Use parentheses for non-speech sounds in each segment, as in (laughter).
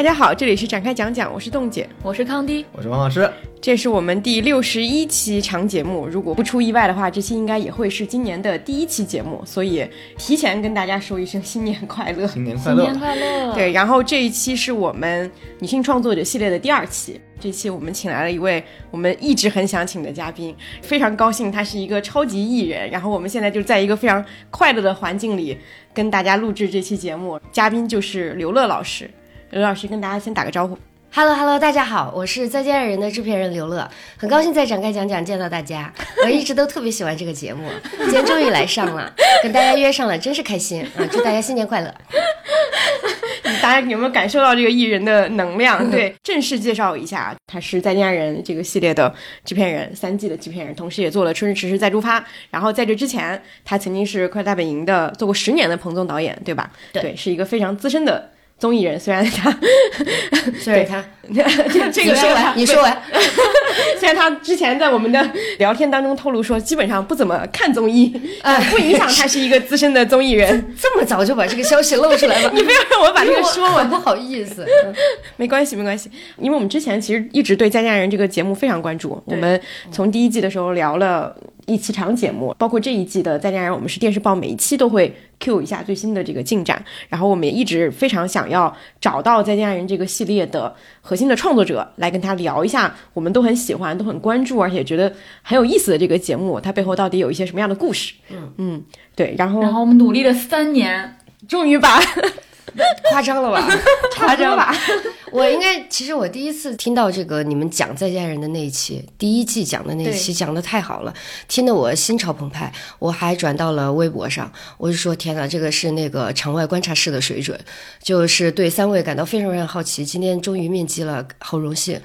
大家好，这里是展开讲讲，我是冻姐，我是康迪，我是王老师。这是我们第六十一期长节目，如果不出意外的话，这期应该也会是今年的第一期节目，所以提前跟大家说一声新年快乐，新年快乐，新年快乐。对，然后这一期是我们女性创作者系列的第二期，这期我们请来了一位我们一直很想请的嘉宾，非常高兴，他是一个超级艺人，然后我们现在就在一个非常快乐的环境里跟大家录制这期节目，嘉宾就是刘乐老师，刘老师跟大家先打个招呼。Hello Hello，大家好，我是再见爱人的制片人刘乐，很高兴在展开讲讲见到大家。我一直都特别喜欢这个节目，今天终于来上了，跟大家约上了，真是开心啊！祝大家新年快乐。(laughs) 大家有没有感受到这个艺人的能量？对，正式介绍一下，他是《再见爱人》这个系列的制片人，三季的制片人，同时也做了《春日迟迟再出发》。然后在这之前，他曾经是《快乐大本营》的做过十年的彭总导演，对吧？对是一个非常资深的综艺人。虽然他，(laughs) 虽然他，这 (laughs) 这个说完，你说完，(laughs) 虽然他之前在我们的聊天当中透露说，基本上不怎么看综艺，哎不影响他是一个资深的综艺人。这么早就把这个消息露出来了，你不要让我把这个说完，不好意思。没关系，没关系，因为我们之前其实一直对《再见爱人》这个节目非常关注。我们从第一季的时候聊了一期长节目，包括这一季的《再见爱人》，我们是电视报每一期都会 Q 一下最新的这个进展。然后我们也一直非常想要找到《再见爱人》这个系列的核心的创作者来跟他聊一下，我们都很喜欢、都很关注，而且觉得很有意思的这个节目，它背后到底有一些什么样的故事？嗯嗯，对。然后然后我们努力了三年，终于把 (laughs) 夸张了吧？夸张吧，我应该，其实我第一次听到这个你们讲《再见爱人》的那一期，第一季讲的那一期讲的太好了，听得我心潮澎湃。我还转到了微博上，我就说天哪，这个是那个场外观察室的水准，就是对三位感到非常非常好奇。今天终于面基了，好荣幸。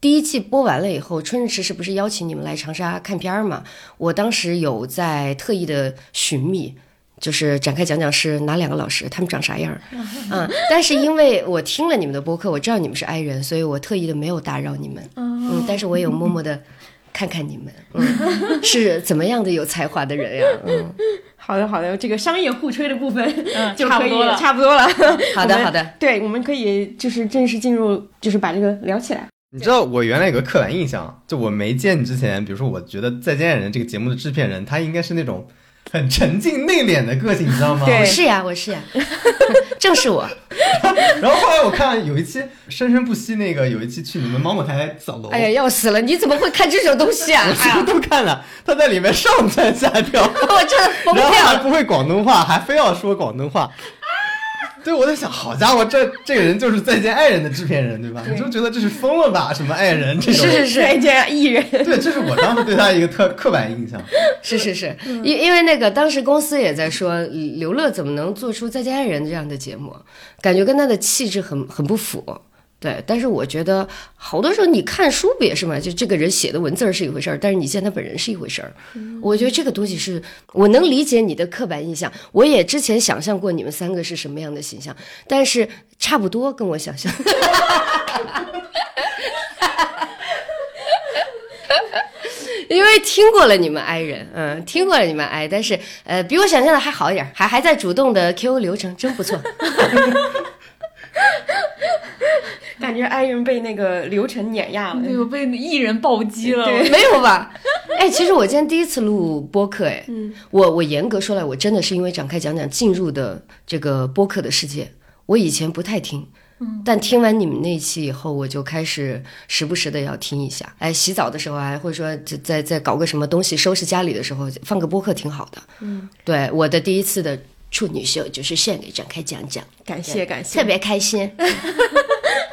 第一季播完了以后，春日迟迟不是邀请你们来长沙看片儿嘛？我当时有在特意的寻觅。就是展开讲讲是哪两个老师，他们长啥样儿，嗯，但是因为我听了你们的播客，我知道你们是 i 人，所以我特意的没有打扰你们，嗯，但是我也有默默的看看你们，嗯，是怎么样的有才华的人呀，嗯，好的，好的，这个商业互吹的部分，嗯就可以差不多了。差不多了。(laughs) 好的好的，对，我们可以就是正式进入，就是把这个聊起来。你知道我原来有个刻板印象，就我没见你之前，比如说我觉得《再见爱人》这个节目的制片人，他应该是那种很沉静内敛的个性，你知道吗？对我是呀我是呀，(laughs) 正是我，(laughs) 然后后来我看有一期生生不息那个，有一期去你们芒果台扫楼，哎呀要死了，你怎么会看这种东西啊？(laughs) 我什么都看了，他在里面上蹿下跳，我真的疯然后掉。还不会广东话，还非要说广东话。对，我在想，好家伙，这这个人就是《再见爱人》的制片人，对吧？你就觉得这是疯了吧？什么爱人这种？是是是再见，艺人。对，这是我当时对他一个特刻板印象。(laughs) 是是是，因因为那个当时公司也在说，刘乐怎么能做出《再见爱人》这样的节目，感觉跟他的气质很很不符。对，但是我觉得好多时候你看书不也是吗？就这个人写的文字是一回事儿，但是你见他本人是一回事儿。我觉得这个东西是我能理解你的刻板印象，我也之前想象过你们三个是什么样的形象，但是差不多跟我想象。(laughs) 因为听过了你们 i 人，嗯，听过了你们 i，但是呃，比我想象的还好一点，还还在主动的 Q 流程，真不错。(laughs) 感觉爱人被那个流程碾压了。对我被艺人暴击了。对没有吧？哎，其实我今天第一次录播客，哎，我我严格说来，我真的是因为展开讲讲进入的这个播客的世界，我以前不太听。但听完你们那一期以后，我就开始时不时的要听一下。哎，洗澡的时候啊，或者说，在在在搞个什么东西，收拾家里的时候放个播客挺好的。嗯，对，我的第一次的处女秀就是献给展开讲讲，感谢感谢，特别开心。(laughs)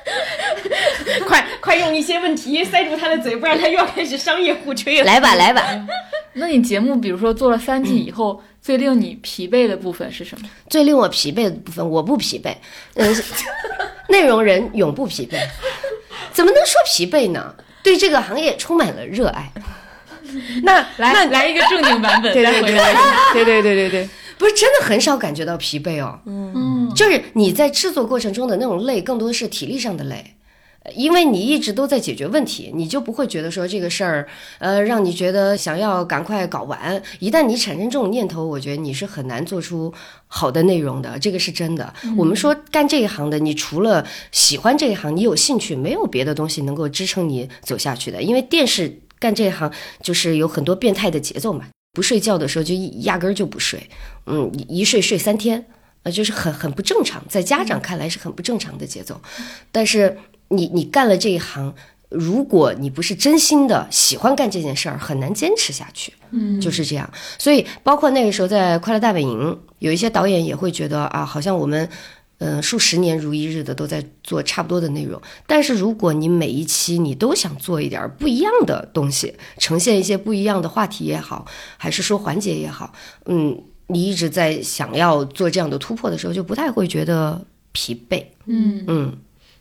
(laughs) 快快用一些问题塞住他的嘴，不然他又要开始商业互吹了。来吧，来吧。(laughs) 那你节目比如说做了三季以后，最令你疲惫的部分是什么？最令我疲惫的部分，我不疲惫，呃，(laughs) 内容人永不疲惫，怎么能说疲惫呢？对这个行业充满了热爱，那来那来一个正经版本，对对对再回来。对对对对对，不是真的很少感觉到疲惫哦。嗯，就是你在制作过程中的那种累，更多的是体力上的累。因为你一直都在解决问题，你就不会觉得说这个事儿，呃，让你觉得想要赶快搞完。一旦你产生这种念头，我觉得你是很难做出好的内容的，这个是真的。我们说干这一行的，你除了喜欢这一行，你有兴趣，没有别的东西能够支撑你走下去的。因为电视干这一行就是有很多变态的节奏嘛，不睡觉的时候就压根儿就不睡，嗯，一睡睡三天。呃，就是很很不正常，在家长看来是很不正常的节奏，但是你你干了这一行，如果你不是真心的喜欢干这件事儿，很难坚持下去。嗯，就是这样。所以包括那个时候在《快乐大本营》，有一些导演也会觉得啊，好像我们嗯数十年如一日的都在做差不多的内容，但是如果你每一期你都想做一点不一样的东西，呈现一些不一样的话题也好，还是说环节也好，嗯。你一直在想要做这样的突破的时候，就不太会觉得疲惫。嗯嗯，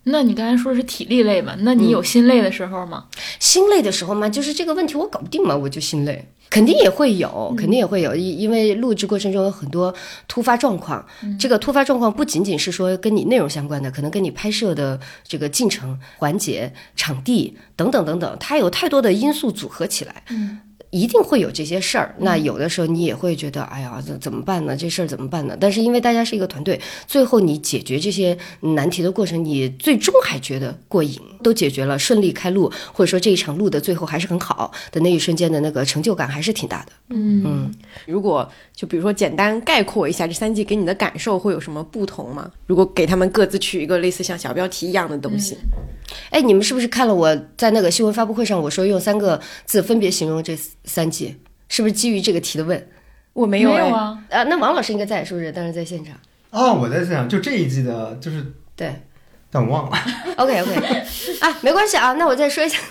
那你刚才说的是体力累嘛？那你有心累的时候吗？心累的时候嘛，就是这个问题我搞不定嘛，我就心累，肯定也会有，肯定也会有，因因为录制过程中有很多突发状况。这个突发状况不仅仅是说跟你内容相关的，可能跟你拍摄的这个进程、环节、场地等等等等，它有太多的因素组合起来。嗯。一定会有这些事儿，那有的时候你也会觉得，哎呀，怎怎么办呢？这事儿怎么办呢？但是因为大家是一个团队，最后你解决这些难题的过程，你最终还觉得过瘾，都解决了，顺利开路，或者说这一场录的最后还是很好的那一瞬间的那个成就感还是挺大的。嗯嗯，如果就比如说简单概括一下这三季给你的感受会有什么不同吗？如果给他们各自取一个类似像小标题一样的东西，哎，你们是不是看了我在那个新闻发布会上我说用三个字分别形容这？三季是不是基于这个提的问？没我没有啊。呃，那王老师应该在，是不是？当时在现场。哦，我在现场，就这一季的，就是对，但我忘了。(laughs) OK OK，啊，没关系啊，那我再说一下。(laughs)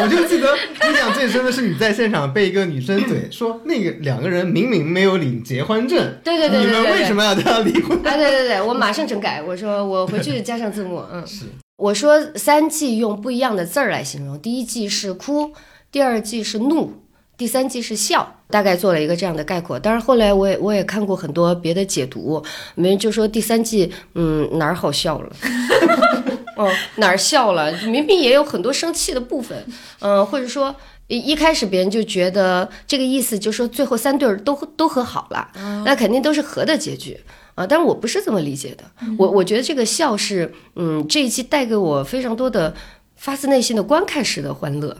我就记得印象最深的是你在现场被一个女生怼，说那个两个人明明没有领结婚证，对对对对你们为什么要都要离婚？(laughs) 啊，对对对，我马上整改。我说我回去加上字幕，嗯，是我说三季用不一样的字儿来形容，第一季是哭，第二季是怒。第三季是笑，大概做了一个这样的概括。但是后来我也我也看过很多别的解读，没人就说第三季嗯哪儿好笑了，(laughs) 哦哪儿笑了，明明也有很多生气的部分，嗯，或者说一一开始别人就觉得这个意思，就说最后三对儿都都和好了，那肯定都是和的结局啊。但是我不是这么理解的，我我觉得这个笑是嗯这一期带给我非常多的发自内心的观看式的欢乐。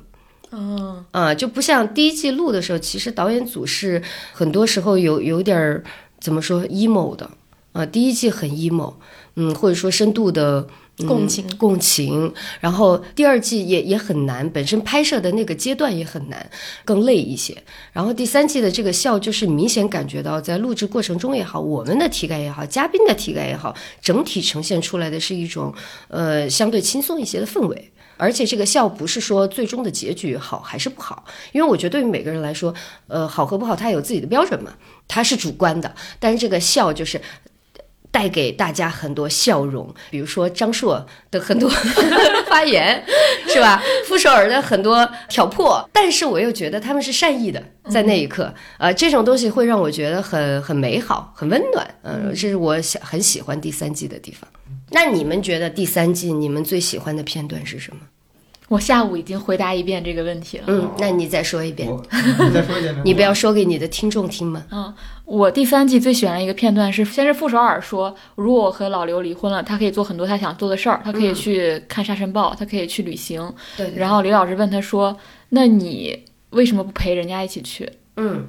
哦，啊，就不像第一季录的时候，其实导演组是很多时候有有点儿怎么说 emo 的啊，第一季很 emo，嗯，或者说深度的、嗯共情共情，然后第二季也也很难，本身拍摄的那个阶段也很难，更累一些。然后第三季的这个笑，就是明显感觉到在录制过程中也好，我们的体感也好，嘉宾的体感也好，整体呈现出来的是一种呃相对轻松一些的氛围。而且这个笑不是说最终的结局好还是不好，因为我觉得对于每个人来说，呃，好和不好，他有自己的标准嘛，它是主观的。但是这个笑就是带给大家很多笑容，比如说张硕的很多发言，是吧？傅首尔的很多挑破，但是我又觉得他们是善意的，在那一刻，呃，这种东西会让我觉得很很美好，很温暖，嗯、这是我想很喜欢第三季的地方。那你们觉得第三季你们最喜欢的片段是什么？我下午已经回答一遍这个问题了。嗯，那你再说一遍，我你再说一遍。(laughs) 你不要说给你的听众听吗？嗯，我第三季最喜欢的一个片段是，先是傅首尔说，如果我和老刘离婚了，他可以做很多他想做的事儿，他可以去看《沙尘暴》，他可以去旅行。对然后李老师问他说：“那你为什么不陪人家一起去嗯？”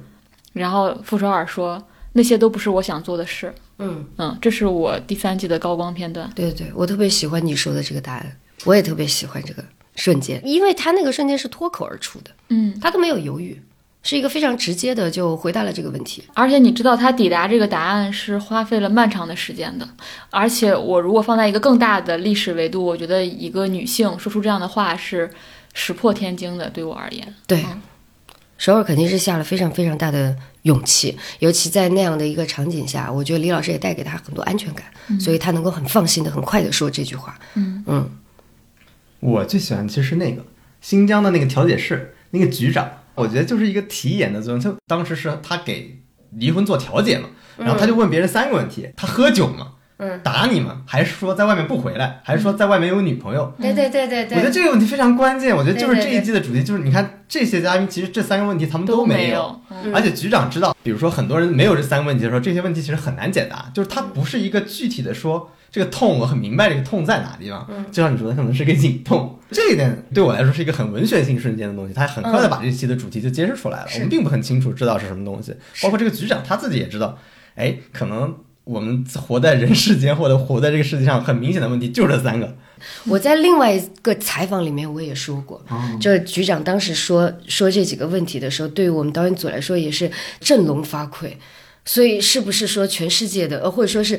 然后傅首尔说：“那些都不是我想做的事。嗯，”嗯，这是我第三季的高光片段。对对对，我特别喜欢你说的这个答案，我也特别喜欢这个瞬间，因为他那个瞬间是脱口而出的，嗯，他都没有犹豫，是一个非常直接的就回答了这个问题。而且你知道，他抵达这个答案是花费了漫长的时间的。而且我如果放在一个更大的历史维度，我觉得一个女性说出这样的话是石破天惊的，对我而言。对嗯，首尔肯定是下了非常非常大的勇气，尤其在那样的一个场景下，我觉得李老师也带给他很多安全感，所以他能够很放心的、很快的说这句话。嗯嗯我最喜欢其实是那个新疆的那个调解室那个局长，我觉得就是一个提演的作用。就当时是他给离婚做调解嘛，然后他就问别人三个问题：他喝酒吗？嗯，打你吗？还是说在外面不回来？还是说在外面有女朋友？对对对对我觉得，这个问题非常关键。我觉得就是对对这一季的主题，就是你看这些嘉宾，其实这三个问题他们都没有。嗯而且局长知道，比如说很多人没有这三个问题的时候，这些问题其实很难解答，就是它不是一个具体的说这个痛，我很明白这个痛在哪地方。就像你说的，可能是个隐痛，这一点对我来说是一个很文学性瞬间的东西，他很快的把这期的主题就揭示出来了。我们并不很清楚知道是什么东西，包括这个局长他自己也知道，哎，可能。我们活在人世间，或者活在这个世界上，很明显的问题就这三个。我在另外一个采访里面我也说过，就是局长当时说说这几个问题的时候，对于我们导演组来说也是振聋发聩。所以是不是说全世界的，呃，或者说是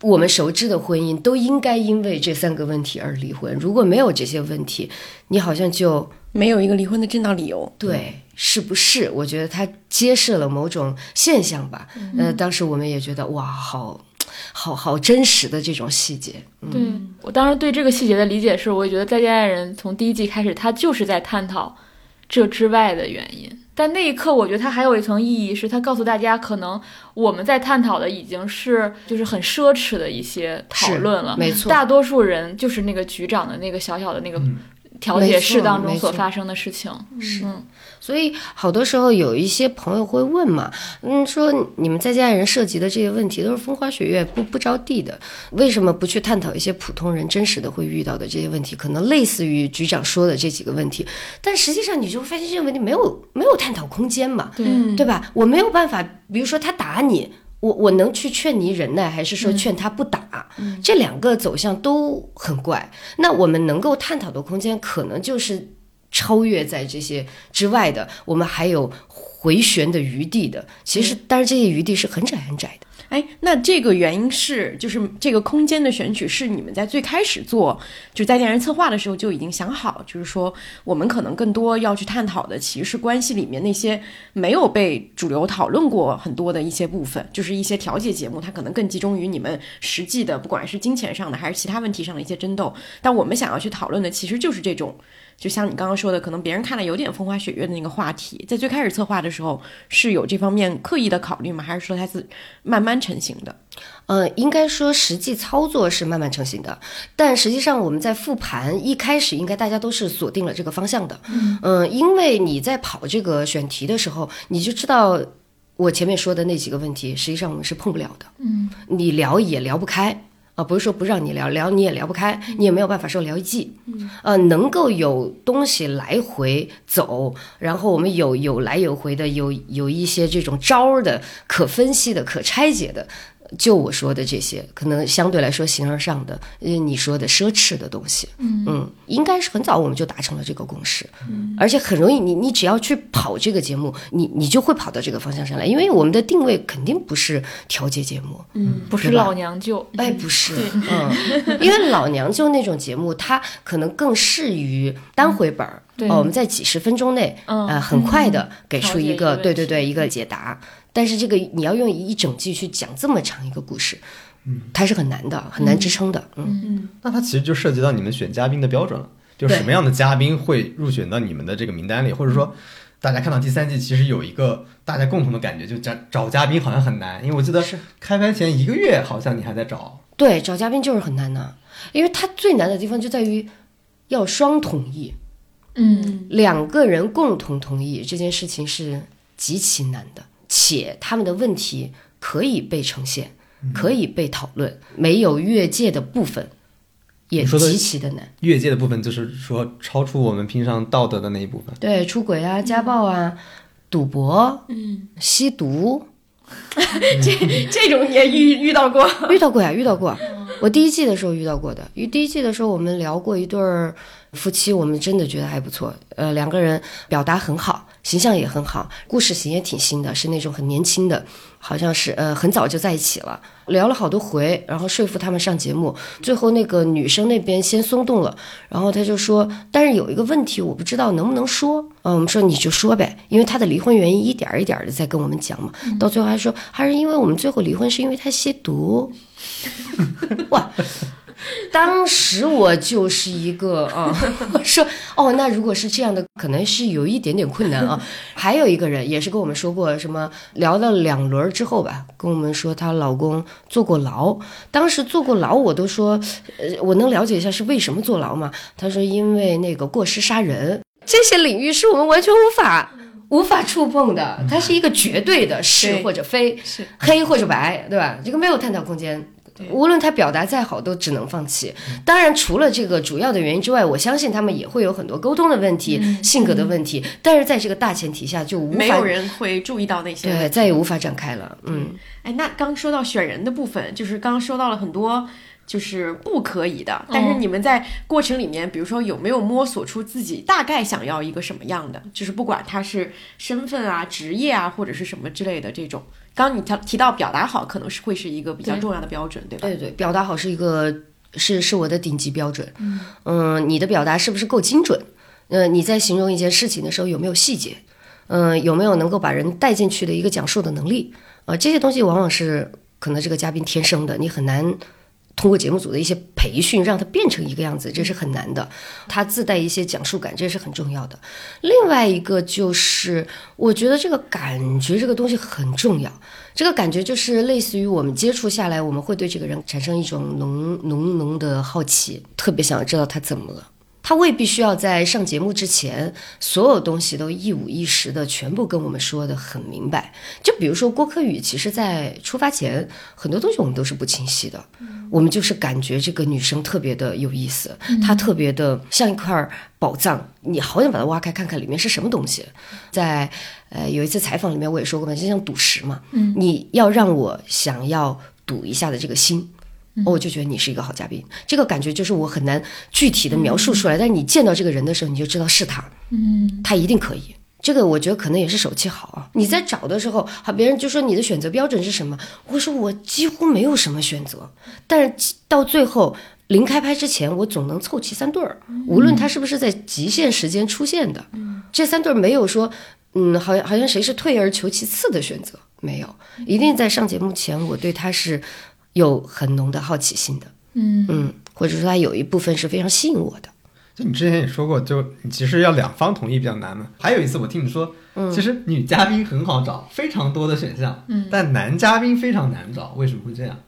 我们熟知的婚姻，都应该因为这三个问题而离婚？如果没有这些问题，你好像就没有一个离婚的正当理由。对，是不是？我觉得它揭示了某种现象吧。呃，当时我们也觉得哇，好。好好真实的这种细节，对我当时对这个细节的理解是，我也觉得《再见爱人》从第一季开始，他就是在探讨这之外的原因。但那一刻，我觉得它还有一层意义，是它告诉大家，可能我们在探讨的已经是就是很奢侈的一些讨论了。没错，大多数人就是那个局长的那个小小的那个调解室当中所发生的事情。是。嗯所以好多时候有一些朋友会问嘛，嗯，说你们在家人涉及的这些问题都是风花雪月不不着地的，为什么不去探讨一些普通人真实的会遇到的这些问题？可能类似于局长说的这几个问题，但实际上你就会发现这个问题没有没有探讨空间嘛，对对吧？我没有办法，比如说他打你。我我能去劝你忍耐，还是说劝他不打？嗯、这两个走向都很怪。那我们能够探讨的空间，可能就是。超越在这些之外的，我们还有回旋的余地的。其实，但是这些余地是很窄很窄的。哎，那这个原因是，就是这个空间的选取是你们在最开始做就在电人策划的时候就已经想好，就是说我们可能更多要去探讨的其实是关系里面那些没有被主流讨论过很多的一些部分，就是一些调解节目，它可能更集中于你们实际的，不管是金钱上的还是其他问题上的一些争斗。但我们想要去讨论的其实就是这种。就像你刚刚说的，可能别人看了有点风花雪月的那个话题，在最开始策划的时候是有这方面刻意的考虑吗？还是说它是慢慢成型的？呃，应该说实际操作是慢慢成型的，但实际上我们在复盘一开始应该大家都是锁定了这个方向的。嗯、呃，因为你在跑这个选题的时候，你就知道我前面说的那几个问题，实际上我们是碰不了的。嗯，你聊也聊不开。啊，不是说不让你聊，聊你也聊不开，你也没有办法说聊一季。嗯，呃，能够有东西来回走，然后我们有有来有回的，有有一些这种招儿的、可分析的、可拆解的。就我说的这些，可能相对来说形而上的，呃，你说的奢侈的东西，嗯。嗯，应该是很早我们就达成了这个共识，嗯，而且很容易，你你只要去跑这个节目，你你就会跑到这个方向上来，因为我们的定位肯定不是调节节目，嗯，不是老娘舅，哎，不是，嗯，(laughs) 因为老娘舅那种节目，它可能更适于单回本儿，哦，我们在几十分钟内，呃，很快的给出一个，对对对，一个解答。但是这个你要用一整季去讲这么长一个故事，嗯，它是很难的，很难支撑的，嗯。嗯。那它其实就涉及到你们选嘉宾的标准了，就什么样的嘉宾会入选到你们的这个名单里，或者说大家看到第三季其实有一个大家共同的感觉，就找找嘉宾好像很难，因为我记得是。开拍前一个月好像你还在找，对，找嘉宾就是很难的，因为它最难的地方就在于要双同意，嗯，两个人共同同意这件事情是极其难的。且他们的问题可以被呈现，可以被讨论，没有越界的部分也极其的难。越界的部分就是说超出我们平常道德的那一部分，对，出轨啊、家暴啊、赌博、嗯、吸毒，(laughs) 这这种也遇遇到过，(laughs) 遇到过呀，遇到过。我第一季的时候遇到过的，因为第一季的时候我们聊过一对儿夫妻，我们真的觉得还不错。呃，两个人表达很好，形象也很好，故事型也挺新的，是那种很年轻的，好像是呃很早就在一起了，聊了好多回，然后说服他们上节目。最后那个女生那边先松动了，然后他就说，但是有一个问题我不知道能不能说。嗯，我们说你就说呗，因为他的离婚原因一点一点的在跟我们讲嘛，到最后还说还是因为我们最后离婚是因为他吸毒。(laughs) 哇，当时我就是一个啊，我 (laughs) 说哦，那如果是这样的，可能是有一点点困难啊。(laughs) 还有一个人也是跟我们说过，什么聊了两轮之后吧，跟我们说她老公坐过牢。当时坐过牢，我都说，呃，我能了解一下是为什么坐牢吗？他说因为那个过失杀人，这些领域是我们完全无法。无法触碰的，它是一个绝对的是或者非，是黑或者白，对吧？这个没有探讨空间。无论他表达再好，都只能放弃。当然，除了这个主要的原因之外，我相信他们也会有很多沟通的问题、性格的问题。但是在这个大前提下，就无法没有人会注意到那些，对，再也无法展开了。嗯，哎，那刚说到选人的部分，就是刚刚说到了很多。就是不可以的，但是你们在过程里面，比如说有没有摸索出自己大概想要一个什么样的？就是不管他是身份啊、职业啊，或者是什么之类的这种。刚刚你提提到表达好，可能是会是一个比较重要的标准，对吧？对对，表达好是一个是是我的顶级标准。嗯嗯，你的表达是不是够精准？呃，你在形容一件事情的时候有没有细节？嗯，有没有能够把人带进去的一个讲述的能力？呃，这些东西往往是可能这个嘉宾天生的，你很难。通过节目组的一些培训，让他变成一个样子，这是很难的。他自带一些讲述感，这是很重要的。另外一个就是，我觉得这个感觉这个东西很重要。这个感觉就是类似于我们接触下来，我们会对这个人产生一种浓浓浓的好奇，特别想要知道他怎么了。他未必需要在上节目之前，所有东西都一五一十的全部跟我们说的很明白。就比如说郭柯宇，其实在出发前很多东西我们都是不清晰的，我们就是感觉这个女生特别的有意思，她特别的像一块宝藏，你好想把它挖开看看里面是什么东西。在呃有一次采访里面我也说过嘛，就像赌石嘛，你要让我想要赌一下的这个心。我就觉得你是一个好嘉宾，这个感觉就是我很难具体的描述出来，但是你见到这个人的时候，你就知道是他，嗯，他一定可以。这个我觉得可能也是手气好啊。你在找的时候，好，别人就说你的选择标准是什么？我说我几乎没有什么选择，但是到最后临开拍之前，我总能凑齐三对儿，无论他是不是在极限时间出现的，这三对儿没有说，嗯，好像好像谁是退而求其次的选择，没有，一定在上节目前，我对他是。有很浓的好奇心的，嗯嗯，或者说他有一部分是非常吸引我的。就你之前也说过，就你其实要两方同意比较难嘛。还有一次我听你说，其实女嘉宾很好找，非常多的选项，嗯，但男嘉宾非常难找，为什么会这样？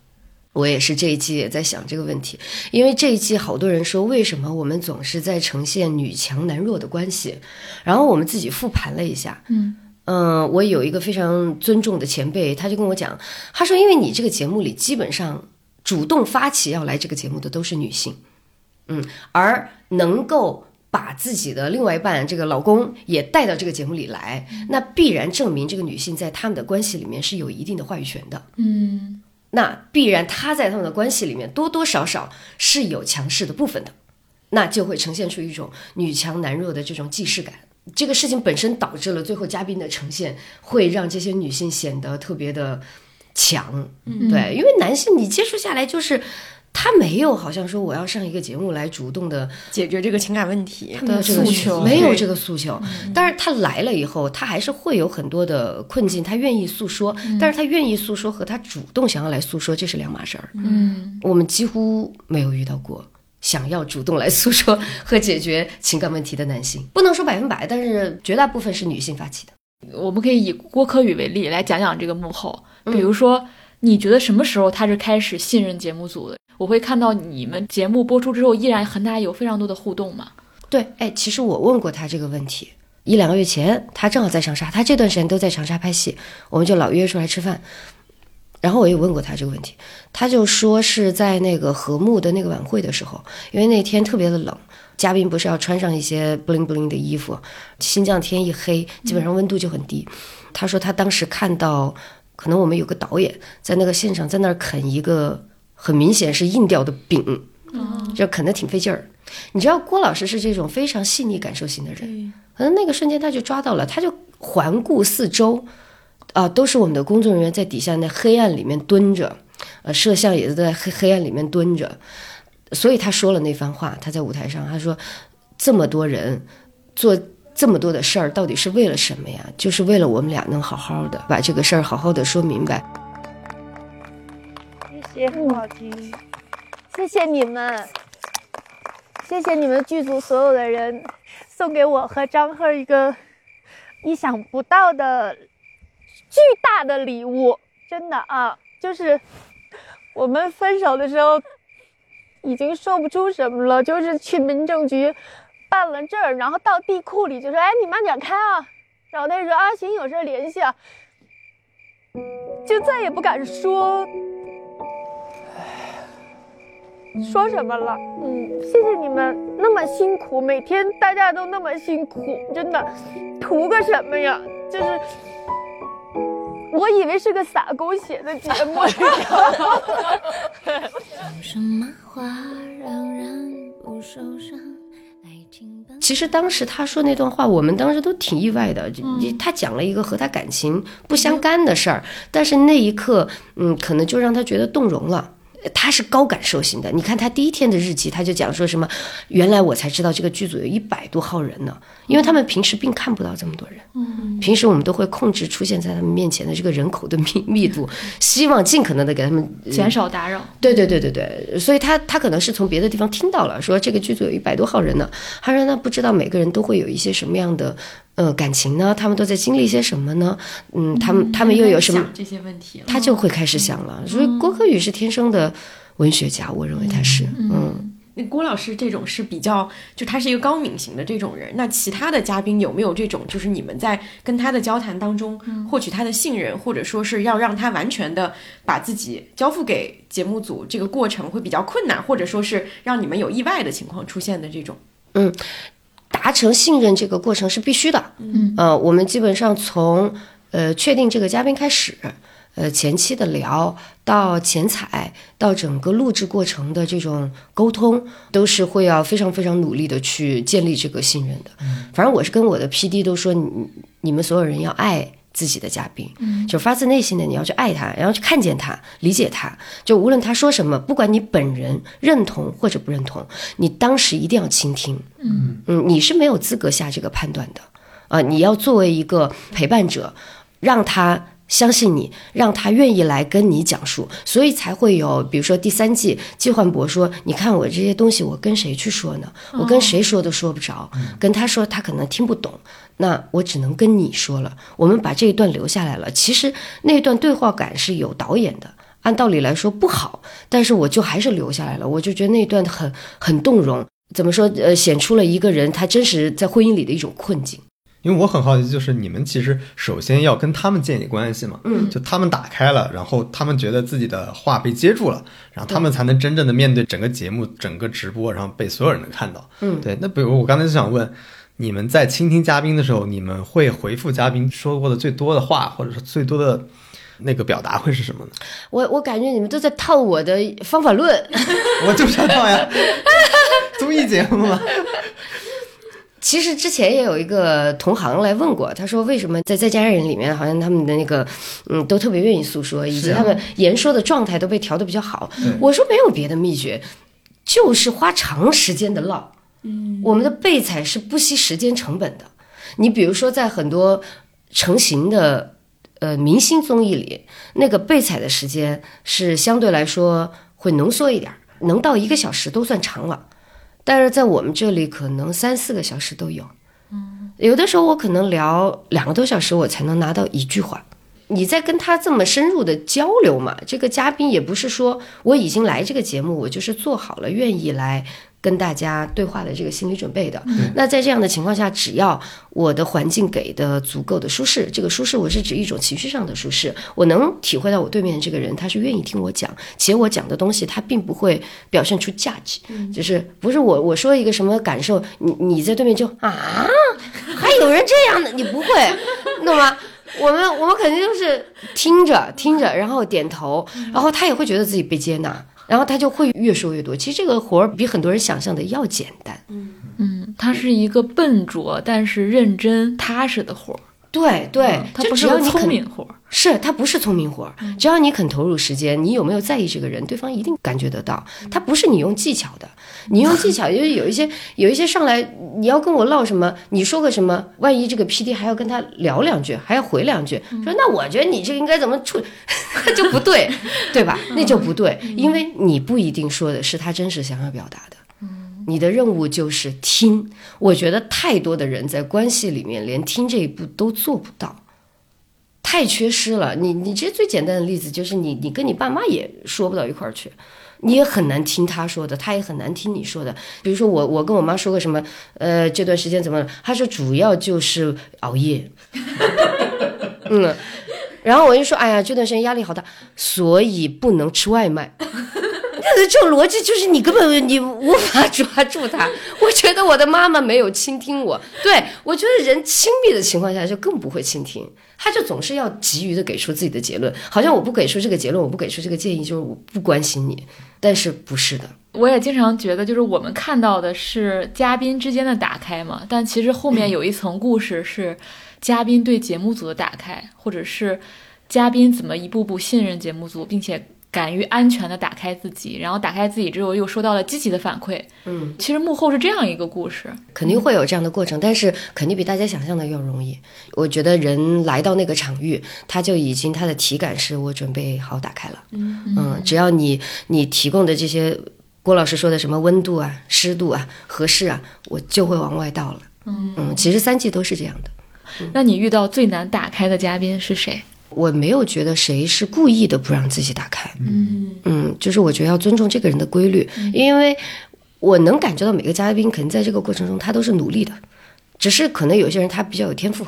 我也是这一季也在想这个问题，因为这一季好多人说，为什么我们总是在呈现女强男弱的关系？然后我们自己复盘了一下，嗯。嗯，我有一个非常尊重的前辈，他就跟我讲，他说，因为你这个节目里基本上主动发起要来这个节目的都是女性，嗯，而能够把自己的另外一半这个老公也带到这个节目里来，那必然证明这个女性在他们的关系里面是有一定的话语权的，嗯，那必然她在他们的关系里面多多少少是有强势的部分的，那就会呈现出一种女强男弱的这种既视感。这个事情本身导致了最后嘉宾的呈现会让这些女性显得特别的强，对，因为男性你接触下来就是他没有好像说我要上一个节目来主动的解决这个情感问题的诉求，没有这个诉求。但是他来了以后，他还是会有很多的困境，他愿意诉说，但是他愿意诉说和他主动想要来诉说这是两码事儿。嗯，我们几乎没有遇到过。想要主动来诉说和解决情感问题的男性，不能说百分百，但是绝大部分是女性发起的。我们可以以郭柯宇为例来讲讲这个幕后。比如说，你觉得什么时候他是开始信任节目组的？我会看到你们节目播出之后，依然和他有非常多的互动嘛？对，哎，其实我问过他这个问题，一两个月前，他正好在长沙，他这段时间都在长沙拍戏，我们就老约出来吃饭。然后我也问过他这个问题，他就说是在那个和睦的那个晚会的时候，因为那天特别的冷，嘉宾不是要穿上一些布灵布灵的衣服，新疆天一黑，基本上温度就很低。他说他当时看到，可能我们有个导演在那个现场在那儿啃一个很明显是硬掉的饼，就啃得挺费劲儿。你知道郭老师是这种非常细腻感受型的人，可能那个瞬间他就抓到了，他就环顾四周。啊，都是我们的工作人员在底下那黑暗里面蹲着，呃，摄像也是在黑黑暗里面蹲着，所以他说了那番话。他在舞台上他说：“这么多人做这么多的事儿，到底是为了什么呀？就是为了我们俩能好好的把这个事儿好好的说明白。”谢谢，很好听。谢谢你们，谢谢你们剧组所有的人，送给我和张赫一个意想不到的巨大的礼物，真的啊，就是我们分手的时候已经说不出什么了，就是去民政局办了证，然后到地库里就说：“哎，你慢点开啊。”然后他说：“啊，行，有事联系啊。”就再也不敢说。说什么了？嗯，谢谢你们那么辛苦，每天大家都那么辛苦，真的，图个什么呀？就是，我以为是个撒狗血的节目。其实当时他说那段话，我们当时都挺意外的。他讲了一个和他感情不相干的事儿，但是那一刻，嗯，可能就让他觉得动容了。他是高感受型的，你看他第一天的日记，他就讲说什么，原来我才知道这个剧组有一百多号人呢，因为他们平时并看不到这么多人，嗯，平时我们都会控制出现在他们面前的这个人口的密密度，希望尽可能的给他们减少打扰。对对对对对，所以他他可能是从别的地方听到了，说这个剧组有一百多号人呢，他说那不知道每个人都会有一些什么样的。呃，感情呢？他们都在经历些什么呢？嗯，他们他们又有什么这些问题？他就会开始想了。所以郭可宇是天生的文学家，我认为他是。嗯，那郭老师这种是比较，就他是一个高敏型的这种人。那其他的嘉宾有没有这种，就是你们在跟他的交谈当中获取他的信任，或者说是要让他完全的把自己交付给节目组，这个过程会比较困难，或者说是让你们有意外的情况出现的这种？嗯。达成信任这个过程是必须的，嗯，呃，我们基本上从呃确定这个嘉宾开始，呃前期的聊到前采到整个录制过程的这种沟通，都是会要非常非常努力的去建立这个信任的。反正我是跟我的 P D 都说，你你们所有人要爱。自己的嘉宾，嗯，就发自内心的你要去爱他，然后去看见他，理解他。就无论他说什么，不管你本人认同或者不认同，你当时一定要倾听。嗯嗯，你是没有资格下这个判断的，啊，你要作为一个陪伴者，让他相信你，让他愿意来跟你讲述，所以才会有，比如说第三季季焕博说：“你看我这些东西，我跟谁去说呢？我跟谁说都说不着，跟他说他可能听不懂。”那我只能跟你说了，我们把这一段留下来了。其实那段对话感是有导演的，按道理来说不好，但是我就还是留下来了。我就觉得那段很很动容，怎么说？呃，显出了一个人他真实在婚姻里的一种困境。因为我很好奇，就是你们其实首先要跟他们建立关系嘛，嗯，就他们打开了，然后他们觉得自己的话被接住了，然后他们才能真正的面对整个节目、整个直播，然后被所有人能看到。嗯，对。那比如我刚才就想问。你们在倾听嘉宾的时候，你们会回复嘉宾说过的最多的话，或者是最多的那个表达会是什么呢？我我感觉你们都在套我的方法论，(laughs) 我就想套呀，综艺节目嘛。其实之前也有一个同行来问过，他说为什么在在家人里面，好像他们的那个嗯都特别愿意诉说，以及他们言说的状态都被调的比较好。我说没有别的秘诀，就是花长时间的唠。嗯，我们的备采是不惜时间成本的。你比如说，在很多成型的呃明星综艺里，那个备采的时间是相对来说会浓缩一点，能到一个小时都算长了。但是在我们这里，可能三四个小时都有。嗯，有的时候我可能聊两个多小时，我才能拿到一句话。你在跟他这么深入的交流嘛？这个嘉宾也不是说我已经来这个节目，我就是做好了愿意来。跟大家对话的这个心理准备的，那在这样的情况下，只要我的环境给的足够的舒适，这个舒适我是指一种情绪上的舒适，我能体会到我对面的这个人他是愿意听我讲，且我讲的东西他并不会表现出价值，就是不是我我说一个什么感受，你你在对面就啊，还有人这样的，你不会，懂吗？我们我们肯定就是听着听着，然后点头，然后他也会觉得自己被接纳。然后他就会越说越多。其实这个活儿比很多人想象的要简单。嗯嗯，它是一个笨拙但是认真踏实的活儿。对对，它不是聪明活儿。是，它不是聪明活儿。只要你肯投入时间，你有没有在意这个人，对方一定感觉得到。它不是你用技巧的。你用技巧，因为有一些有一些上来你要跟我唠什么，你说个什么，万一这个 P D 还要跟他聊两句，还要回两句，说那我觉得你这个应该怎么处，(laughs) 就不对，对吧？那就不对，因为你不一定说的是他真实想要表达的。你的任务就是听。我觉得太多的人在关系里面连听这一步都做不到，太缺失了。你你这最简单的例子就是你你跟你爸妈也说不到一块儿去，你也很难听他说的，他也很难听你说的。比如说我我跟我妈说个什么，呃，这段时间怎么了？她说主要就是熬夜，(laughs) 嗯，然后我就说，哎呀，这段时间压力好大，所以不能吃外卖。这种逻辑就是你根本你无法抓住他。我觉得我的妈妈没有倾听我，对我觉得人亲密的情况下就更不会倾听，他就总是要急于的给出自己的结论，好像我不给出这个结论，我不给出这个建议，就是我不关心你。但是不是的，我也经常觉得，就是我们看到的是嘉宾之间的打开嘛，但其实后面有一层故事是嘉宾对节目组的打开，或者是嘉宾怎么一步步信任节目组，并且。敢于安全的打开自己，然后打开自己之后又收到了积极的反馈。嗯，其实幕后是这样一个故事，肯定会有这样的过程，但是肯定比大家想象的要容易。我觉得人来到那个场域，他就已经他的体感是我准备好打开了。嗯，只要你你提供的这些郭老师说的什么温度啊、湿度啊、合适啊，我就会往外倒了。嗯嗯，其实三季都是这样的。那你遇到最难打开的嘉宾是谁？我没有觉得谁是故意的不让自己打开，嗯。嗯，就是我觉得要尊重这个人的规律，因为我能感觉到每个嘉宾肯定在这个过程中他都是努力的，只是可能有些人他比较有天赋，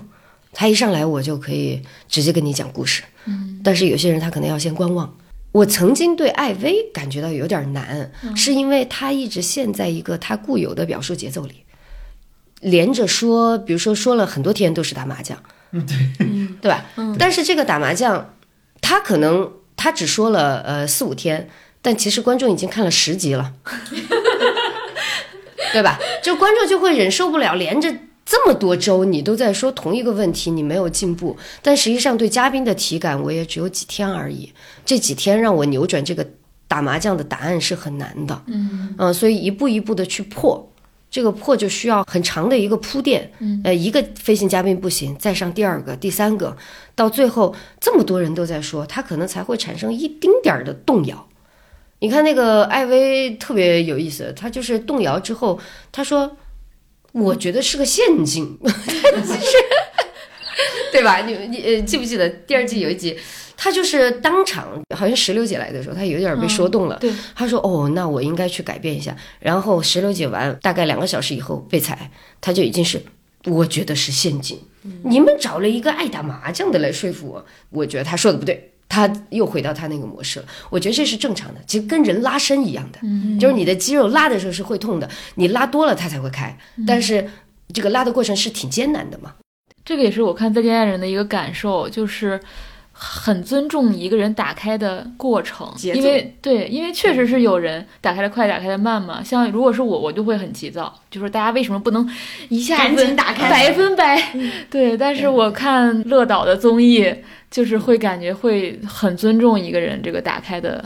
他一上来我就可以直接跟你讲故事，嗯，但是有些人他可能要先观望。我曾经对艾薇感觉到有点难，是因为她一直陷在一个她固有的表述节奏里，连着说，比如说说了很多天都是打麻将。对，对吧？但是这个打麻将，他可能他只说了呃四五天，但其实观众已经看了十集了，(laughs) 对吧？就观众就会忍受不了，连着这么多周你都在说同一个问题，你没有进步。但实际上对嘉宾的体感，我也只有几天而已。这几天让我扭转这个打麻将的答案是很难的，嗯嗯，所以一步一步的去破。这个破就需要很长的一个铺垫，呃，一个飞行嘉宾不行，再上第二个、第三个，到最后这么多人都在说，他可能才会产生一丁点儿的动摇。你看那个艾薇特别有意思，他就是动摇之后，他说：“我觉得是个陷阱。(laughs) ”其实对吧？你你呃记不记得第二季有一集？他就是当场，好像石榴姐来的时候，他有点被说动了。对，他说：“哦，那我应该去改变一下。”然后石榴姐完，大概两个小时以后被裁，他就已经是，我觉得是陷阱。你们找了一个爱打麻将的来说服我，我觉得他说的不对，他又回到他那个模式了。我觉得这是正常的，其实跟人拉伸一样的，就是你的肌肉拉的时候是会痛的，你拉多了它才会开，但是这个拉的过程是挺艰难的嘛。这个也是我看《再见爱人》的一个感受，就是。很尊重一个人打开的过程，因为对，因为确实是有人打开的快，打开的慢嘛。像如果是我，我就会很急躁，就是大家为什么不能一下子打开百分百？(laughs) 对，但是我看乐导的综艺，就是会感觉会很尊重一个人这个打开的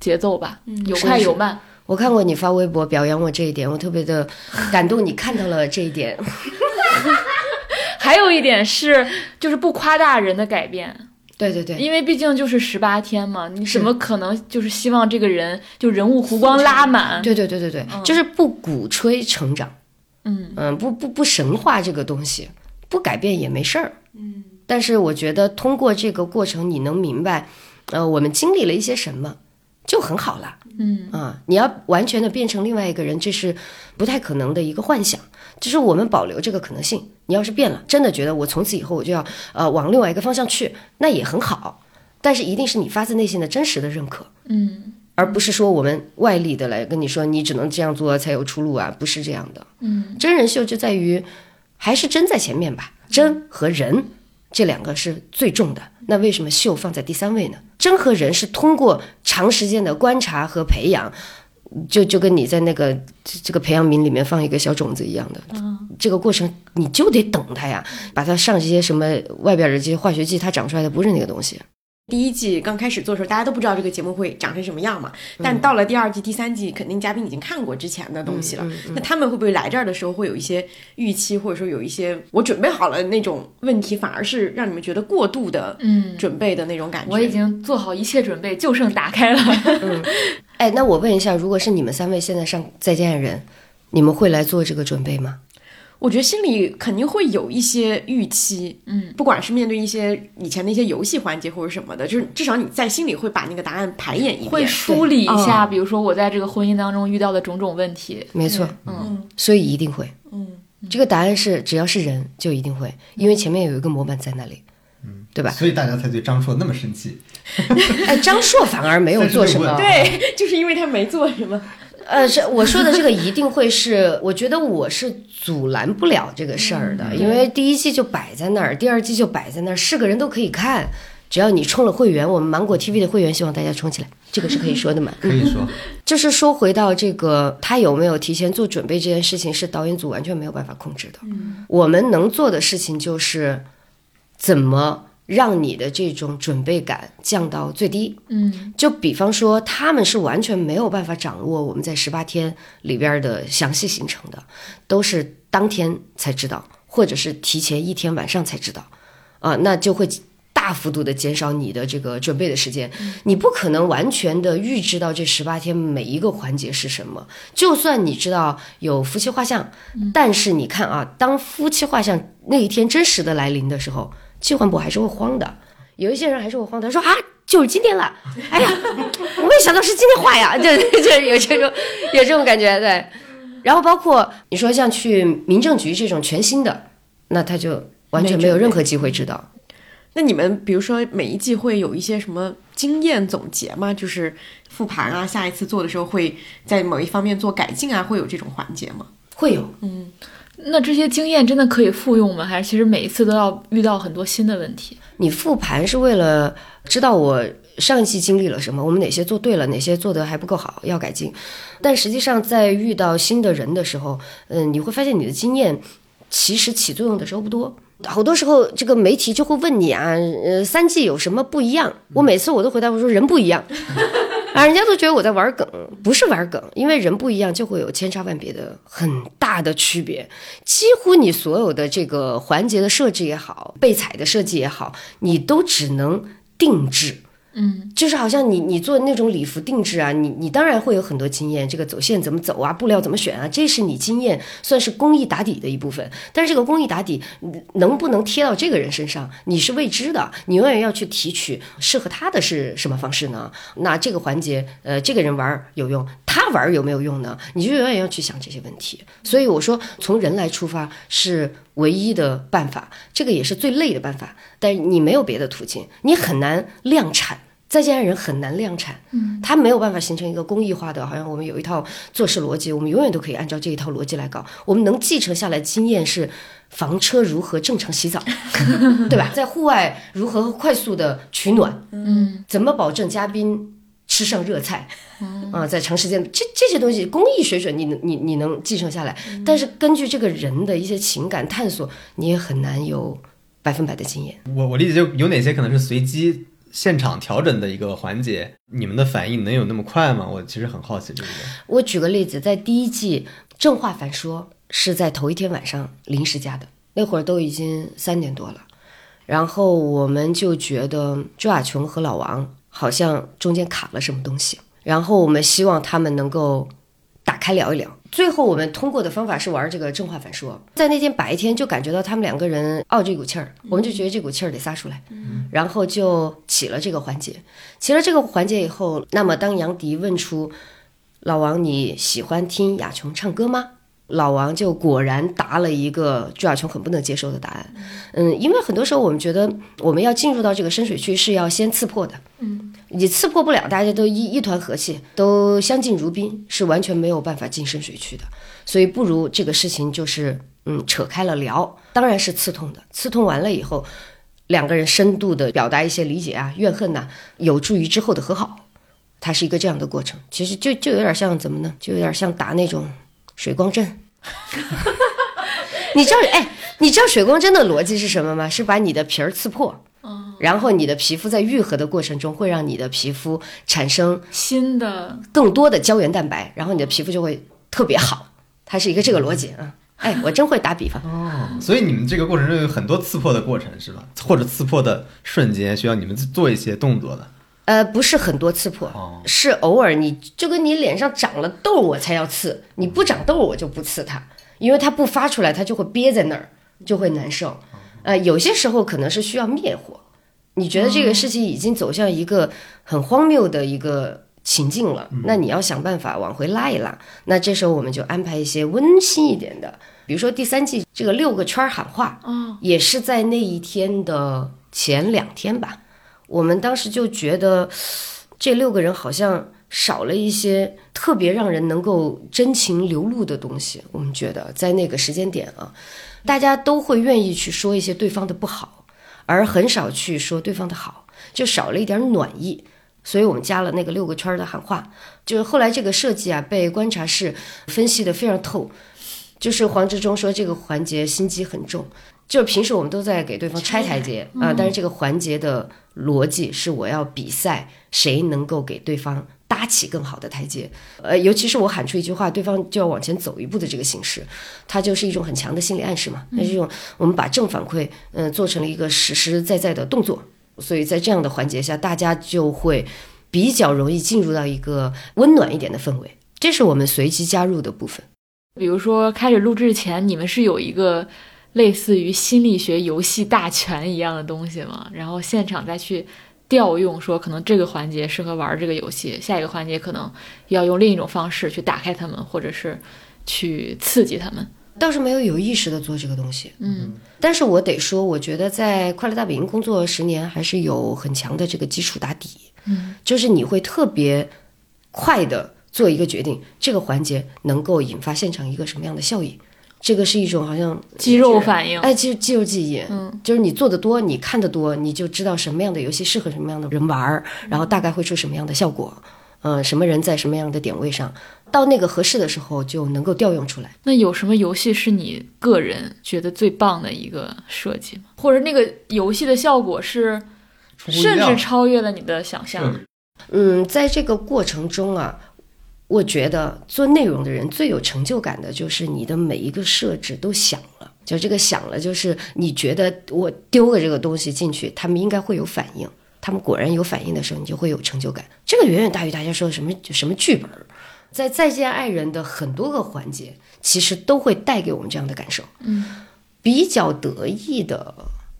节奏吧，有快有慢。我看过你发微博表扬我这一点，我特别的 (laughs) 感动，你看到了这一点。(laughs) 还有一点是，就是不夸大人的改变。对对对，因为毕竟就是十八天嘛，你怎么可能就是希望这个人就人物弧光拉满？对对对对对，就是不鼓吹成长，嗯。嗯，不不不神话这个东西，不改变也没事儿，嗯。但是我觉得通过这个过程，你能明白，呃，我们经历了一些什么，就很好了，嗯。啊，你要完全的变成另外一个人，这是不太可能的一个幻想。就是我们保留这个可能性。你要是变了，真的觉得我从此以后我就要呃往另外一个方向去，那也很好。但是一定是你发自内心的真实的认可，嗯，而不是说我们外力的来跟你说你只能这样做才有出路啊，不是这样的。嗯，真人秀就在于还是真在前面吧，真和人这两个是最重的。那为什么秀放在第三位呢？真和人是通过长时间的观察和培养。就就跟你在那个这个培养皿里面放一个小种子一样的，这个过程你就得等它呀，把它上这些什么外边的这些化学剂，它长出来的不是那个东西。第一季刚开始做的时候，大家都不知道这个节目会长成什么样嘛。但到了第二季、第三季，肯定嘉宾已经看过之前的东西了。那他们会不会来这儿的时候会有一些预期，或者说有一些我准备好了那种问题，反而是让你们觉得过度的嗯，准备的那种感觉？我已经做好一切准备，就剩打开了。哎，那我问一下，如果是你们三位现在上《再见爱人》，你们会来做这个准备吗？我觉得心里肯定会有一些预期，嗯，不管是面对一些以前的一些游戏环节或者什么的，就是至少你在心里会把那个答案排演一遍，会梳理一下，比如说我在这个婚姻当中遇到的种种问题。没错，嗯，所以一定会。嗯，这个答案是只要是人就一定会，因为前面有一个模板在那里，嗯，对吧？所以大家才对张硕那么生气。(laughs) 哎，张硕反而没有做什么，对，(laughs) 就是因为他没做什么。呃，是我说的这个一定会是，我觉得我是阻拦不了这个事儿的，因为第一季就摆在那儿，第二季就摆在那儿，是个人都可以看，只要你充了会员，我们芒果 TV 的会员，希望大家充起来，这个是可以说的嘛？可以说，就是说回到这个，他有没有提前做准备这件事情，是导演组完全没有办法控制的。我们能做的事情就是怎么。让你的这种准备感降到最低。嗯，就比方说，他们是完全没有办法掌握我们在十八天里边的详细行程的，都是当天才知道，或者是提前一天晚上才知道，啊，那就会大幅度的减少你的这个准备的时间。你不可能完全的预知到这十八天每一个环节是什么。就算你知道有夫妻画像，但是你看啊，当夫妻画像那一天真实的来临的时候。计划部还是会慌的，有一些人还是会慌的，说啊，就是今天了，哎呀，(laughs) 我没想到是今天画呀，(laughs) 就就有这种有这种感觉，对。然后包括你说像去民政局这种全新的，那他就完全没有任何机会知道。那你们比如说每一季会有一些什么经验总结吗？就是复盘啊，下一次做的时候会在某一方面做改进啊，会有这种环节吗？会有，嗯。那这些经验真的可以复用吗？还是其实每一次都要遇到很多新的问题？你复盘是为了知道我上一季经历了什么，我们哪些做对了，哪些做的还不够好，要改进。但实际上，在遇到新的人的时候，嗯，你会发现你的经验其实起作用的时候不多。好多时候，这个媒体就会问你啊，呃，三季有什么不一样？我每次我都回答我说人不一样。啊，人家都觉得我在玩梗，不是玩梗，因为人不一样，就会有千差万别的很大的区别。几乎你所有的这个环节的设置也好，被踩的设计也好，你都只能定制。嗯，就是好像你你做那种礼服定制啊，你你当然会有很多经验，这个走线怎么走啊，布料怎么选啊，这是你经验算是工艺打底的一部分。但是这个工艺打底能不能贴到这个人身上，你是未知的，你永远要去提取适合他的是什么方式呢？那这个环节，呃，这个人玩有用，他玩有没有用呢？你就永远要去想这些问题。所以我说，从人来出发是唯一的办法，这个也是最累的办法。但你没有别的途径，你很难量产。再见爱人很难量产，嗯，它没有办法形成一个工艺化的，好像我们有一套做事逻辑，我们永远都可以按照这一套逻辑来搞。我们能继承下来经验是房车如何正常洗澡，(laughs) 对吧？在户外如何快速的取暖，嗯，怎么保证嘉宾吃上热菜，啊，在长时间这这些东西工艺水准你能你你能继承下来，但是根据这个人的一些情感探索，你也很难有百分百的经验。我我理解就有哪些可能是随机。现场调整的一个环节，你们的反应能有那么快吗？我其实很好奇这个。我举个例子，在第一季正话反说是在头一天晚上临时加的，那会儿都已经三点多了，然后我们就觉得朱亚琼和老王好像中间卡了什么东西，然后我们希望他们能够打开聊一聊。最后我们通过的方法是玩这个正话反说，在那天白天就感觉到他们两个人傲这股气儿，我们就觉得这股气儿得撒出来，然后就起了这个环节。起了这个环节以后，那么当杨迪问出老王你喜欢听雅琼唱歌吗？老王就果然答了一个朱亚琼很不能接受的答案。嗯，因为很多时候我们觉得我们要进入到这个深水区是要先刺破的。嗯，你刺破不了，大家都一一团和气，都相敬如宾，是完全没有办法进深水区的。所以不如这个事情就是嗯扯开了聊，当然是刺痛的。刺痛完了以后，两个人深度的表达一些理解啊、怨恨呐、有助于之后的和好。它是一个这样的过程，其实就就有点像怎么呢？就有点像打那种。水光针，(laughs) 你知道哎，你知道水光针的逻辑是什么吗？是把你的皮儿刺破，然后你的皮肤在愈合的过程中，会让你的皮肤产生新的更多的胶原蛋白，然后你的皮肤就会特别好。它是一个这个逻辑啊。哎，我真会打比方。哦，所以你们这个过程中有很多刺破的过程是吧？或者刺破的瞬间需要你们做一些动作的。呃，不是很多刺破，哦是偶尔你就跟你脸上长了痘我才要刺，你不长痘我就不刺它，因为它不发出来，它就会憋在那儿，就会难受。呃，有些时候可能是需要灭火，你觉得这个事情已经走向一个很荒谬的一个情境了，那你要想办法往回拉一拉。那这时候我们就安排一些温馨一点的，比如说第三季这个六个圈儿喊话，哦，也是在那一天的前两天吧。我们当时就觉得这六个人好像少了一些特别让人能够真情流露的东西。我们觉得在那个时间点啊，大家都会愿意去说一些对方的不好，而很少去说对方的好，就少了一点暖意。所以我们加了那个六个圈的喊话，就是后来这个设计啊，被观察室分析的非常透。就是黄志忠说这个环节心机很重，就是平时我们都在给对方拆台阶啊、但是这个环节的逻辑是我要比赛谁能够给对方搭起更好的台阶，呃，尤其是我喊出一句话，对方就要往前走一步的这个形式，它就是一种很强的心理暗示嘛。那这种我们把正反馈，嗯、做成了一个实实在在的动作，所以在这样的环节下，大家就会比较容易进入到一个温暖一点的氛围，这是我们随机加入的部分。比如说开始录制前，你们是有一个类似于心理学游戏大全一样的东西嘛？然后现场再去调用，说可能这个环节适合玩这个游戏，下一个环节可能要用另一种方式去打开他们，或者是去刺激他们。倒是没有有意识的做这个东西，嗯但是我得说，我觉得在快乐大本营工作十年，还是有很强的这个基础打底，嗯，就是你会特别快的做一个决定，这个环节能够引发现场一个什么样的效益，这个是一种好像肌肉反应。哎，肌肌肉记忆，嗯，就是你做的多，你看的多，你就知道什么样的游戏适合什么样的人玩儿，然后大概会出什么样的效果，呃，什么人在什么样的点位上，到那个合适的时候就能够调用出来。那有什么游戏是你个人觉得最棒的一个设计吗？或者那个游戏的效果是甚至超越了你的想象？嗯，在这个过程中啊，我觉得做内容的人最有成就感的就是你的每一个设置都想了，就这个想了，就是你觉得我丢个这个东西进去，他们应该会有反应，他们果然有反应的时候，你就会有成就感。这个远远大于大家说的什么什么剧本儿。在《再见爱人》的很多个环节，其实都会带给我们这样的感受。嗯，比较得意的，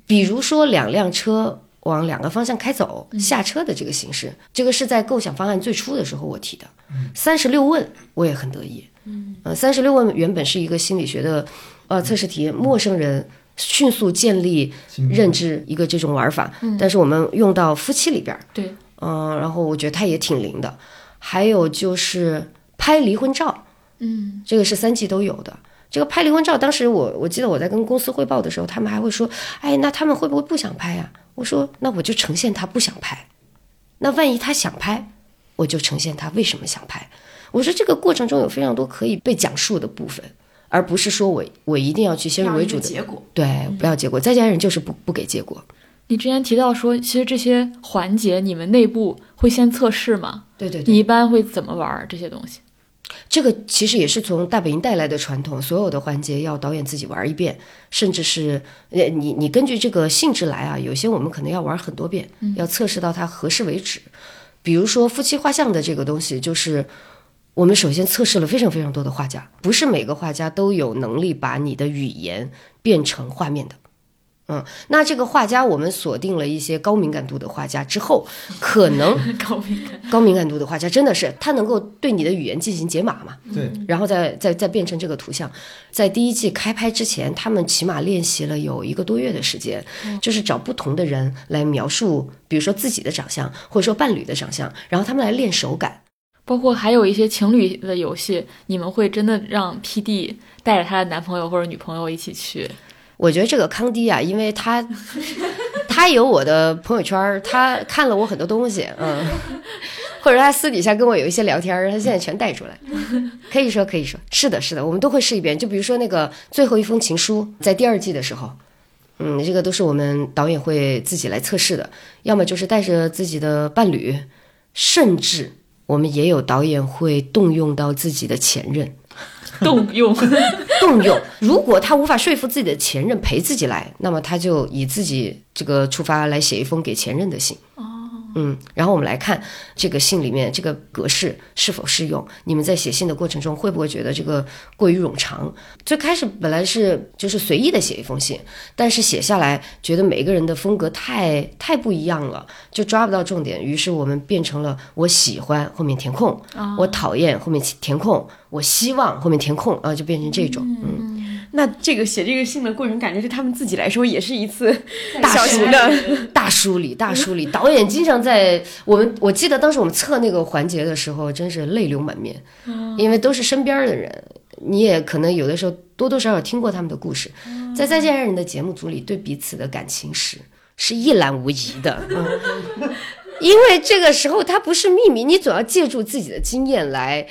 比如说两辆车往两个方向开走，下车的这个形式，这个是在构想方案最初的时候我提的。三十六问我也很得意。嗯，呃，三十六问原本是一个心理学的呃测试题，陌生人迅速建立认知一个这种玩法，但是我们用到夫妻里边儿，对，嗯、然后我觉得它也挺灵的。还有就是拍离婚照，嗯，这个是三季都有的。这个拍离婚照，当时我我记得我在跟公司汇报的时候，他们还会说：“哎，那他们会不会不想拍呀、我说：“那我就呈现他不想拍。那万一他想拍，我就呈现他为什么想拍。”我说这个过程中有非常多可以被讲述的部分，而不是说我我一定要去先入为主的结果。对，不要结果。再见爱人就是不不给结果。你之前提到说，其实这些环节你们内部会先测试吗？对对对。你一般会怎么玩儿这些东西？这个其实也是从大本营带来的传统，所有的环节要导演自己玩一遍，甚至是呃，你你根据这个性质来啊，有些我们可能要玩很多遍，要测试到它合适为止。比如说夫妻画像的这个东西，就是我们首先测试了非常非常多的画家，不是每个画家都有能力把你的语言变成画面的。嗯，那这个画家我们锁定了一些高敏感度的画家之后，可能 (laughs) 高敏感。高敏感度的画家真的是他能够对你的语言进行解码嘛？对，然后再再再变成这个图像。在第一季开拍之前，他们起码练习了有一个多月的时间，就是找不同的人来描述，比如说自己的长相，或者说伴侣的长相，然后他们来练手感。包括还有一些情侣的游戏，你们会真的让 PD 带着他的男朋友或者女朋友一起去？我觉得这个康迪啊，因为他 (laughs) 他有我的朋友圈，他看了我很多东西，嗯，(laughs) 或者他私底下跟我有一些聊天，他现在全带出来。(laughs) 可以说，可以说，是的，是的，我们都会试一遍。就比如说那个最后一封情书，在第二季的时候，嗯，这个都是我们导演会自己来测试的，要么就是带着自己的伴侣，甚至我们也有导演会动用到自己的前任。(laughs) 动用。(laughs) 动用，如果他无法说服自己的前任陪自己来，那么他就以自己这个出发来写一封给前任的信。嗯，然后我们来看这个信里面这个格式是否适用。你们在写信的过程中会不会觉得这个过于冗长？最开始本来是就是随意的写一封信，但是写下来觉得每个人的风格太太不一样了，就抓不到重点。于是我们变成了我喜欢后面填空，我讨厌后面填空，我希望后面填空啊，就变成这种嗯。那这个写这个信的过程，感觉对他们自己来说也是一次大小型的 (laughs) 大梳理。大梳理，导演经常在我们，我记得当时我们测那个环节的时候，真是泪流满面，因为都是身边的人，你也可能有的时候多多少少听过他们的故事，在《再见爱人》的节目组里，对彼此的感情史是一览无遗的。(laughs) 因为这个时候它不是秘密，你总要借助自己的经验来。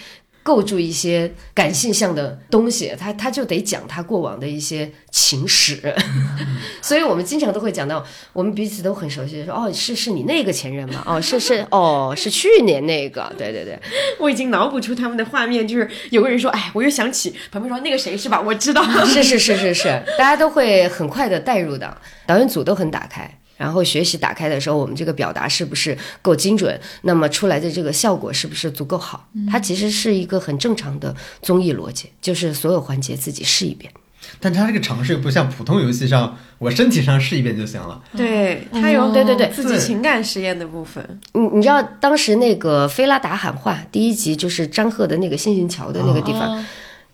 构筑一些感性向的东西，他他就得讲他过往的一些情史，(laughs) 所以我们经常都会讲到，我们彼此都很熟悉，说哦，是是你那个前任吗？哦，是是 (laughs) 哦，是去年那个，对对对，我已经脑补出他们的画面，就是有个人说，哎，我又想起旁边说那个谁是吧？我知道，是是是是是，大家都会很快的带入的，导演组都很打开。然后学习打开的时候，我们这个表达是不是够精准？那么出来的这个效果是不是足够好？它其实是一个很正常的综艺逻辑，就是所有环节自己试一遍。但它这个尝试又不像普通游戏上，我身体上试一遍就行了。对，它有对对对自己情感实验的部分。你你知道当时那个菲拉达喊话第一集就是张赫的那个星星桥的那个地方，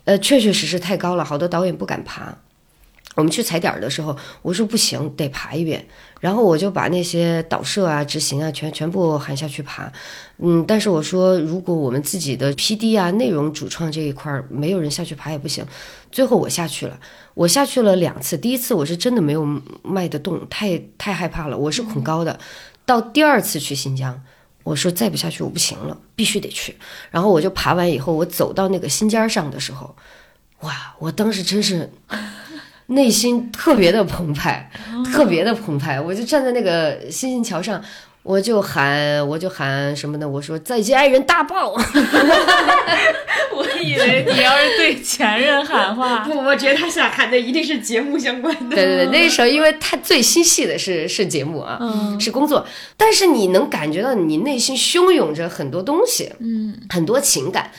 呃，确确实实太高了，好多导演不敢爬。我们去踩点的时候，我说不行，得爬一遍。然后我就把那些导摄啊、执行啊全全部喊下去爬，嗯，但是我说如果我们自己的 P D 啊、内容主创这一块儿没有人下去爬也不行。最后我下去了，我下去了两次，第一次我是真的没有迈得动，太太害怕了，我是恐高的。到第二次去新疆，我说再不下去我不行了，必须得去。然后我就爬完以后，我走到那个心尖上的时候，哇，我当时真是。内心特别的澎湃，特别的澎湃，我就站在那个星星桥上，我就喊，我就喊什么呢？我说再见爱人大爆！(laughs) 我以为你要是对前任喊话，(laughs) 不，我觉得他想喊的一定是节目相关的。对对对，那时候因为他最心细的是是节目啊，是工作，但是你能感觉到你内心汹涌着很多东西，嗯，很多情感。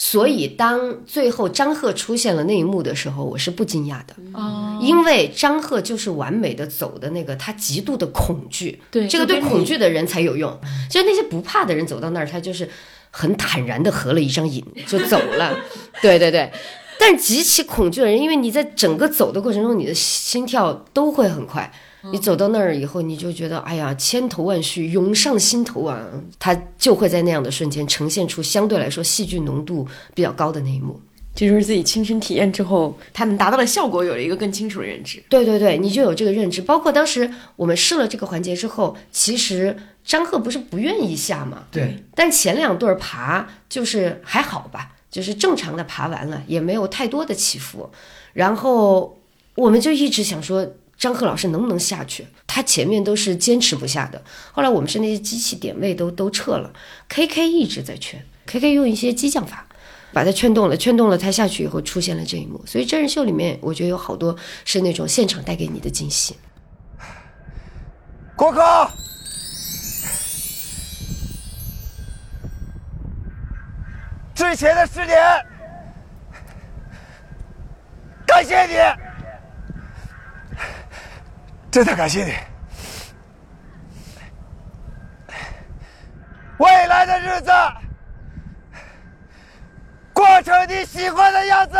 所以，当最后张赫出现了那一幕的时候，我是不惊讶的，哦，因为张赫就是完美的走的那个，他极度的恐惧，对，这个对恐惧的人才有用，就是那些不怕的人走到那儿，他就是很坦然的合了一张影就走了，(laughs) 对对对，但极其恐惧的人，因为你在整个走的过程中，你的心跳都会很快。你走到那儿以后，你就觉得哎呀，千头万绪涌上心头啊！它就会在那样的瞬间呈现出相对来说戏剧浓度比较高的那一幕。这就是自己亲身体验之后，他们达到的效果有了一个更清楚的认知。对对对，你就有这个认知。包括当时我们试了这个环节之后，其实张赫不是不愿意下嘛？对。但前两对爬就是还好吧，就是正常的爬完了，也没有太多的起伏。然后我们就一直想说。张赫老师能不能下去？他前面都是坚持不下的。后来我们是那些机器点位都都撤了，K K 一直在劝，K K 用一些激将法把他劝动了，劝动了他下去以后出现了这一幕。所以真人秀里面，我觉得有好多是那种现场带给你的惊喜。国科，之前的十年，感谢你。真的感谢你。未来的日子，过成你喜欢的样子，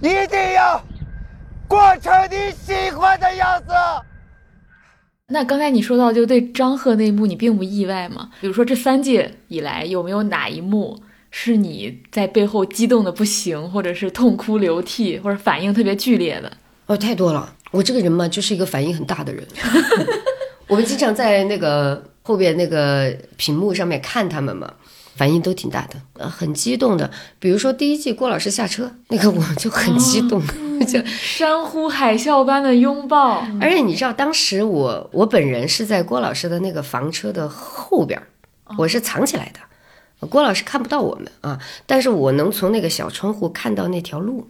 一定要过成你喜欢的样子。那刚才你说到，就对张赫那一幕，你并不意外吗？比如说这三届以来，有没有哪一幕是你在背后激动的不行，或者是痛哭流涕，或者反应特别剧烈的？哦，太多了。我这个人嘛，就是一个反应很大的人。(laughs) 我们经常在那个后边那个屏幕上面看他们嘛，反应都挺大的，呃，很激动的。比如说第一季郭老师下车，那个我就很激动。(laughs) 就山呼海啸般的拥抱，而且你知道，当时我我本人是在郭老师的那个房车的后边儿，我是藏起来的，郭老师看不到我们啊，但是我能从那个小窗户看到那条路。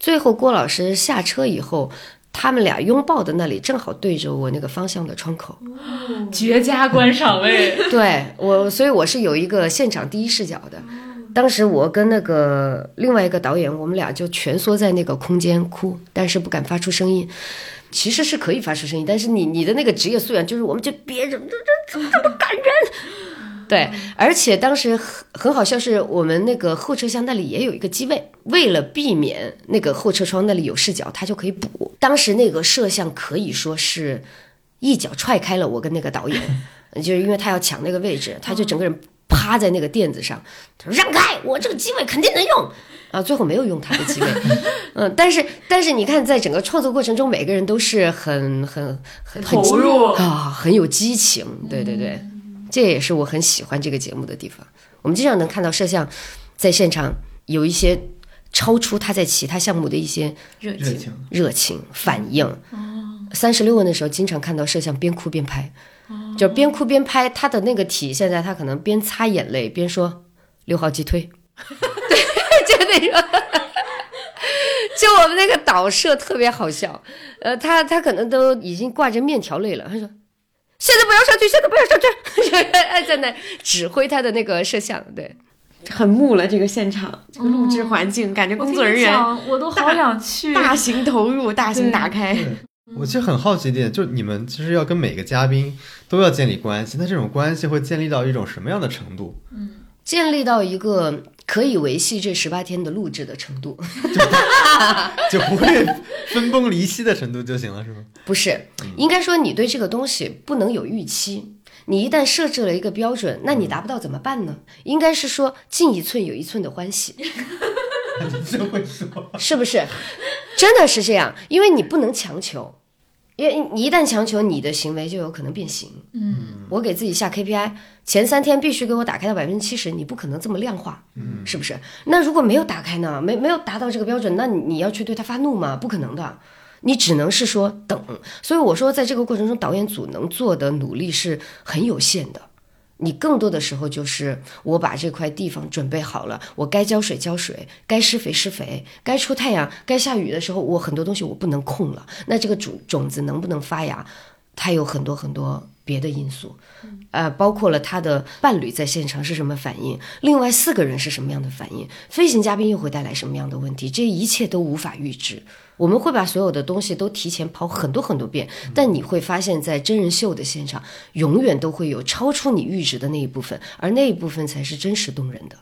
最后郭老师下车以后，他们俩拥抱的那里正好对着我那个方向的窗口。绝佳观赏位。(laughs) 对我，所以我是有一个现场第一视角的。当时我跟那个另外一个导演，我们俩就蜷缩在那个空间哭，但是不敢发出声音。其实是可以发出声音，但是你你的那个职业素养就是，我们就憋着，这这怎么这么感人？对，而且当时很很好笑，是我们那个后车厢那里也有一个机位，为了避免那个后车窗那里有视角，他就可以补。当时那个摄像可以说是一脚踹开了我跟那个导演，(laughs) 就是因为他要抢那个位置，他就整个人趴在那个垫子上，他说让开，我这个机位肯定能用。啊，最后没有用他的机位，(laughs) 嗯，但是但是你看，在整个创作过程中，每个人都是很很很很投入啊，很有激情，对对对，这也是我很喜欢这个节目的地方。我们经常能看到摄像在现场有一些超出他在其他项目的一些热热情，热情反应。三十六问的时候，经常看到摄像边哭边拍，就边哭边拍，他的那个体现在他可能边擦眼泪边说六号击推，(laughs) 对，(laughs) 就那种。就我们那个导摄特别好笑，呃，他他可能都已经挂着面条泪了。他说：“现在不要上去，现在不要上去。(laughs) ”在那指挥他的那个摄像，对，很木了，这个现场，这个录制环境，感觉工作人员我都好想去。大型投入，大型打开。我其实很好奇一点，就是你们其实要跟每个嘉宾都要建立关系，那这种关系会建立到一种什么样的程度？嗯建立到一个可以维系这十八天的录制的程度。(laughs) 就不会分崩离析的程度就行了，是吗？不是，应该说你对这个东西不能有预期。你一旦设置了一个标准，那你达不到怎么办呢？应该是说进一寸有一寸的欢喜，(laughs) 你真会说。是不是？真的是这样，因为你不能强求，因为你一旦强求，你的行为就有可能变形。嗯，我给自己下 KPI，前三天必须给我打开到百分之七十，你不可能这么量化，嗯是不是？那如果没有打开呢？没没有达到这个标准，那你你要去对他发怒吗？不可能的，你只能是说等。所以我说，在这个过程中，导演组能做的努力是很有限的。你更多的时候就是我把这块地方准备好了，我该浇水浇水，该施肥施肥，该出太阳该下雨的时候，我很多东西我不能控了。那这个种种子能不能发芽，它有很多很多别的因素，呃，包括了他的伴侣在现场是什么反应，另外四个人是什么样的反应，飞行嘉宾又会带来什么样的问题，这一切都无法预知。我们会把所有的东西都提前跑很多很多遍，但你会发现在真人秀的现场，永远都会有超出你阈值的那一部分，而那一部分才是真实动人的。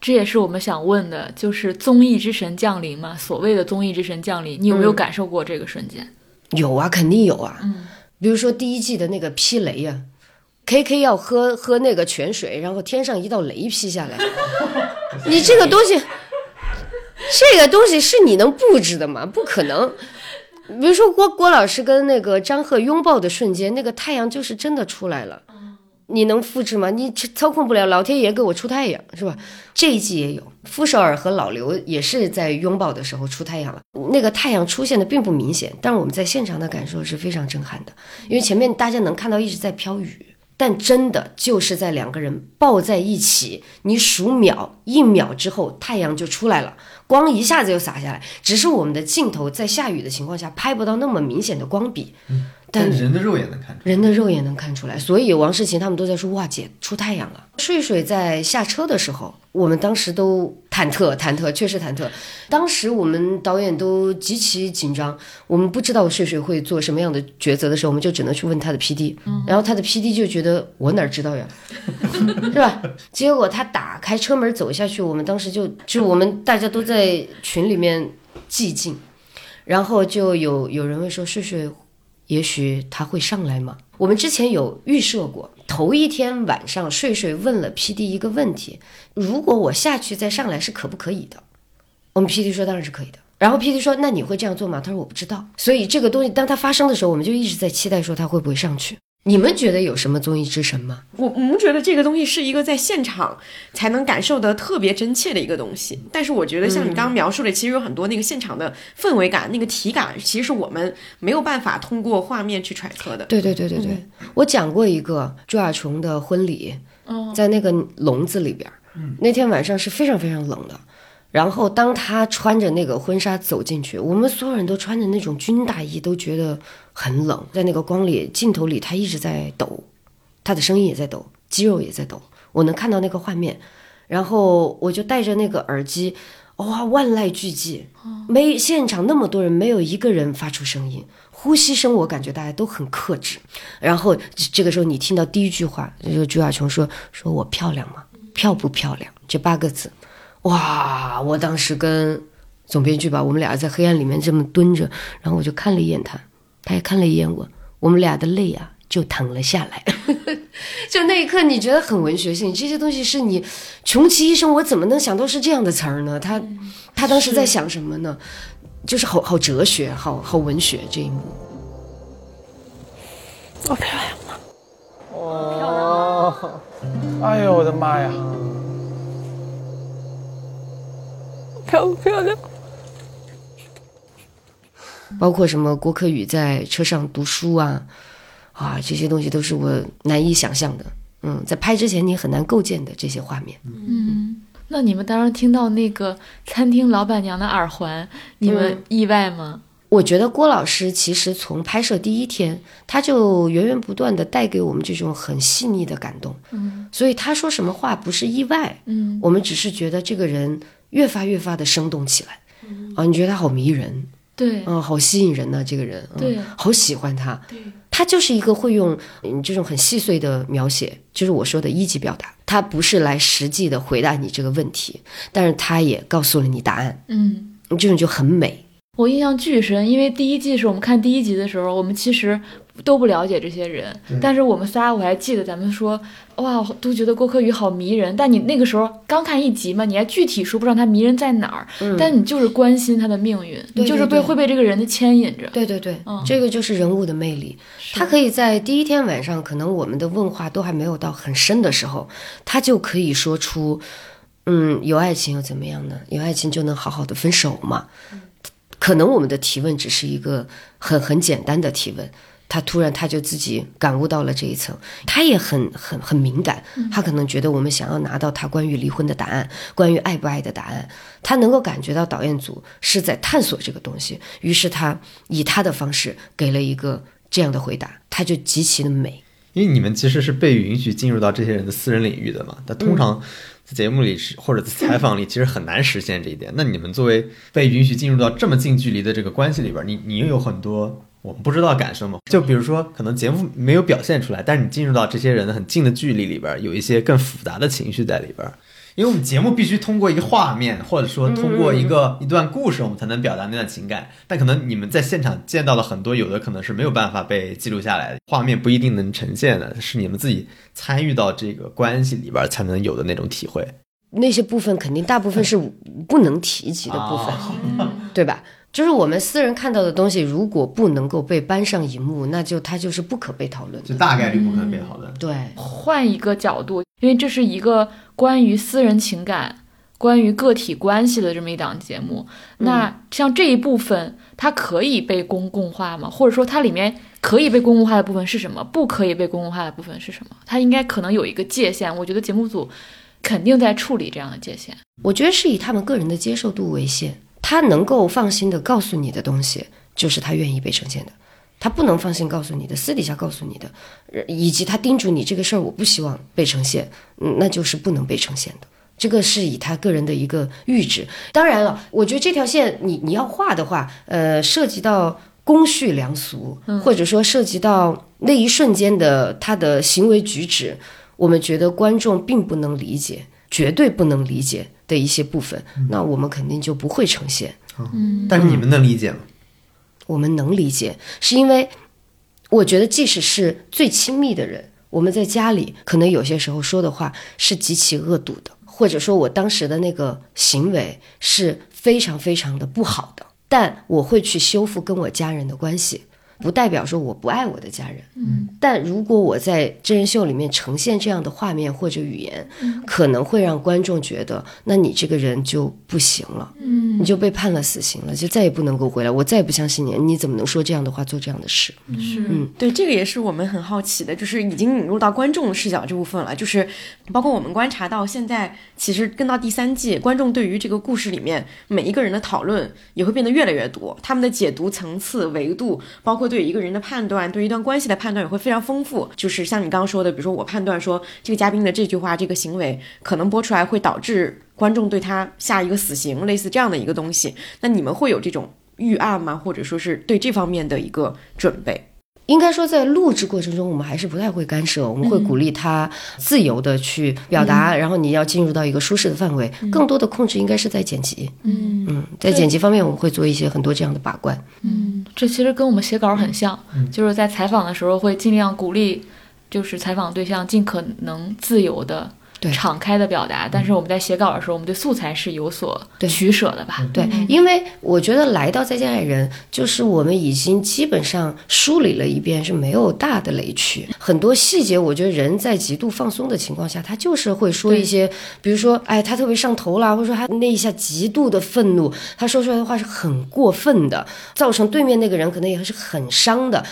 这也是我们想问的，就是综艺之神降临嘛？所谓的综艺之神降临，你有没有感受过这个瞬间？有啊，肯定有啊。嗯，比如说第一季的那个劈雷呀、k K 要喝喝那个泉水，然后天上一道雷劈下来，(laughs) 你这个东西，这个东西是你能布置的吗？不可能。比如说郭郭老师跟那个张赫拥抱的瞬间，那个太阳就是真的出来了。你能复制吗？你操控不了，老天爷给我出太阳是吧？这一季也有，傅首尔和老刘也是在拥抱的时候出太阳了。那个太阳出现的并不明显，但是我们在现场的感受是非常震撼的，因为前面大家能看到一直在飘雨，但真的就是在两个人抱在一起，你数秒，一秒之后太阳就出来了，光一下子就洒下来。只是我们的镜头在下雨的情况下拍不到那么明显的光比，但人的肉眼能看出来。人的肉眼能看出来，所以王诗琴他们都在说哇姐出太阳了。睡睡在下车的时候，我们当时都忐忑忐忑，确实忐忑。当时我们导演都极其紧张，我们不知道睡睡会做什么样的抉择的时候，我们就只能去问他的 PD，、然后他的 PD 就觉得我哪知道呀，(laughs) 是吧？结果他打开车门走下去，我们当时就就我们大家都在群里面寂静，然后就有有人会说睡睡也许他会上来吗？我们之前有预设过，头一天晚上睡睡问了 PD 一个问题：如果我下去再上来是可不可以的？我们 PD 说当然是可以的。然后 PD 说那你会这样做吗？他说我不知道。所以这个东西当它发生的时候，我们就一直在期待说他会不会上去。你们觉得有什么综艺之神吗？我我们觉得这个东西是一个在现场才能感受的特别真切的一个东西，但是我觉得像你刚刚描述的，其实有很多那个现场的氛围感、那个体感，其实是我们没有办法通过画面去揣测的。对对对对对，我讲过一个朱亚琼的婚礼，在那个笼子里边，那天晚上是非常非常冷的。然后当她穿着那个婚纱走进去，我们所有人都穿着那种军大衣，都觉得很冷。在那个光里镜头里，她一直在抖，她的声音也在抖，肌肉也在抖，我能看到那个画面。然后我就戴着那个耳机，哇，万籁俱寂，没现场那么多人，没有一个人发出声音，呼吸声我感觉大家都很克制。然后这个时候你听到第一句话，就朱亚琼说：“说我漂亮吗？漂不漂亮？”这八个字。哇！我当时跟总编剧吧，我们俩在黑暗里面这么蹲着，然后我就看了一眼他，他也看了一眼我，我们俩的泪啊就淌了下来。(laughs) 就那一刻，你觉得很文学性，这些东西是你穷其一生，我怎么能想到是这样的词儿呢？他他当时在想什么呢？就是好好哲学，好好文学这一幕。我漂亮吗？哦，哎呦我的妈呀！漂不漂亮？包括什么郭柯宇在车上读书啊，啊，这些东西都是我难以想象的。嗯，在拍之前你很难构建的这些画面。嗯，那你们当时听到那个餐厅老板娘的耳环，你们意外吗？我觉得郭老师其实从拍摄第一天，他就源源不断的带给我们这种很细腻的感动。嗯，所以他说什么话不是意外。嗯，我们只是觉得这个人越发越发的生动起来。啊，你觉得他好迷人，对，啊，好吸引人呢、这个人，嗯对好喜欢他。对，他就是一个会用嗯这种很细碎的描写，就是我说的一级表达。他不是来实际的回答你这个问题，但是他也告诉了你答案，嗯。这种就很美。我印象巨深，因为第一季是，我们看第一集的时候，我们其实都不了解这些人，但是我们仨我还记得咱们说，哇，都觉得郭柯宇好迷人。但你那个时候刚看一集嘛，你还具体说不上他迷人在哪儿，但你就是关心他的命运，对你就是被会被这个人的牵引着。对对对，嗯这个就是人物的魅力。他可以在第一天晚上，可能我们的问话都还没有到很深的时候，他就可以说出，嗯，有爱情又怎么样呢？有爱情就能好好的分手吗？可能我们的提问只是一个很很简单的提问。他突然他就自己感悟到了这一层，他也很很很敏感，他可能觉得我们想要拿到他关于离婚的答案，关于爱不爱的答案，他能够感觉到导演组是在探索这个东西，于是他以他的方式给了一个这样的回答，他就极其的美。因为你们其实是被允许进入到这些人的私人领域的嘛，但通常在节目里是或者在采访里，其实很难实现这一点。那你们作为被允许进入到这么近距离的这个关系里边，你你又有很多我们不知道感受吗？就比如说，可能节目没有表现出来，但是你进入到这些人的很近的距离里边，有一些更复杂的情绪在里边。因为我们节目必须通过一个画面，或者说通过一个、一段故事，我们才能表达那段情感。但可能你们在现场见到了很多，有的可能是没有办法被记录下来的，画面不一定能呈现的，是你们自己参与到这个关系里边才能有的那种体会。那些部分肯定大部分是不能提及的部分，对吧？就是我们私人看到的东西，如果不能够被搬上荧幕，那就它就是不可被讨论的。就大概率不可能被讨论。对，换一个角度，因为这是一个关于私人情感、关于个体关系的这么一档节目。那像这一部分，它可以被公共化吗？或者说，它里面可以被公共化的部分是什么？不可以被公共化的部分是什么？它应该可能有一个界限。我觉得节目组肯定在处理这样的界限。我觉得是以他们个人的接受度为限，他能够放心的告诉你的东西，就是他愿意被呈现的。他不能放心告诉你的，私底下告诉你的，呃以及他叮嘱你这个事儿，我不希望被呈现，嗯，那就是不能被呈现的。这个是以他个人的一个阈值。当然了，我觉得这条线你你要画的话，呃，涉及到公序良俗，或者说涉及到那一瞬间的他的行为举止，我们觉得观众并不能理解，绝对不能理解的一些部分，那我们肯定就不会呈现。但是你们能理解吗？我们能理解，是因为我觉得，即使是最亲密的人，我们在家里可能有些时候说的话是极其恶毒的，或者说我当时的那个行为是非常非常的不好的，但我会去修复跟我家人的关系。不代表说我不爱我的家人。嗯，但如果我在真人秀里面呈现这样的画面或者语言，可能会让观众觉得，那你这个人就不行了，嗯你就被判了死刑了，就再也不能够回来。我再也不相信你，你怎么能说这样的话，做这样的事？是嗯对，这个也是我们很好奇的，就是已经引入到观众视角这部分了。就是包括我们观察到现在，其实跟到第三季，观众对于这个故事里面每一个人的讨论也会变得越来越多，他们的解读层次、维度，包括对一个人的判断、对一段关系的判断也会非常丰富。就是像你刚刚说的，比如说我判断说这个嘉宾的这句话、这个行为可能播出来会导致观众对他下一个死刑，类似这样的一个东西。那你们会有这种预案吗？或者说是对这方面的一个准备？应该说，在录制过程中，我们还是不太会干涉，我们会鼓励他自由的去表达，然后你要进入到一个舒适的范围。更多的控制应该是在剪辑，嗯嗯，在剪辑方面，我们会做一些很多这样的把关。嗯，这其实跟我们写稿很像，嗯就是在采访的时候会尽量鼓励，就是采访对象尽可能自由的。对敞开的表达，但是我们在写稿的时候，我们对素材是有所对取舍的吧？对，因为我觉得来到再见爱人，就是我们已经基本上梳理了一遍，是没有大的雷区。很多细节，我觉得人在极度放松的情况下，他就是会说一些，比如说，哎，他特别上头啦，或者说他那一下极度的愤怒，他说出来的话是很过分的，造成对面那个人可能也是很伤的。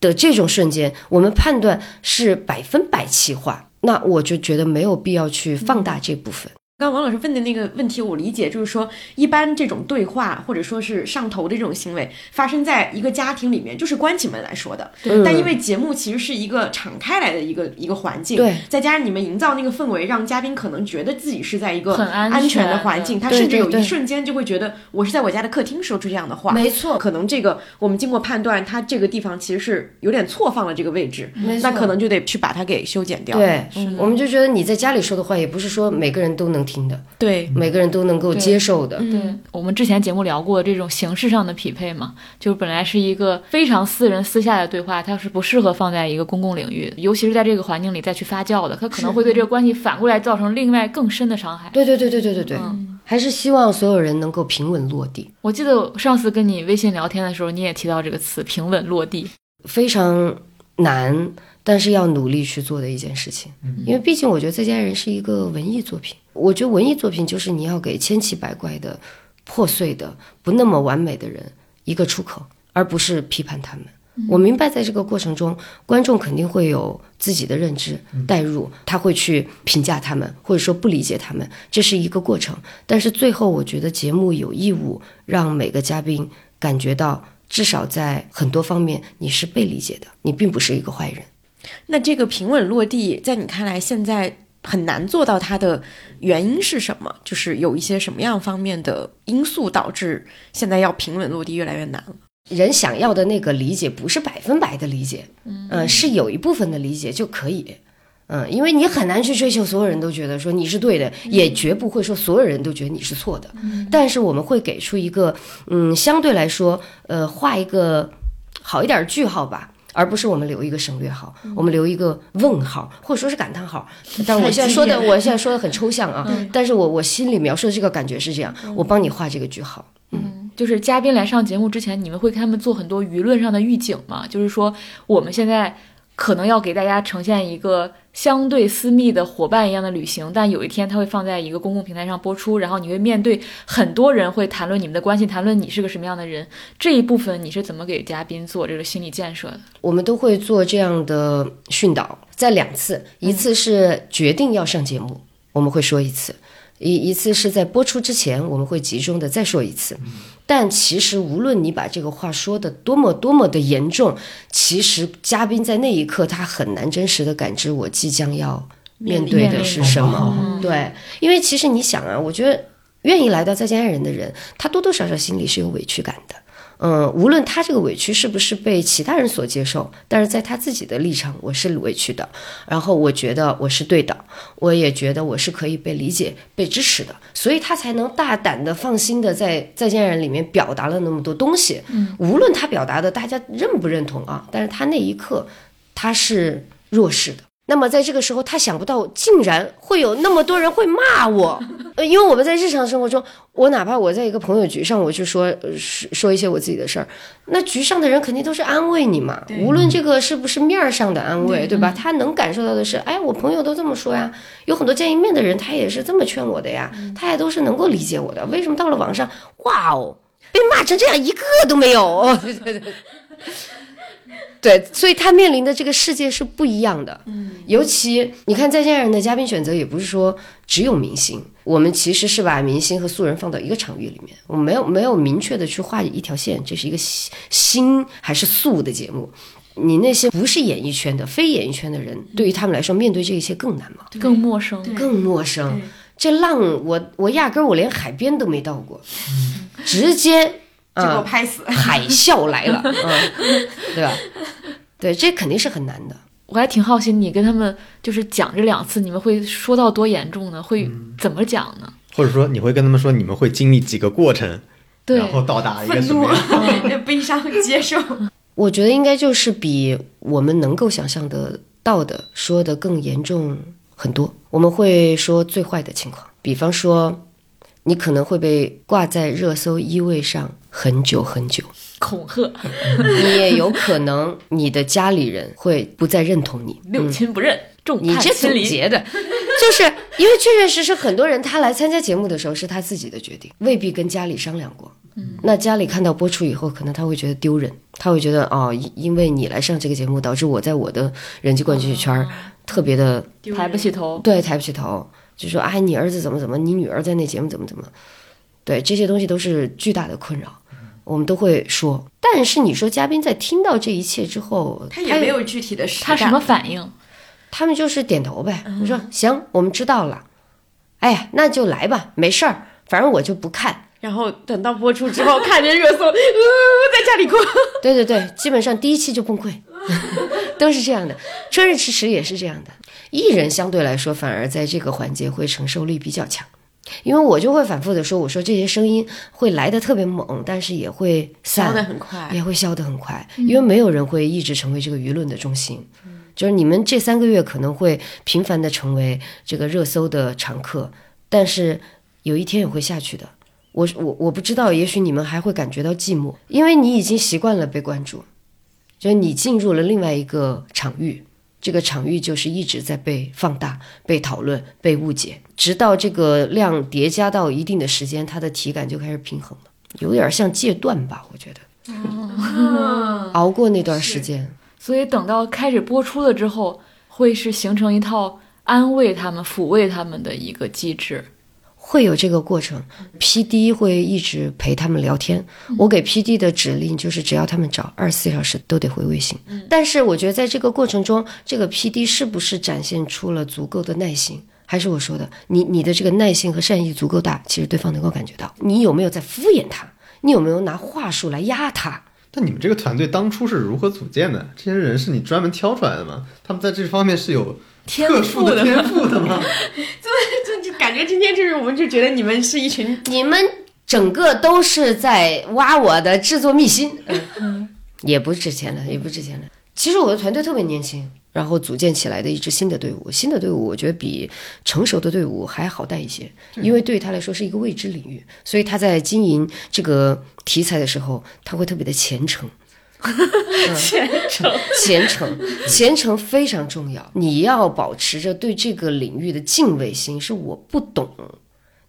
的这种瞬间，我们判断是百分百气化，那我就觉得没有必要去放大这部分。刚王老师问的那个问题，我理解就是说，一般这种对话或者说是上头的这种行为，发生在一个家庭里面，就是关起门来说的。嗯但因为节目其实是一个敞开来的一个一个环境，对，再加上你们营造那个氛围，让嘉宾可能觉得自己是在一个很安安全的环境，他甚至有一瞬间就会觉得我是在我家的客厅说出这样的话。没错可能这个我们经过判断，他这个地方其实是有点错放了这个位置，那可能就得去把它给修剪掉。对，我们就觉得你在家里说的话，也不是说每个人都能听的，对，每个人都能够接受的。对。我们之前节目聊过这种形式上的匹配嘛，就是本来是一个非常私人私下的对话，它是不适合放在一个公共领域，尤其是在这个环境里再去发酵的，它可能会对这个关系反过来造成另外更深的伤害。对对对对对对对，嗯。还是希望所有人能够平稳落地。我记得上次跟你微信聊天的时候，你也提到这个词“平稳落地。非常难，但是要努力去做的一件事情。因为毕竟我觉得《再见爱人》是一个文艺作品，我觉得文艺作品就是你要给千奇百怪的、破碎的、不那么完美的人一个出口，而不是批判他们。我明白，在这个过程中，观众肯定会有自己的认知代入，他会去评价他们，或者说不理解他们，这是一个过程。但是最后，我觉得节目有义务让每个嘉宾感觉到，至少在很多方面你是被理解的，你并不是一个坏人。那这个平稳落地，在你看来，现在很难做到它的原因是什么？就是有一些什么样方面的因素导致现在要平稳落地越来越难了？人想要的那个理解不是百分百的理解，嗯、是有一部分的理解就可以。嗯，因为你很难去追求所有人都觉得说你是对的，也绝不会说所有人都觉得你是错的。但是我们会给出一个，嗯，相对来说，呃，画一个好一点的句号吧。而不是我们留一个省略号，我们留一个问号，或者说是感叹号。但我现在说的，我现在说的很抽象啊，但是我我心里描述的这个感觉是这样，我帮你画这个句号。”。嗯就是嘉宾来上节目之前，你们会给他们做很多舆论上的预警吗？就是说，我们现在可能要给大家呈现一个相对私密的伙伴一样的旅行，但有一天它会放在一个公共平台上播出，然后你会面对很多人会谈论你们的关系，谈论你是个什么样的人。这一部分你是怎么给嘉宾做这个心理建设的？我们都会做这样的训导，在两次，一次是决定要上节目，我们会说一次；一一次是在播出之前，我们会集中的再说一次。但其实，无论你把这个话说的多么多么的严重，其实嘉宾在那一刻他很难真实的感知我即将要面对的是什么。对，因为其实你想啊，我觉得愿意来到再见爱人的人，他多多少少心里是有委屈感的。嗯，无论他这个委屈是不是被其他人所接受，但是在他自己的立场，我是委屈的。然后我觉得我是对的，我也觉得我是可以被理解、被支持的，所以他才能大胆的、放心的在《再见爱人》里面表达了那么多东西。嗯，无论他表达的大家认不认同啊，但是他那一刻他是弱势的。那么在这个时候，他想不到竟然会有那么多人会骂我，(laughs) 呃，因为我们在日常生活中，我哪怕我在一个朋友局上，我去说呃说说一些我自己的事儿，那局上的人肯定都是安慰你嘛，无论这个是不是面儿上的安慰，对吧？他能感受到的是，哎，我朋友都这么说呀，有很多见一面的人，他也是这么劝我的呀，他也都是能够理解我的。为什么到了网上，哇哦，被骂成这样一个都没有？对 (laughs) 对对。对，所以他面临的这个世界是不一样的。嗯，尤其你看《再见爱人》的嘉宾选择，也不是说只有明星，我们其实是把明星和素人放到一个场域里面，我们没有没有明确的去画一条线，这是一个新新还是素的节目。你那些不是演艺圈的、非演艺圈的人，对于他们来说，面对这一切更难吗？更陌生。更陌生。这浪，我我压根儿我连海边都没到过，直接就给我啊拍死。海啸来了，(laughs) 嗯，对吧？对，这肯定是很难的。我还挺好奇，你跟他们就是讲这两次，你们会说到多严重呢？会怎么讲呢？或者说你会跟他们说你们会经历几个过程，对，然后到达一个什么样？(laughs) 悲伤、接受。(laughs) 我觉得应该就是比我们能够想象得到的说的更严重很多。我们会说最坏的情况，比方说，你可能会被挂在热搜一位上很久很久，恐吓，你也有可能你的家里人会不再认同你。六亲不认，重你这叛亲离。总结的，(laughs) 就是因为确确实实很多人他来参加节目的时候是他自己的决定，未必跟家里商量过。嗯，那家里看到播出以后，可能他会觉得丢人，他会觉得哦，因因为你来上这个节目，导致我在我的人际关系圈儿特别的抬不起头。对抬不起头，就说哎，你儿子怎么怎么，你女儿在那节目怎么怎么，对这些东西都是巨大的困扰，我们都会说。但是你说嘉宾在听到这一切之后，他也没有具体的他什么反应？他们就是点头呗。你说行，我们知道了。哎呀，那就来吧，没事儿，反正我就不看。然后等到播出之后，看见热搜，呃，在家里哭。对对对，基本上第一期就崩溃，(laughs) 都是这样的。春日迟迟也是这样的。艺人相对来说，反而在这个环节会承受力比较强，因为我就会反复的说，我说这些声音会来的特别猛，但是也会散消得很快也会消得很快，因为没有人会一直成为这个舆论的中心。就是你们这三个月可能会频繁的成为这个热搜的常客，但是有一天也会下去的。我我我不知道，也许你们还会感觉到寂寞，因为你已经习惯了被关注，就是你进入了另外一个场域，这个场域就是一直在被放大、被讨论、被误解，直到这个量叠加到一定的时间，它的体感就开始平衡了，有点像戒断吧，我觉得。(laughs) 熬过那段时间，所以等到开始播出了之后，会是形成一套安慰他们、抚慰他们的一个机制。会有这个过程，P.D. 会一直陪他们聊天。我给 P.D. 的指令就是，只要他们找，二十四小时都得回微信。但是我觉得在这个过程中，这个 P.D. 是不是展现出了足够的耐心？还是我说的，你你的这个耐心和善意足够大，其实对方能够感觉到。你有没有在敷衍他？你有没有拿话术来压他？但你们这个团队当初是如何组建的？这些人是你专门挑出来的吗？他们在这方面是有特殊的天赋的吗？就 (laughs) 就感觉今天就是，我们就觉得你们是一群你们整个都是在挖我的制作秘辛，嗯，也不值钱了，也不值钱了。其实我的团队特别年轻，然后组建起来的一支新的队伍，新的队伍我觉得比成熟的队伍还好带一些，因为对于他来说是一个未知领域，所以他在经营这个题材的时候，他会特别的虔诚。(laughs) 虔诚。(laughs) 虔诚，虔诚非常重要。你要保持着对这个领域的敬畏心，是我不懂。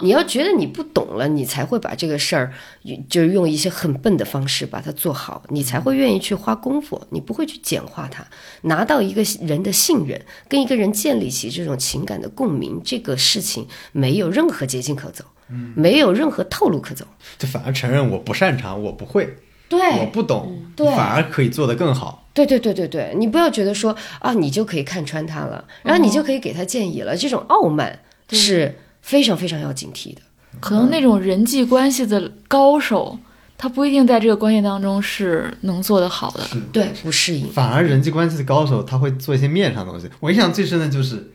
你要觉得你不懂了，你才会把这个事儿，就是用一些很笨的方式把它做好，你才会愿意去花功夫，你不会去简化它，拿到一个人的信任，跟一个人建立起这种情感的共鸣，这个事情没有任何捷径可走，没有任何套路可走。就反而承认我不擅长，我不会，对，我不懂，对反而可以做得更好。对对对对对，你不要觉得说啊，你就可以看穿他了，然后你就可以给他建议了，这种傲慢是非常非常要警惕的。可能那种人际关系的高手，他不一定在这个关系当中是能做得好的。对，不适应。反而人际关系的高手，他会做一些面上的东西。我印象最深的就是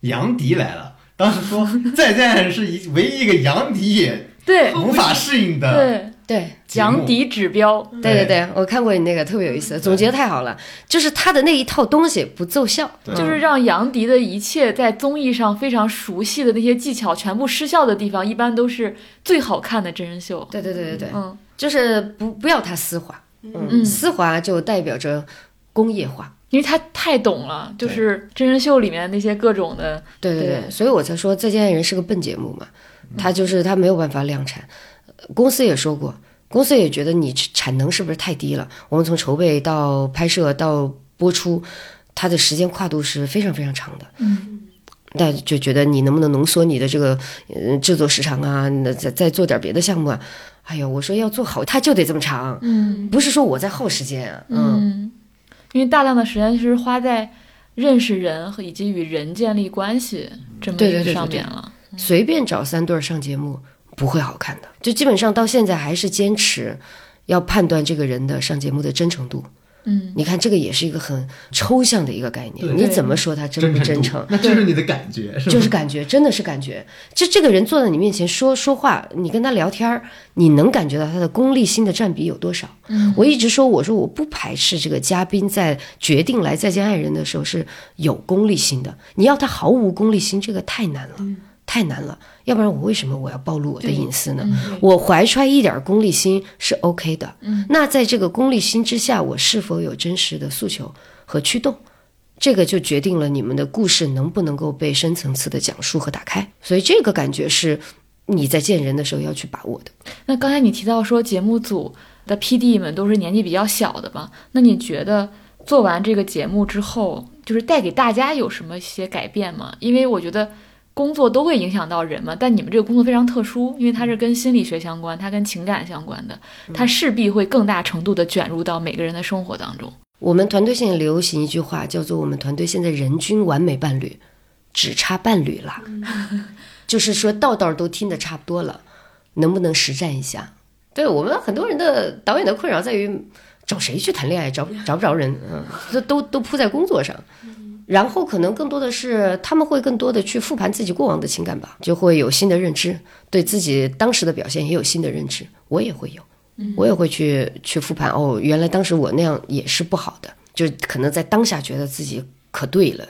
杨迪来了，当时说 (laughs) 再见是一唯一一个杨迪也对无法适应的对，杨迪指标，对对。对，我看过你那个特别有意思，总结的太好了，就是他的那一套东西不奏效，就是让杨迪的一切在综艺上非常熟悉的那些技巧全部失效的地方，一般都是最好看的真人秀。对对对对对，嗯。就是不不要他丝滑，嗯，嗯丝滑就代表着工业化。因为他太懂了，就是真人秀里面那些各种的，对对对，对所以我才说《再见爱人》是个笨节目嘛，他就是他没有办法量产。呃公司也说过，公司也觉得你产能是不是太低了？我们从筹备到拍摄到播出，它的时间跨度是非常非常长的。嗯，那就觉得你能不能浓缩你的这个呃制作时长啊？那再再做点别的项目啊？哎呀，我说要做好，它就得这么长，嗯不是说我在耗时间啊。嗯，嗯，因为大量的时间其实花在认识人和以及与人建立关系这么一个对对对对对上面了。随便找三对儿上节目不会好看的，就基本上到现在还是坚持要判断这个人的上节目的真诚度。嗯，你看，这个也是一个很抽象的一个概念，你怎么说他真不真诚？那就是你的感觉，是吧？就是感觉，真的是感觉。就这个人坐在你面前说说话，你跟他聊天儿，你能感觉到他的功利心的占比有多少？嗯我一直说，我说我不排斥这个嘉宾在决定来再见爱人的时候是有功利心的。你要他毫无功利心，这个太难了，太难了。要不然我为什么我要暴露我的隐私呢？我怀揣一点功利心是 OK 的。那在这个功利心之下，我是否有真实的诉求和驱动？这个就决定了你们的故事能不能够被深层次的讲述和打开。所以这个感觉是你在见人的时候要去把握的。那刚才你提到说节目组的 PD 们都是年纪比较小的嘛，那你觉得做完这个节目之后，就是带给大家有什么一些改变吗？因为我觉得工作都会影响到人嘛，但你们这个工作非常特殊，因为它是跟心理学相关，它跟情感相关的，它势必会更大程度的卷入到每个人的生活当中。我们团队现在流行一句话，叫做“我们团队现在人均完美伴侣，只差伴侣了”，(laughs) 就是说道道都听得差不多了，能不能实战一下？对我们很多人的导演的困扰在于找谁去谈恋爱，找找不着人，嗯，这都都扑在工作上。然后可能更多的是他们会更多的去复盘自己过往的情感吧，就会有新的认知，对自己当时的表现也有新的认知。我也会有，我也会去去复盘。哦，原来当时我那样也是不好的，就可能在当下觉得自己可对了，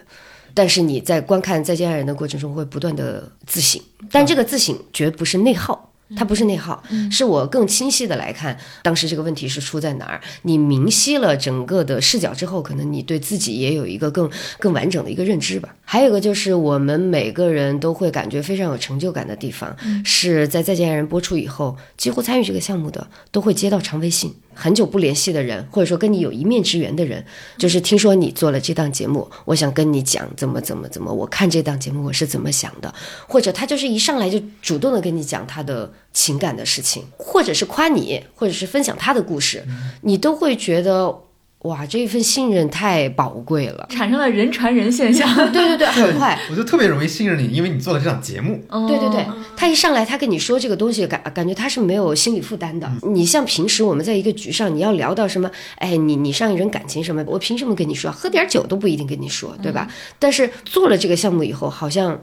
但是你在观看《再见爱人》的过程中会不断的自省，但这个自省绝不是内耗。它不是内耗，是我更清晰的来看当时这个问题是出在哪儿。你明晰了整个的视角之后，可能你对自己也有一个更更完整的一个认知吧。还有一个就是我们每个人都会感觉非常有成就感的地方，是在《再见爱人》播出以后，几乎参与这个项目的都会接到长微信。很久不联系的人，或者说跟你有一面之缘的人，就是听说你做了这档节目，我想跟你讲怎么怎么怎么，我看这档节目我是怎么想的，或者他就是一上来就主动的跟你讲他的情感的事情，或者是夸你，或者是分享他的故事，你都会觉得哇，这一份信任太宝贵了。产生了人传人现象。(laughs) 对对对，很快。我就特别容易信任你，因为你做了这档节目。对对对，他一上来，他跟你说这个东西，感感觉他是没有心理负担的。你像平时我们在一个局上，你要聊到什么，哎，你你上一人感情什么，我凭什么跟你说？喝点酒都不一定跟你说，对吧？但是做了这个项目以后，好像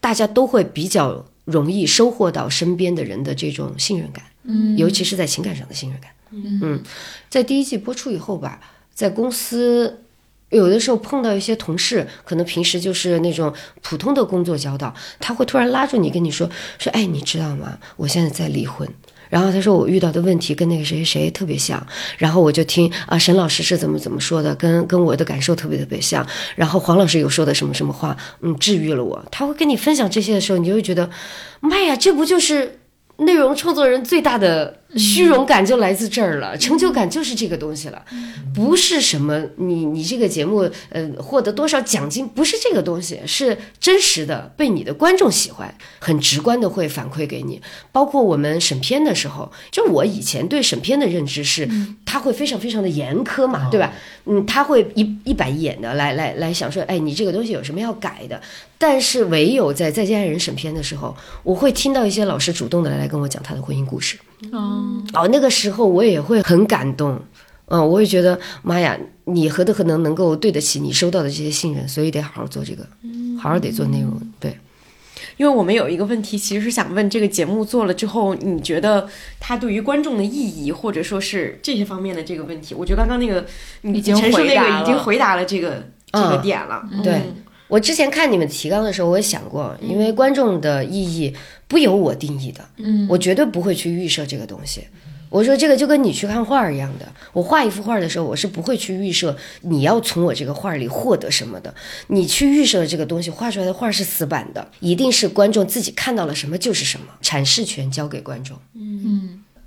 大家都会比较容易收获到身边的人的这种信任感，嗯，尤其是在情感上的信任感。嗯，在第一季播出以后吧，在公司有的时候碰到一些同事，可能平时就是那种普通的工作交道，他会突然拉住你跟你说说，哎，你知道吗？我现在在离婚。然后他说我遇到的问题跟那个谁谁谁特别像，然后我就听啊沈老师是怎么怎么说的，跟跟我的感受特别特别像。然后黄老师有说的什么什么话，嗯，治愈了我。他会跟你分享这些的时候，你就会觉得，妈呀，这不就是内容创作人最大的虚荣感就来自这儿了，成就感就是这个东西了，不是什么你你这个节目呃获得多少奖金，不是这个东西，是真实的被你的观众喜欢，很直观的会反馈给你。包括我们审片的时候，就我以前对审片的认知是，他会非常非常的严苛嘛，对吧？嗯，他会一一板一眼的来来来想说，哎，你这个东西有什么要改的？但是唯有在《再见爱人》审片的时候，我会听到一些老师主动的来跟我讲他的婚姻故事。哦，哦，那个时候我也会很感动，嗯，我也觉得妈呀，你何德何能能够对得起你收到的这些信任，所以得好好做这个，好好得做内容，对。因为我们有一个问题，其实是想问这个节目做了之后，你觉得它对于观众的意义，或者说是这些方面的这个问题，我觉得刚刚那个你已经陈述那回答了个已经回答了。这个这个嗯点了。对我之前看你们提纲的时候，我也想过，因为观众的意义不由我定义的，嗯我绝对不会去预设这个东西。我说这个就跟你去看画儿一样的，我画一幅画的时候，我是不会去预设你要从我这个画里获得什么的。你去预设的这个东西，画出来的画是死板的，一定是观众自己看到了什么就是什么，阐释权交给观众。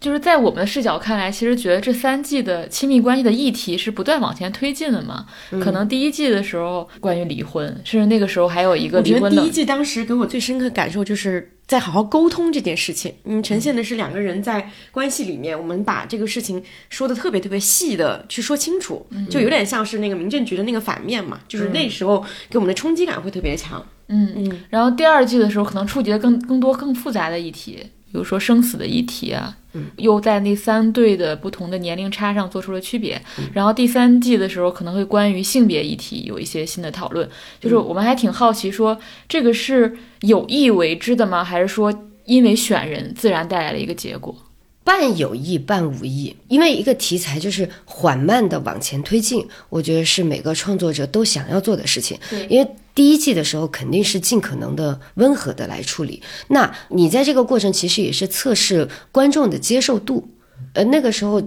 就是在我们的视角看来，其实觉得这三季的亲密关系的议题是不断往前推进的嘛。可能第一季的时候关于离婚，甚至那个时候还有一个离婚我觉得第一季当时给我最深刻感受就是在好好沟通这件事情。嗯，呈现的是两个人在关系里面，我们把这个事情说的特别特别细的去说清楚，就有点像是那个民政局的那个反面嘛，就是那时候给我们的冲击感会特别强。嗯嗯，然后第二季的时候可能触及了更更多更复杂的议题，比如说生死的议题啊，嗯，又在那三对的不同的年龄差上做出了区别。然后第三季的时候可能会关于性别议题有一些新的讨论，就是我们还挺好奇说这个是有意为之的吗？还是说因为选人自然带来了一个结果？半有意半无意，因为一个题材就是缓慢的往前推进，我觉得是每个创作者都想要做的事情。对因为第一季的时候肯定是尽可能的温和的来处理，那你在这个过程其实也是测试观众的接受度。呃，那个时候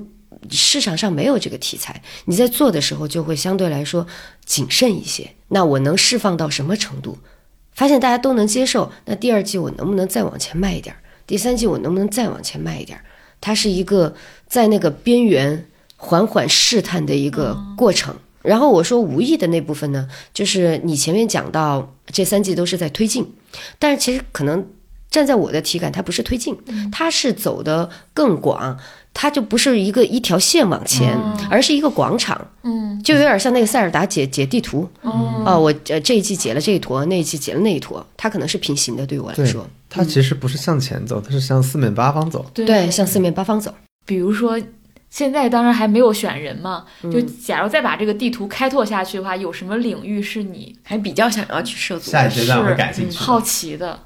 市场上没有这个题材，你在做的时候就会相对来说谨慎一些。那我能释放到什么程度？发现大家都能接受，那第二季我能不能再往前迈一点儿？第三季我能不能再往前迈一点儿？它是一个在那个边缘缓缓试探的一个过程。然后我说无意的那部分呢，就是你前面讲到这三季都是在推进，但是其实可能站在我的体感，它不是推进，它是走的更广，它就不是一个一条线往前，而是一个广场，嗯，就有点像那个塞尔达解解地图。哦，哦，我呃这一季解了这一坨，那一季解了那一坨，它可能是平行的，对于我来说，，它其实不是向前走，它是向四面八方走。对对，向四面八方走。比如说，现在当然还没有选人嘛，嗯就假如再把这个地图开拓下去的话，有什么领域是你还比较想要去涉足的。下一阶段我是会感兴趣的。好奇的？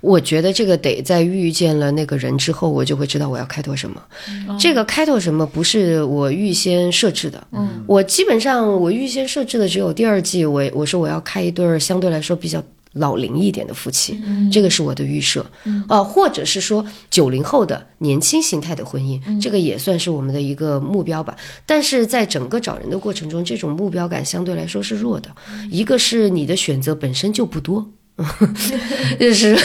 我觉得这个得在遇见了那个人之后，我就会知道我要开拓什么。这个开拓什么不是我预先设置的，嗯，我基本上我预先设置的只有第二季，我我说我要开一对儿相对来说比较老龄一点的夫妻，这个是我的预设，啊、或者是说九零后的年轻形态的婚姻，这个也算是我们的一个目标吧。但是在整个找人的过程中，这种目标感相对来说是弱的，一个是你的选择本身就不多。(laughs) 就是，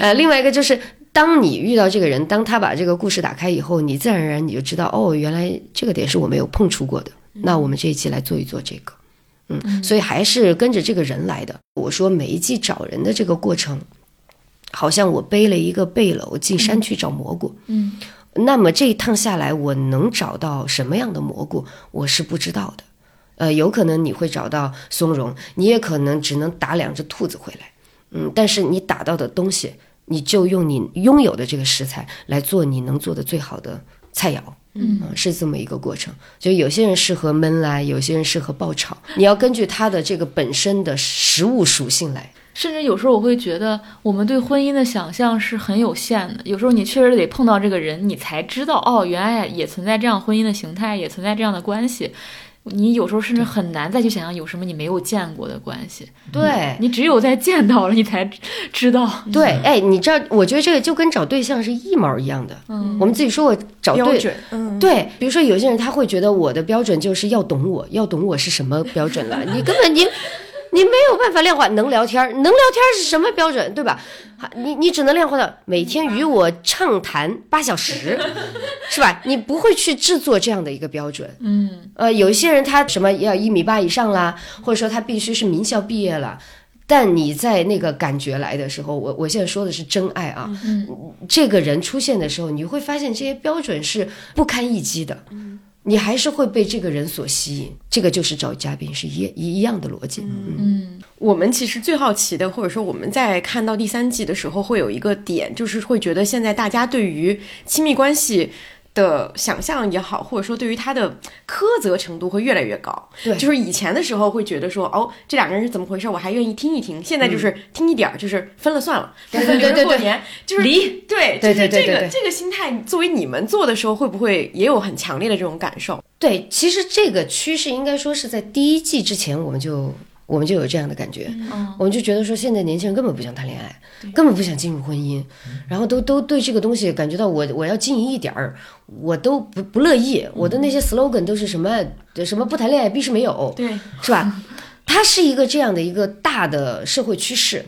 呃，另外一个就是，当你遇到这个人，当他把这个故事打开以后，你自然而然你就知道，哦，原来这个点是我没有碰触过的。那我们这一期来做一做这个，嗯，所以还是跟着这个人来的。我说每一季找人的这个过程，好像我背了一个背篓进山去找蘑菇，嗯，那么这一趟下来，我能找到什么样的蘑菇，我是不知道的。呃，有可能你会找到松茸，你也可能只能打两只兔子回来。嗯，但是你打到的东西，你就用你拥有的这个食材来做你能做的最好的菜肴。嗯啊是这么一个过程。就有些人适合闷来，有些人适合爆炒，你要根据他的这个本身的食物属性来。甚至有时候我会觉得，我们对婚姻的想象是很有限的。有时候你确实得碰到这个人，你才知道，哦，原来也存在这样婚姻的形态，也存在这样的关系。你有时候甚至很难再去想象有什么你没有见过的关系。对你只有在见到了，你才知道。对，哎，你知道，我觉得这个就跟找对象是一毛一样的。嗯我们自己说我找对标准，嗯，对，比如说有些人他会觉得我的标准就是要懂我，要懂我是什么标准了，你根本你你没有办法量化，能聊天儿，能聊天儿是什么标准，对吧？你你只能量化到每天与我畅谈八小时，(laughs) 是吧？你不会去制作这样的一个标准。嗯呃，有一些人他什么要一米八以上啦，或者说他必须是名校毕业了。但你在那个感觉来的时候，我我现在说的是真爱啊，嗯这个人出现的时候，你会发现这些标准是不堪一击的，你还是会被这个人所吸引。这个就是找嘉宾是一一一样的逻辑。嗯嗯我们其实最好奇的，或者说我们在看到第三季的时候，会有一个点，就是会觉得现在大家对于亲密关系的想象也好，或者说对于他的苛责程度会越来越高。对就是以前的时候会觉得说，哦，这两个人是怎么回事，我还愿意听一听。现在就是听一点儿，就是分了算了。对分对对对过年就是离对，对就是这个对对对对这个心态，作为你们做的时候，会不会也有很强烈的这种感受？对，其实这个趋势应该说是在第一季之前我们就。我们就有这样的感觉，我们就觉得说，现在年轻人根本不想谈恋爱，根本不想进入婚姻，然后都都对这个东西感觉到我我要经营一点儿，我都不不乐意。我的那些 slogan 都是什么什么不谈恋爱必是没有，对，是吧？它是一个这样的一个大的社会趋势，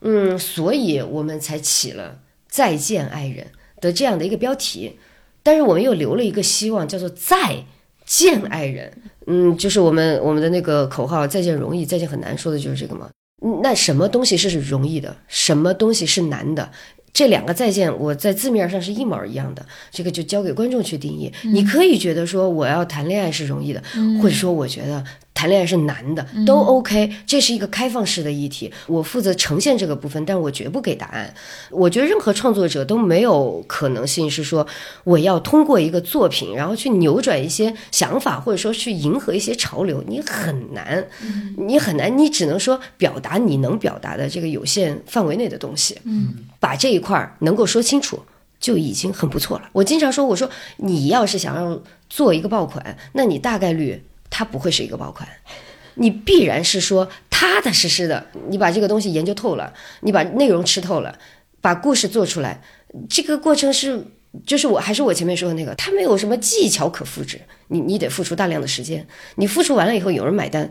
嗯，所以我们才起了“再见爱人”的这样的一个标题，但是我们又留了一个希望，叫做“再见爱人”。嗯，就是我们我们的那个口号“再见容易，再见很难”，说的就是这个嘛。嗯那什么东西是容易的，什么东西是难的？这两个再见，我在字面上是一模一样的，这个就交给观众去定义。你可以觉得说我要谈恋爱是容易的，或者说我觉得谈恋爱是难的，都 OK。这是一个开放式的议题，我负责呈现这个部分，但我绝不给答案。我觉得任何创作者都没有可能性是说我要通过一个作品，然后去扭转一些想法，或者说去迎合一些潮流，你很难，你很难，你只能说表达你能表达的这个有限范围内的东西。嗯，把这一块儿能够说清楚。就已经很不错了。我经常说，我说你要是想要做一个爆款，那你大概率它不会是一个爆款，你必然是说踏踏实实的，你把这个东西研究透了，你把内容吃透了，把故事做出来，这个过程是。就是我还是我前面说的那个，它没有什么技巧可复制，你你得付出大量的时间，你付出完了以后有人买单，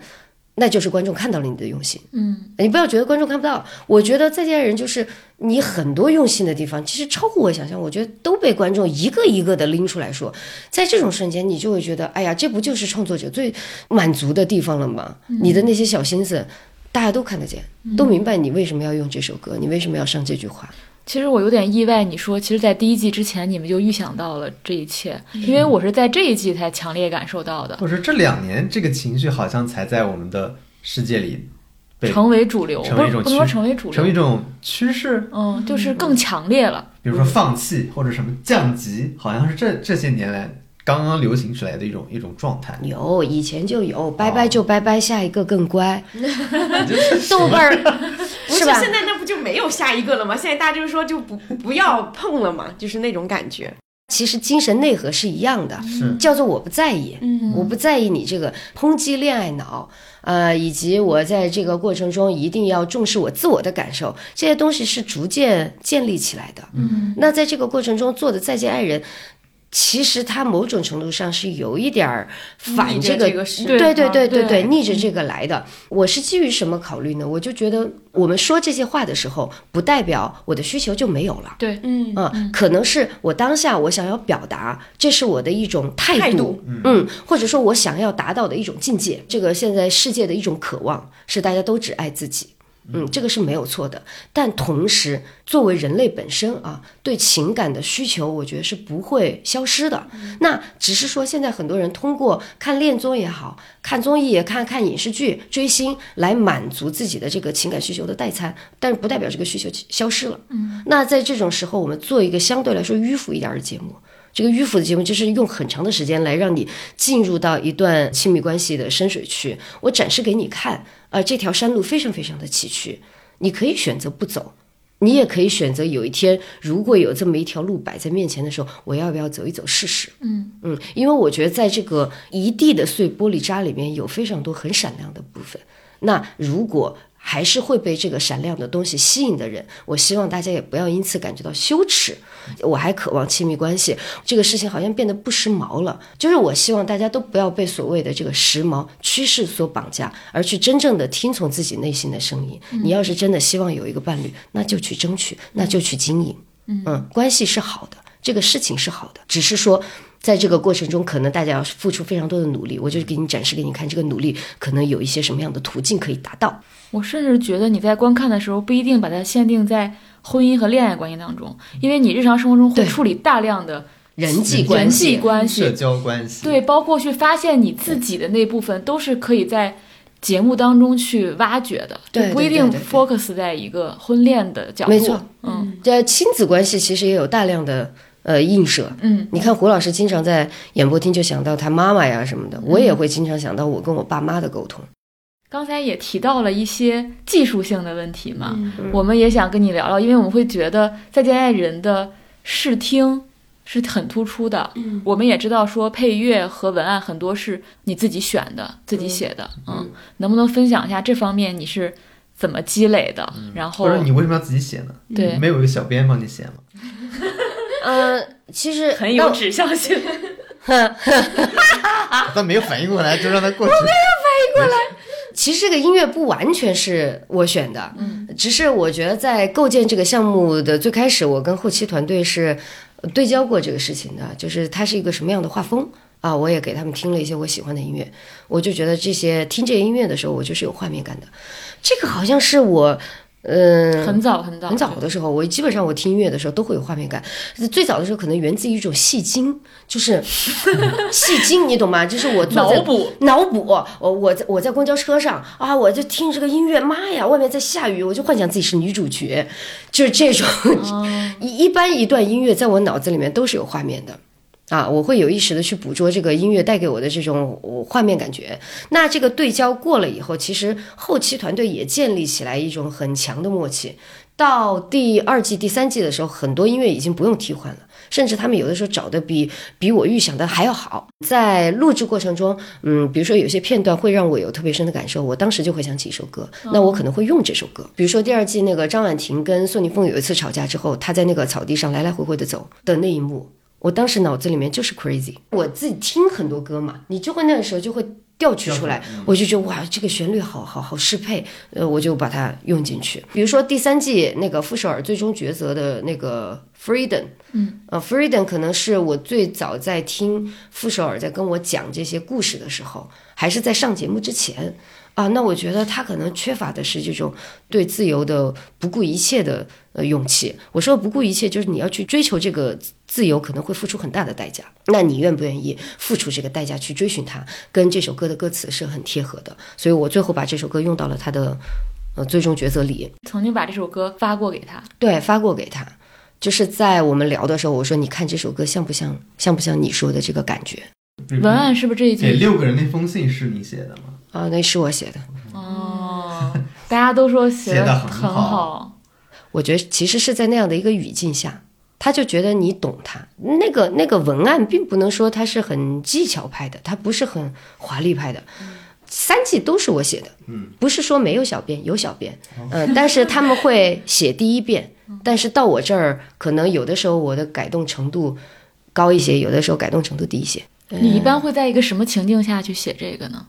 那就是观众看到了你的用心。嗯，你不要觉得观众看不到，我觉得再见爱人就是你很多用心的地方，其实超乎我想象，我觉得都被观众一个一个的拎出来说，在这种瞬间，你就会觉得，哎呀，这不就是创作者最满足的地方了吗？你的那些小心思，大家都看得见，都明白你为什么要用这首歌，你为什么要上这句话。其实我有点意外，你说其实，在第一季之前你们就预想到了这一切，因为我是在这一季才强烈感受到的，或者说这两年这个情绪好像才在我们的世界里被成为主流，不成为一种不能说趋成为主流，成为一种趋势。嗯，就是更强烈了。比如说放弃或者什么降级，好像是这这些年来刚刚流行起来的一种一种状态。有，以前就有，拜拜就拜拜，下一个更乖。就 (laughs) 是豆瓣儿不是是吧？现在那不就没有下一个了吗？现在大家就是说就不不要碰了嘛，就是那种感觉。其实精神内核是一样的，是叫做我不在意，嗯我不在意你这个抨击恋爱脑，呃，以及我在这个过程中一定要重视我自我的感受，这些东西是逐渐建立起来的。嗯，那在这个过程中做的再见爱人。其实它某种程度上是有一点儿反这个，对对对对对对，逆着这个来的。我是基于什么考虑呢？我就觉得我们说这些话的时候，不代表我的需求就没有了。对，嗯嗯，可能是我当下我想要表达，这是我的一种，态度嗯，或者说我想要达到的一种境界，这个现在世界的一种渴望，是大家都只爱自己。嗯，这个是没有错的，但同时，作为人类本身啊，对情感的需求，我觉得是不会消失的。那只是说，现在很多人通过看恋综也好看综艺也看看影视剧、追星来满足自己的这个情感需求的代餐，但是不代表这个需求消失了。嗯，那在这种时候，我们做一个相对来说迂腐一点的节目。这个迂腐的节目就是用很长的时间来让你进入到一段亲密关系的深水区，我展示给你看，啊，这条山路非常非常的崎岖，你可以选择不走，你也可以选择有一天如果有这么一条路摆在面前的时候，我要不要走一走试试？嗯嗯，因为我觉得在这个一地的碎玻璃渣里面有非常多很闪亮的部分，那如果还是会被这个闪亮的东西吸引的人，我希望大家也不要因此感觉到羞耻。我还渴望亲密关系，这个事情好像变得不时髦了。就是我希望大家都不要被所谓的这个时髦趋势所绑架，而去真正的听从自己内心的声音。你要是真的希望有一个伴侣，那就去争取，那就去经营。嗯，关系是好的，这个事情是好的，只是说。在这个过程中，可能大家要付出非常多的努力，我就给你展示给你看，这个努力可能有一些什么样的途径可以达到。我甚至觉得你在观看的时候不一定把它限定在婚姻和恋爱关系当中，因为你日常生活中会处理大量的人际人关际系，关系社，交关系，对，包括去发现你自己的那部分，都是可以在节目当中去挖掘的，就对不一定 focus 在一个婚恋的角度。没错，嗯，这亲子关系其实也有大量的呃映射。嗯，你看胡老师经常在演播厅就想到他妈妈呀什么的，我也会经常想到我跟我爸妈的沟通。刚才也提到了一些技术性的问题嘛，嗯我们也想跟你聊聊，因为我们会觉得《再见爱人》的视听是很突出的。嗯我们也知道说配乐和文案很多是你自己选的、自己写的，嗯，能不能分享一下这方面你是怎么积累的？然后或者你为什么要自己写呢？对没有一个小编帮你写吗？(laughs) 呃，其实很有指向性。(laughs) (laughs) 但没有反应过来，就让他过去。其实这个音乐不完全是我选的，嗯，只是我觉得在构建这个项目的最开始，我跟后期团队是呃对焦过这个事情的，就是它是一个什么样的画风啊，我也给他们听了一些我喜欢的音乐，我就觉得这些听这些音乐的时候，我就是有画面感的。这个好像是我，嗯、很早很早很早的时候，我基本上我听音乐的时候都会有画面感。最早的时候可能源自于一种戏精，就是 (laughs) 戏精，你懂吗？就是我脑补脑补，我我在我在公交车上啊，我就听这个音乐，妈呀，外面在下雨，我就幻想自己是女主角，就是这种。(laughs) 一一般一段音乐在我脑子里面都是有画面的。啊，我会有意识的去捕捉这个音乐带给我的这种呃画面感觉。那这个对焦过了以后，其实后期团队也建立起来一种很强的默契。到第二季、第三季的时候，很多音乐已经不用替换了，甚至他们有的时候找的比比我预想的还要好。在录制过程中，嗯，比如说有些片段会让我有特别深的感受，我当时就会想起一首歌，那我可能会用这首歌。比如说第二季那个张婉婷跟宋宁峰有一次吵架之后，她在那个草地上来来回回的走的那一幕，我当时脑子里面就是 crazy。我自己听很多歌嘛，你就会那个时候就会调取出来，我就觉得哇，这个旋律好好好适配，呃，我就把它用进去。比如说第三季那个傅首尔最终抉择的那个 Freedom，嗯，呃，Freedom 可能是我最早在听傅首尔在跟我讲这些故事的时候，还是在上节目之前。啊，那我觉得他可能缺乏的是这种对自由的不顾一切的呃勇气。我说不顾一切，就是你要去追求这个自由，可能会付出很大的代价。那你愿不愿意付出这个代价去追寻它？跟这首歌的歌词是很贴合的。所以我最后把这首歌用到了他的呃最终抉择里，曾经把这首歌发过给他，对，发过给他。就是在我们聊的时候，我说你看这首歌像不像像不像你说的这个感觉文案是不是这一给季？六个人那封信是你写的吗？啊？那是我写的。哦，大家都说写的很好好。我觉得其实是在那样的一个语境下，他就觉得你懂他。那个那个文案并不能说他是很技巧派的，他不是很华丽派的。三季都是我写的，嗯，不是说没有小编，有小编，嗯、但是他们会写第一遍，但是到我这儿，可能有的时候我的改动程度高一些，有的时候改动程度低一些。你一般会在一个什么情境下去写这个呢？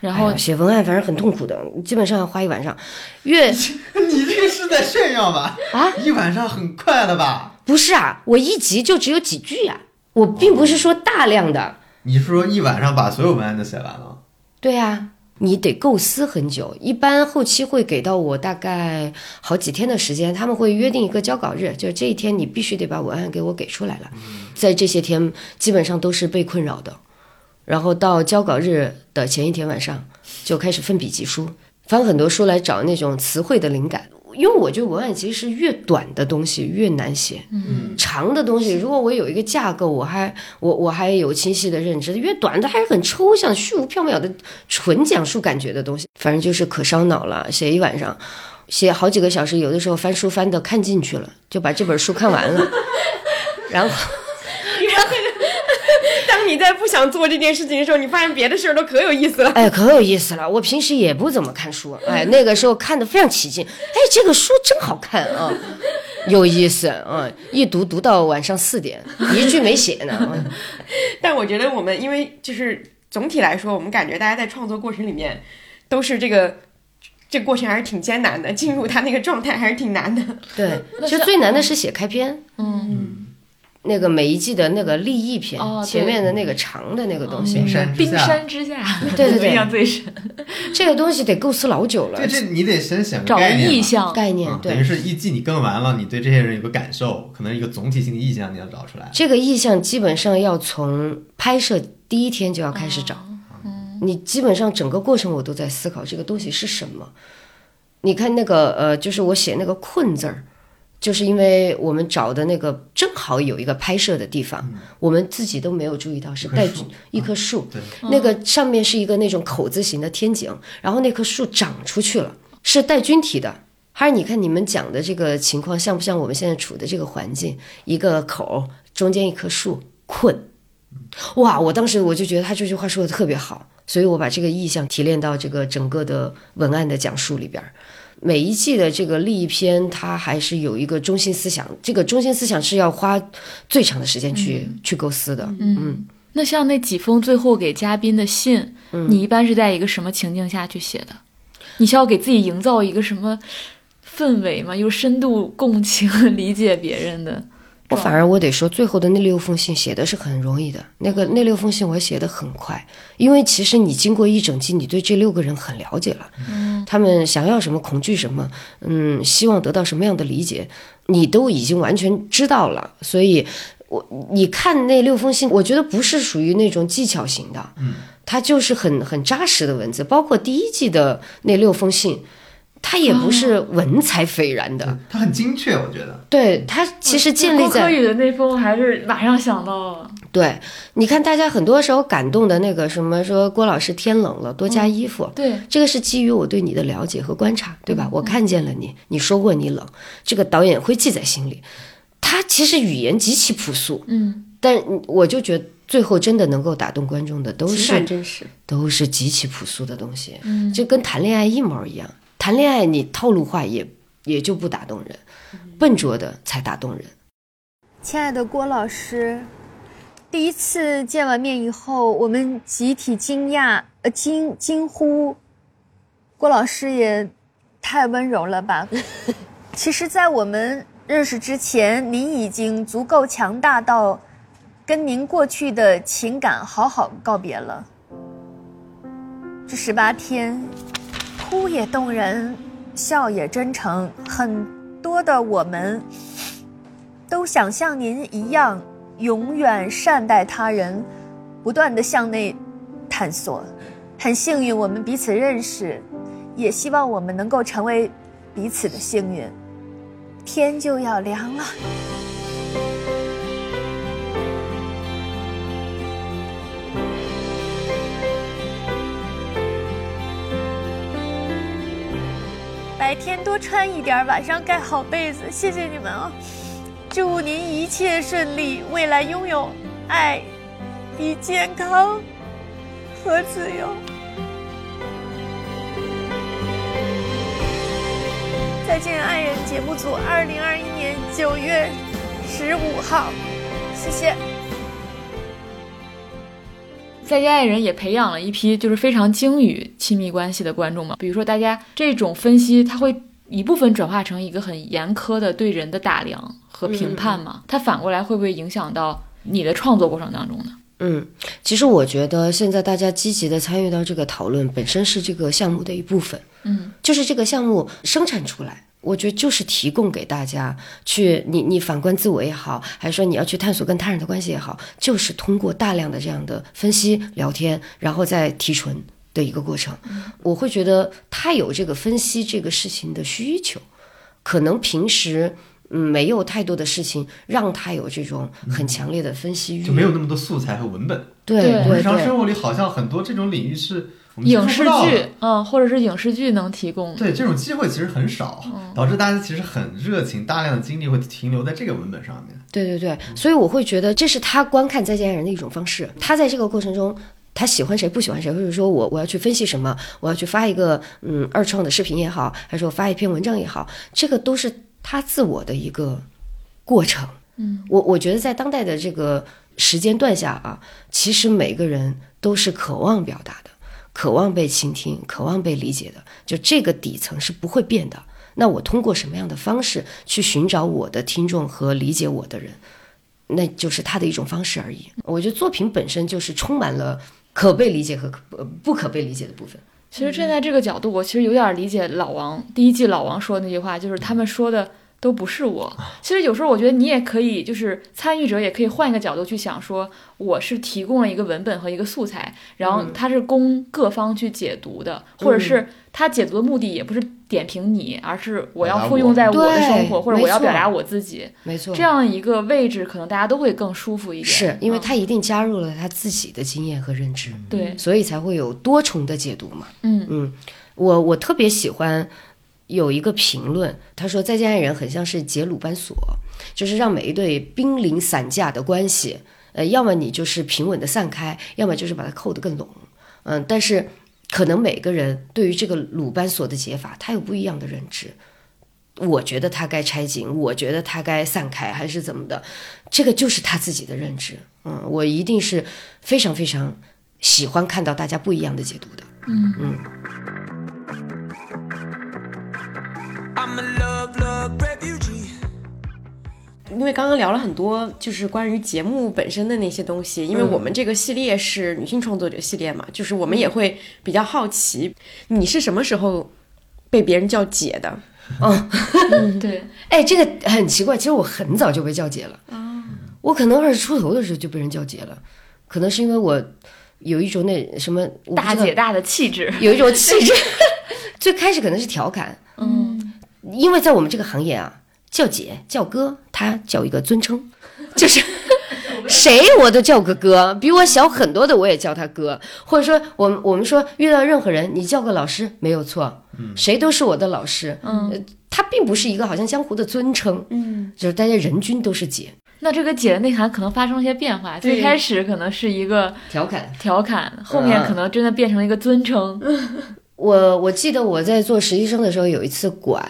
然后哎写文案反正很痛苦的，基本上要花一晚上。越 (laughs) 你这个是在炫耀吧？啊，一晚上很快了吧？不是啊，我一集就只有几句呀、我并不是说大量的。你是说一晚上把所有文案都写完了？对呀、你得构思很久，一般后期会给到我大概好几天的时间，他们会约定一个交稿日，就是这一天你必须得把文案给我给出来了。在这些天基本上都是被困扰的，然后到交稿日的前一天晚上就开始奋笔疾书，翻很多书来找那种词汇的灵感。因为我觉得文案其实是越短的东西越难写，嗯，长的东西，如果我有一个架构，我还我我还有清晰的认知，越短的还是很抽象、虚无缥缈的纯讲述感觉的东西，反正就是可烧脑了。写一晚上，写好几个小时，有的时候翻书翻的看进去了，就把这本书看完了，(laughs) 然后。当你在不想做这件事情的时候，你发现别的事儿都可有意思了。哎，可有意思了！我平时也不怎么看书，哎，那个时候看的非常起劲。哎，这个书真好看啊，(laughs) 有意思啊！一读读到晚上四点，一句没写呢。嗯 (laughs) 但我觉得我们因为就是总体来说，我们感觉大家在创作过程里面都是这个这个过程还是挺艰难的，进入他那个状态还是挺难的。对，其实最难的是写开篇，嗯，那个每一季的那个立意篇，哦前面的那个长的那个东西，冰山之冰下，山之下，对对对印象最深。(laughs) 这个东西得构思老久了对，。这你得先想找概念嘛意象，概念嗯，等于，是一季你更完了，你对这些人有个感受，可能一个总体性的意象你要找出来。这个意象基本上要从拍摄第一天就要开始找。嗯你基本上整个过程我都在思考这个东西是什么。你看那个呃，就是我写那个“困”字儿，就是因为我们找的那个正好有一个拍摄的地方，我们自己都没有注意到是带一棵树一棵树，对，那个上面是一个那种口字形的天井，然后那棵树长出去了，是带菌体的。还是你看你们讲的这个情况像不像我们现在处的这个环境？一个口中间一棵树，困。哇！我当时我就觉得他这句话说的特别好，所以我把这个意象提炼到这个整个的文案的讲述里边儿。每一季的这个立意篇，它还是有一个中心思想，这个中心思想是要花最长的时间去、去构思的。嗯，那像那几封最后给嘉宾的信，嗯你一般是在一个什么情境下去写的？你需要给自己营造一个什么氛围吗？又深度共情、(laughs) 理解别人的？我反而我得说，最后的那六封信写的是很容易的。那个那六封信我写的很快，因为其实你经过一整季，你对这六个人很了解了，嗯，他们想要什么，恐惧什么，嗯，希望得到什么样的理解，你都已经完全知道了。所以，我你看那六封信，我觉得不是属于那种技巧型的，嗯，它就是很很扎实的文字，包括第一季的那六封信。它也不是文采斐然的，它很精确，我觉得。对它其实建立在郭柯宇的那封，还是马上想到了。对，你看大家很多时候感动的那个什么说郭老师天冷了多加衣服，对，这个是基于我对你的了解和观察，对吧？我看见了你，你说过你冷，这个导演会记在心里。他其实语言极其朴素，嗯，但我就觉得最后真的能够打动观众的都情是感真实。都是极其朴素的东西，嗯，就跟谈恋爱一模一样。谈恋爱你套路化也也就不打动人，笨拙的才打动人。亲爱的郭老师，第一次见完面以后，我们集体惊讶，呃，惊惊呼，郭老师也太温柔了吧！(laughs) 其实，在我们认识之前，您已经足够强大到跟您过去的情感好好告别了。这十八天，哭也动人，笑也真诚，很多的我们。都想像您一样，永远善待他人，不断的向内探索。很幸运，我们彼此认识，也希望我们能够成为彼此的幸运。天就要凉了。白天多穿一点，晚上盖好被子。谢谢你们啊！祝您一切顺利，未来拥有爱、与健康和自由。再见，爱人节目组，二零二一年九月十五号，谢谢。再见爱人也培养了一批就是非常精于亲密关系的观众嘛。比如说，大家这种分析，它会一部分转化成一个很严苛的对人的打量和评判嘛。它反过来会不会影响到你的创作过程当中呢？嗯，其实我觉得现在大家积极的参与到这个讨论，本身是这个项目的一部分。嗯，就是这个项目生产出来，我觉得就是提供给大家去，你你反观自我也好，还是说你要去探索跟他人的关系也好，就是通过大量的这样的分析、聊天，然后再提纯的一个过程。我会觉得他有这个分析这个事情的需求，可能平时。嗯，没有太多的事情让他有这种很强烈的分析欲，就没有那么多素材和文本。对日常生，活里好像很多这种领域是影视剧，嗯，或者是影视剧能提供。对这种机会其实很少，导致大家其实很热情，大量的精力会停留在这个文本上面。对对对，所以我会觉得这是他观看再见爱人的一种方式。他在这个过程中。他喜欢谁不喜欢谁，或者说我我要去分析什么，我要去发一个嗯二创的视频也好，还是我发一篇文章也好，这个都是他自我的一个过程。嗯，我我觉得在当代的这个时间段下啊，其实每个人都是渴望表达的，渴望被倾听，渴望被理解的，就这个底层是不会变的。那我通过什么样的方式去寻找我的听众和理解我的人，那就是他的一种方式而已。我觉得作品本身就是充满了可被理解和可不可被理解的部分。其实站在这个角度，我其实有点理解老王第一季老王说的那句话，就是他们说的都不是我。其实有时候我觉得你也可以，就是参与者也可以换一个角度去想，说我是提供了一个文本和一个素材，然后它是供各方去解读的，或者是他解读的目的也不是点评你，而是我要复用在我的生活，或者我要表达我自己。没错，这样一个位置，可能大家都会更舒服一点。是因为嗯他一定加入了他自己的经验和认知，对，所以才会有多重的解读嘛。嗯嗯，我我特别喜欢有一个评论，他说《再见爱人》很像是解鲁班锁，就是让每一对濒临散架的关系，呃，要么你就是平稳的散开，要么就是把它扣得更拢。嗯，但是可能每个人对于这个鲁班锁的解法，他有不一样的认知。我觉得他该拆紧，我觉得他该散开，还是怎么的？这个就是他自己的认知。嗯，我一定是非常非常喜欢看到大家不一样的解读的。嗯嗯。因为刚刚聊了很多，就是关于节目本身的那些东西。因为我们这个系列是女性创作者系列嘛，就是我们也会比较好奇，你是什么时候被别人叫姐的？嗯对，(laughs) 哎，这个很奇怪，其实我很早就被叫姐了。啊我可能二十出头的时候就被人叫姐了，可能是因为我有一种那什么大姐大的气质。有一种气质。(laughs) 最开始可能是调侃，嗯，因为在我们这个行业啊，叫姐叫哥，他叫一个尊称，(laughs) 就是谁我都叫个哥，比我小很多的我也叫他哥，或者说我们我们说遇到任何人你叫个老师没有错，谁都是我的老师，嗯，他并不是一个好像江湖的尊称，嗯，就是大家人均都是姐，那这个姐的内涵可能发生了一些变化，最开始可能是一个调侃。调侃，后面可能真的变成了一个尊称。(laughs) 我我记得我在做实习生的时候，有一次管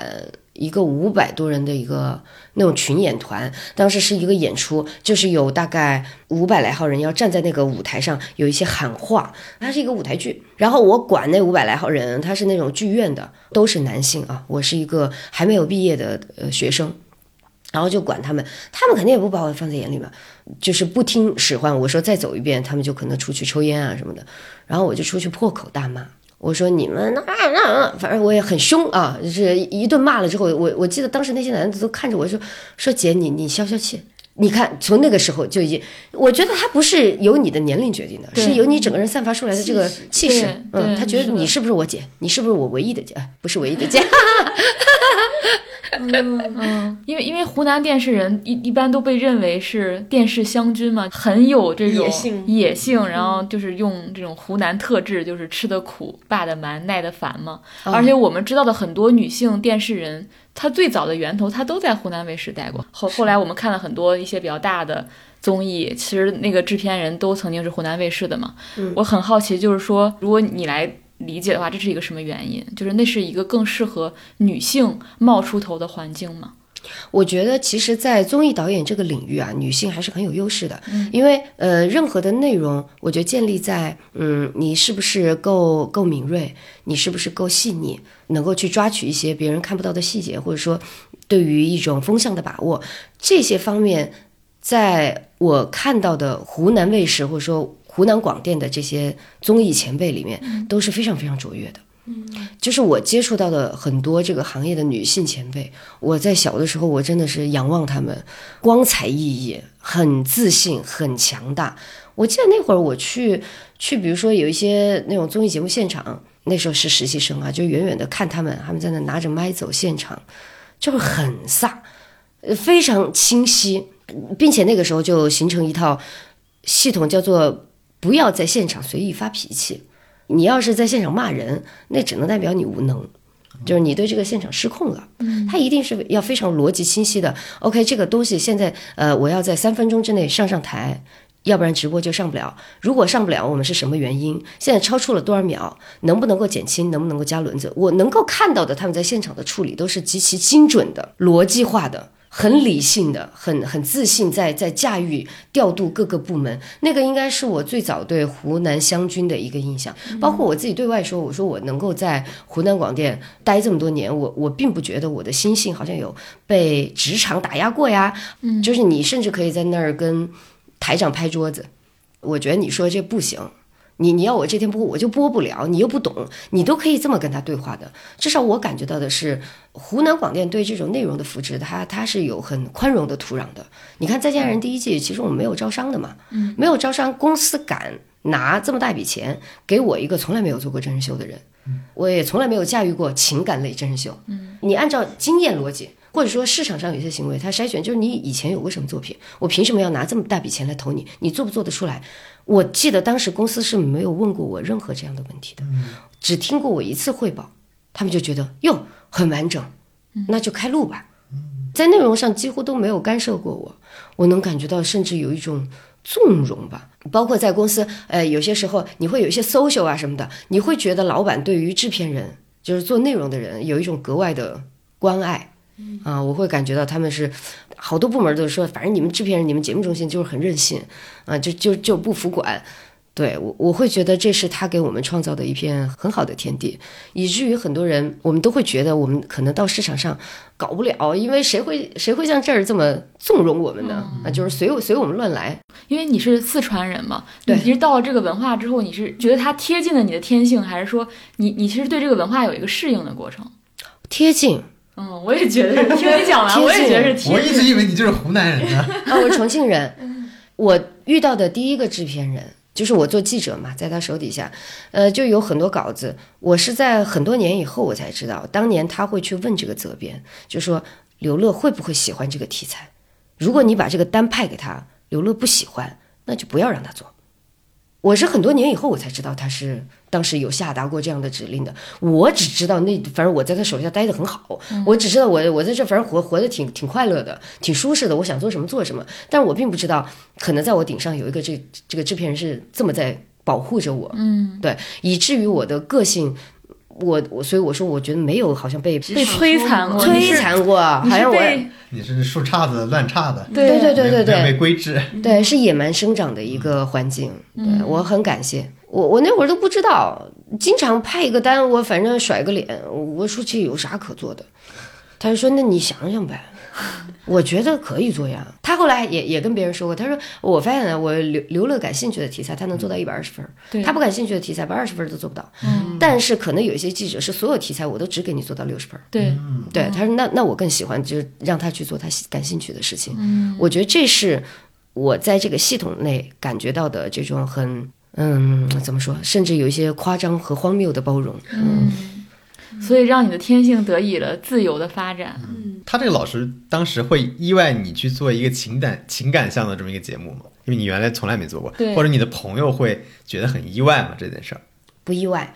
一个五百多人的一个那种群演团，当时是一个演出，就是有大概五百来号人要站在那个舞台上，有一些喊话，它是一个舞台剧。然后我管那五百来号人，他是那种剧院的，都是男性啊，我是一个还没有毕业的呃学生。然后就管他们，他们肯定也不把我放在眼里嘛，就是不听使唤。我说再走一遍，他们就可能出去抽烟啊什么的，然后我就出去破口大骂。我说你们那那那，反正我也很凶啊，就是一顿骂了之后，我我记得当时那些男的都看着我说说姐你你消消气。你看，从那个时候就已经，我觉得他不是由你的年龄决定的，是由你整个人散发出来的这个气势。嗯，他觉得你是不是我姐？你是不是我唯一的姐？哎不是唯一的姐。(laughs) 嗯，(laughs) 因为因为湖南电视人一一般都被认为是电视湘军嘛，很有这种野性野性然后就是用这种湖南特质，就是吃得苦、霸得蛮、耐得烦嘛。而且我们知道的很多女性电视人，她最早的源头她都在湖南卫视待过。后后来我们看了很多一些比较大的综艺，其实那个制片人都曾经是湖南卫视的嘛。我很好奇，就是说，如果你来理解的话，这是一个什么原因？就是那是一个更适合女性冒出头的环境吗？我觉得其实，在综艺导演这个领域啊，女性还是很有优势的，因为呃，任何的内容，我觉得建立在嗯，你是不是够够敏锐，你是不是够细腻，能够去抓取一些别人看不到的细节，或者说对于一种风向的把握，这些方面，在我看到的湖南卫视或者说湖南广电的这些综艺前辈里面，都是非常非常卓越的。就是我接触到的很多这个行业的女性前辈，我在小的时候，我真的是仰望她们，光彩熠熠，很自信，很强大。我记得那会儿我去去，比如说有一些那种综艺节目现场，那时候是实习生啊，就远远的看他们，他们在那拿着麦走现场，就会很飒，呃非常清晰，并且那个时候就形成一套系统，叫做不要在现场随意发脾气。你要是在现场骂人，那只能代表你无能，就是你对这个现场失控了。嗯，他一定是要非常逻辑清晰的。OK，这个东西现在呃，我要在三分钟之内上上台。要不然直播就上不了。如果上不了，我们是什么原因？现在超出了多少秒？能不能够减轻？能不能够加轮子？我能够看到的，他们在现场的处理都是极其精准的、逻辑化的、很理性的、很很自信在，在驾驭、调度各个部门。那个应该是我最早对湖南湘军的一个印象。包括我自己对外说，我说我能够在湖南广电待这么多年，我我并不觉得我的心性好像有被职场打压过呀。嗯，就是你甚至可以在那儿跟。台长拍桌子，我觉得你说这不行，你你要我这天播，我就播不了，你又不懂，你都可以这么跟他对话的。至少我感觉到的是，湖南广电对这种内容的扶持，它它是有很宽容的土壤的。你看《再见爱人》第一季，其实我们没有招商的嘛，嗯，没有招商，公司敢拿这么大笔钱给我一个从来没有做过真人秀的人，我也从来没有驾驭过情感类真人秀。嗯，你按照经验逻辑。或者说市场上有些行为，它筛选就是你以前有过什么作品，我凭什么要拿这么大笔钱来投你？你做不做得出来？我记得当时公司是没有问过我任何这样的问题的，只听过我一次汇报，他们就觉得哟很完整，那就开录吧。在内容上几乎都没有干涉过我，我能感觉到甚至有一种纵容吧。包括在公司，呃，有些时候你会有一些 social 啊什么的，你会觉得老板对于制片人，就是做内容的人有一种格外的关爱。啊，我会感觉到他们是好多部门都说，反正你们制片人、你们节目中心就是很任性，啊，就就就不服管。对我，我会觉得这是他给我们创造的一片很好的天地，以至于很多人我们都会觉得我们可能到市场上搞不了，因为谁会谁会像这儿这么纵容我们呢？啊，就是随我随我们乱来。因为你是四川人嘛，对，其实到了这个文化之后，你是觉得它贴近了你的天性，还是说你你其实对这个文化有一个适应的过程？贴近。嗯，我也觉得，听你讲完，我也觉得是。我一直以为你就是湖南人呢。(laughs) 啊，我重庆人。我遇到的第一个制片人，就是我做记者嘛，在他手底下，呃，就有很多稿子。我是在很多年以后我才知道，当年他会去问这个责编，就说刘乐会不会喜欢这个题材？如果你把这个单派给他，刘乐不喜欢，那就不要让他做。我是很多年以后我才知道他是当时有下达过这样的指令的。我只知道那反正我在他手下待得很好，我只知道我我在这反正活活得挺挺快乐的，挺舒适的。我想做什么做什么，但我并不知道可能在我顶上有一个这这个制片人是这么在保护着我。嗯，对，以至于我的个性，我我所以我说我觉得没有好像被被摧残过，摧残过，好像我你是树杈子乱杈的，对对对对对，被规制，对，是野蛮生长的一个环境。对我很感谢。我我那会儿都不知道，经常派一个单，我反正甩个脸，我说这有啥可做的？他就说那你想想呗。(laughs) 我觉得可以做呀。他后来也也跟别人说过，他说我发现呢，我刘刘乐感兴趣的题材，他能做到一百二十分他不感兴趣的题材，百二十分都做不到。嗯。但是可能有一些记者是所有题材我都只给你做到六十分对。对，他说那那我更喜欢就是让他去做他感兴趣的事情。嗯。我觉得这是我在这个系统内感觉到的这种很。嗯，怎么说？甚至有一些夸张和荒谬的包容。嗯，所以让你的天性得以了自由的发展。嗯，他这个老师当时会意外你去做一个情感情感向的这么一个节目吗？因为你原来从来没做过，或者你的朋友会觉得很意外吗？这件事儿？不意外，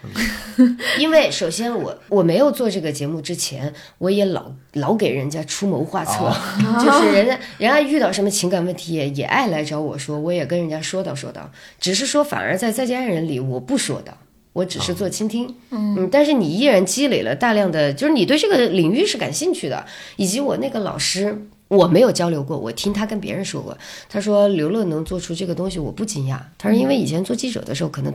(laughs) 因为首先我我没有做这个节目之前，我也老老给人家出谋划策，(laughs) 就是人家人家遇到什么情感问题也也爱来找我说，我也跟人家说道说道，只是说反而在再见爱人里我不说的，我只是做倾听，嗯，但是你依然积累了大量的，就是你对这个领域是感兴趣的，以及我那个老师我没有交流过，我听他跟别人说过，他说刘乐能做出这个东西我不惊讶，他说因为以前做记者的时候可能。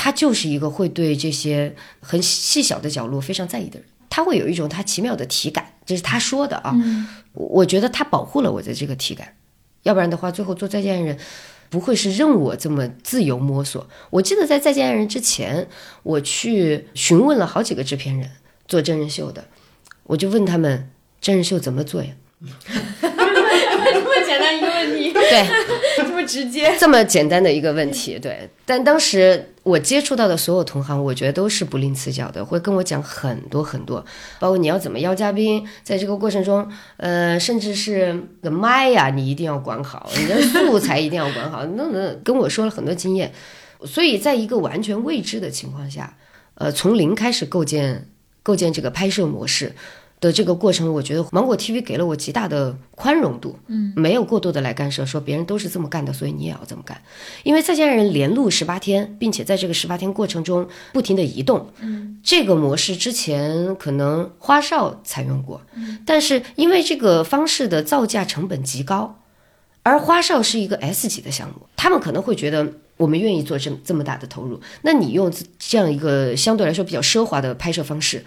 他就是一个会对这些很细小的角落非常在意的人，他会有一种他奇妙的体感，这是他说的啊。我觉得他保护了我的这个体感，要不然的话，最后做再见爱人不会是任我这么自由摸索。我记得在再见爱人之前，我去询问了好几个制片人做真人秀的，我就问他们真人秀怎么做呀？(laughs) 这么简单一个问题，对，(laughs) 直接，这么简单的一个问题，对。但当时我接触到的所有同行，我觉得都是不吝赐教的，会跟我讲很多很多，包括你要怎么邀嘉宾，在这个过程中，呃，甚至是个麦呀，你一定要管好，你的素材一定要管好，那那跟我说了很多经验。所以在一个完全未知的情况下，呃，从零开始构建构建这个拍摄模式。的这个过程，我觉得芒果 TV 给了我极大的宽容度，嗯，没有过多的来干涉，说别人都是这么干的，所以你也要这么干。因为再见爱人连录十八天，并且在这个十八天过程中不停的移动，嗯，这个模式之前可能花少采用过，嗯但是因为这个方式的造价成本极高，而花少是一个 S 级的项目，他们可能会觉得我们愿意做这这么大的投入，那你用这样一个相对来说比较奢华的拍摄方式。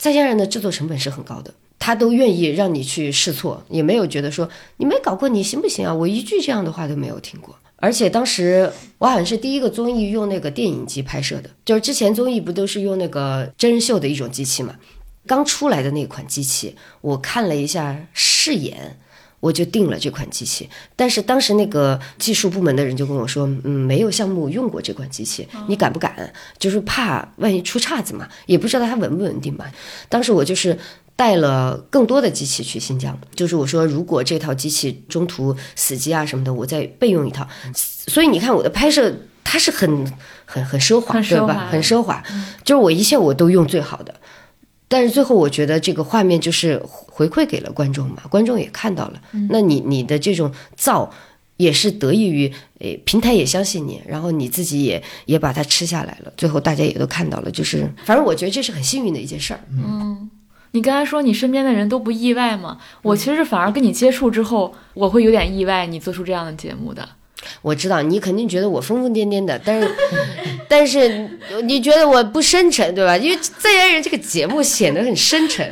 再见人的制作成本是很高的，他都愿意让你去试错，也没有觉得说你没搞过你行不行啊？我一句这样的话都没有听过。而且当时我好像是第一个综艺用那个电影机拍摄的，就是之前综艺不都是用那个真人秀的一种机器嘛？刚出来的那款机器，我看了一下试演，我就定了这款机器。但是当时那个技术部门的人就跟我说，嗯，没有项目用过这款机器，你敢不敢？就是怕万一出岔子嘛，也不知道它稳不稳定嘛。当时我就是。带了更多的机器去新疆，就是我说，如果这套机器中途死机啊什么的，我再备用一套。所以你看我的拍摄，它是很很很奢华，对吧？很奢华，就是我一切我都用最好的。但是最后我觉得这个画面就是回馈给了观众嘛，观众也看到了。那你你的这种造也是得益于诶平台也相信你，然后你自己也也把它吃下来了。最后大家也都看到了，就是反正我觉得这是很幸运的一件事儿。嗯。你刚才说你身边的人都不意外吗？我其实反而跟你接触之后，我会有点意外，你做出这样的节目的。我知道你肯定觉得我疯疯癫癫的，但是，(laughs) 但是你觉得我不深沉，对吧？因为《再见爱人》这个节目显得很深沉，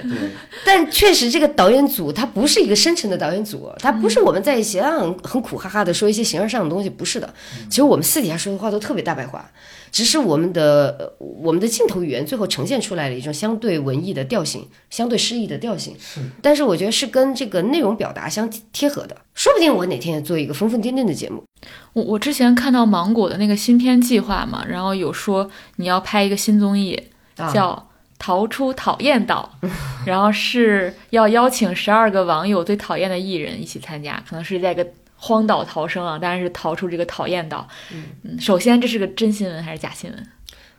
但确实这个导演组他不是一个深沉的导演组，他不是我们在一起很很苦哈哈的说一些形而上的东西，不是的。其实我们私底下说的话都特别大白话。只是我们的我们的镜头语言最后呈现出来了一种相对文艺的调性，相对诗意的调性。是，但是我觉得是跟这个内容表达相贴合的。说不定我哪天也做一个疯疯癫癫的节目。我我之前看到芒果的那个新片计划嘛，然后有说你要拍一个新综艺，叫《逃出讨厌岛》，(laughs) 然后是要邀请十二个网友最讨厌的艺人一起参加，可能是在一个。荒岛逃生啊，当然是逃出这个讨厌岛。嗯，首先这是个真新闻还是假新闻？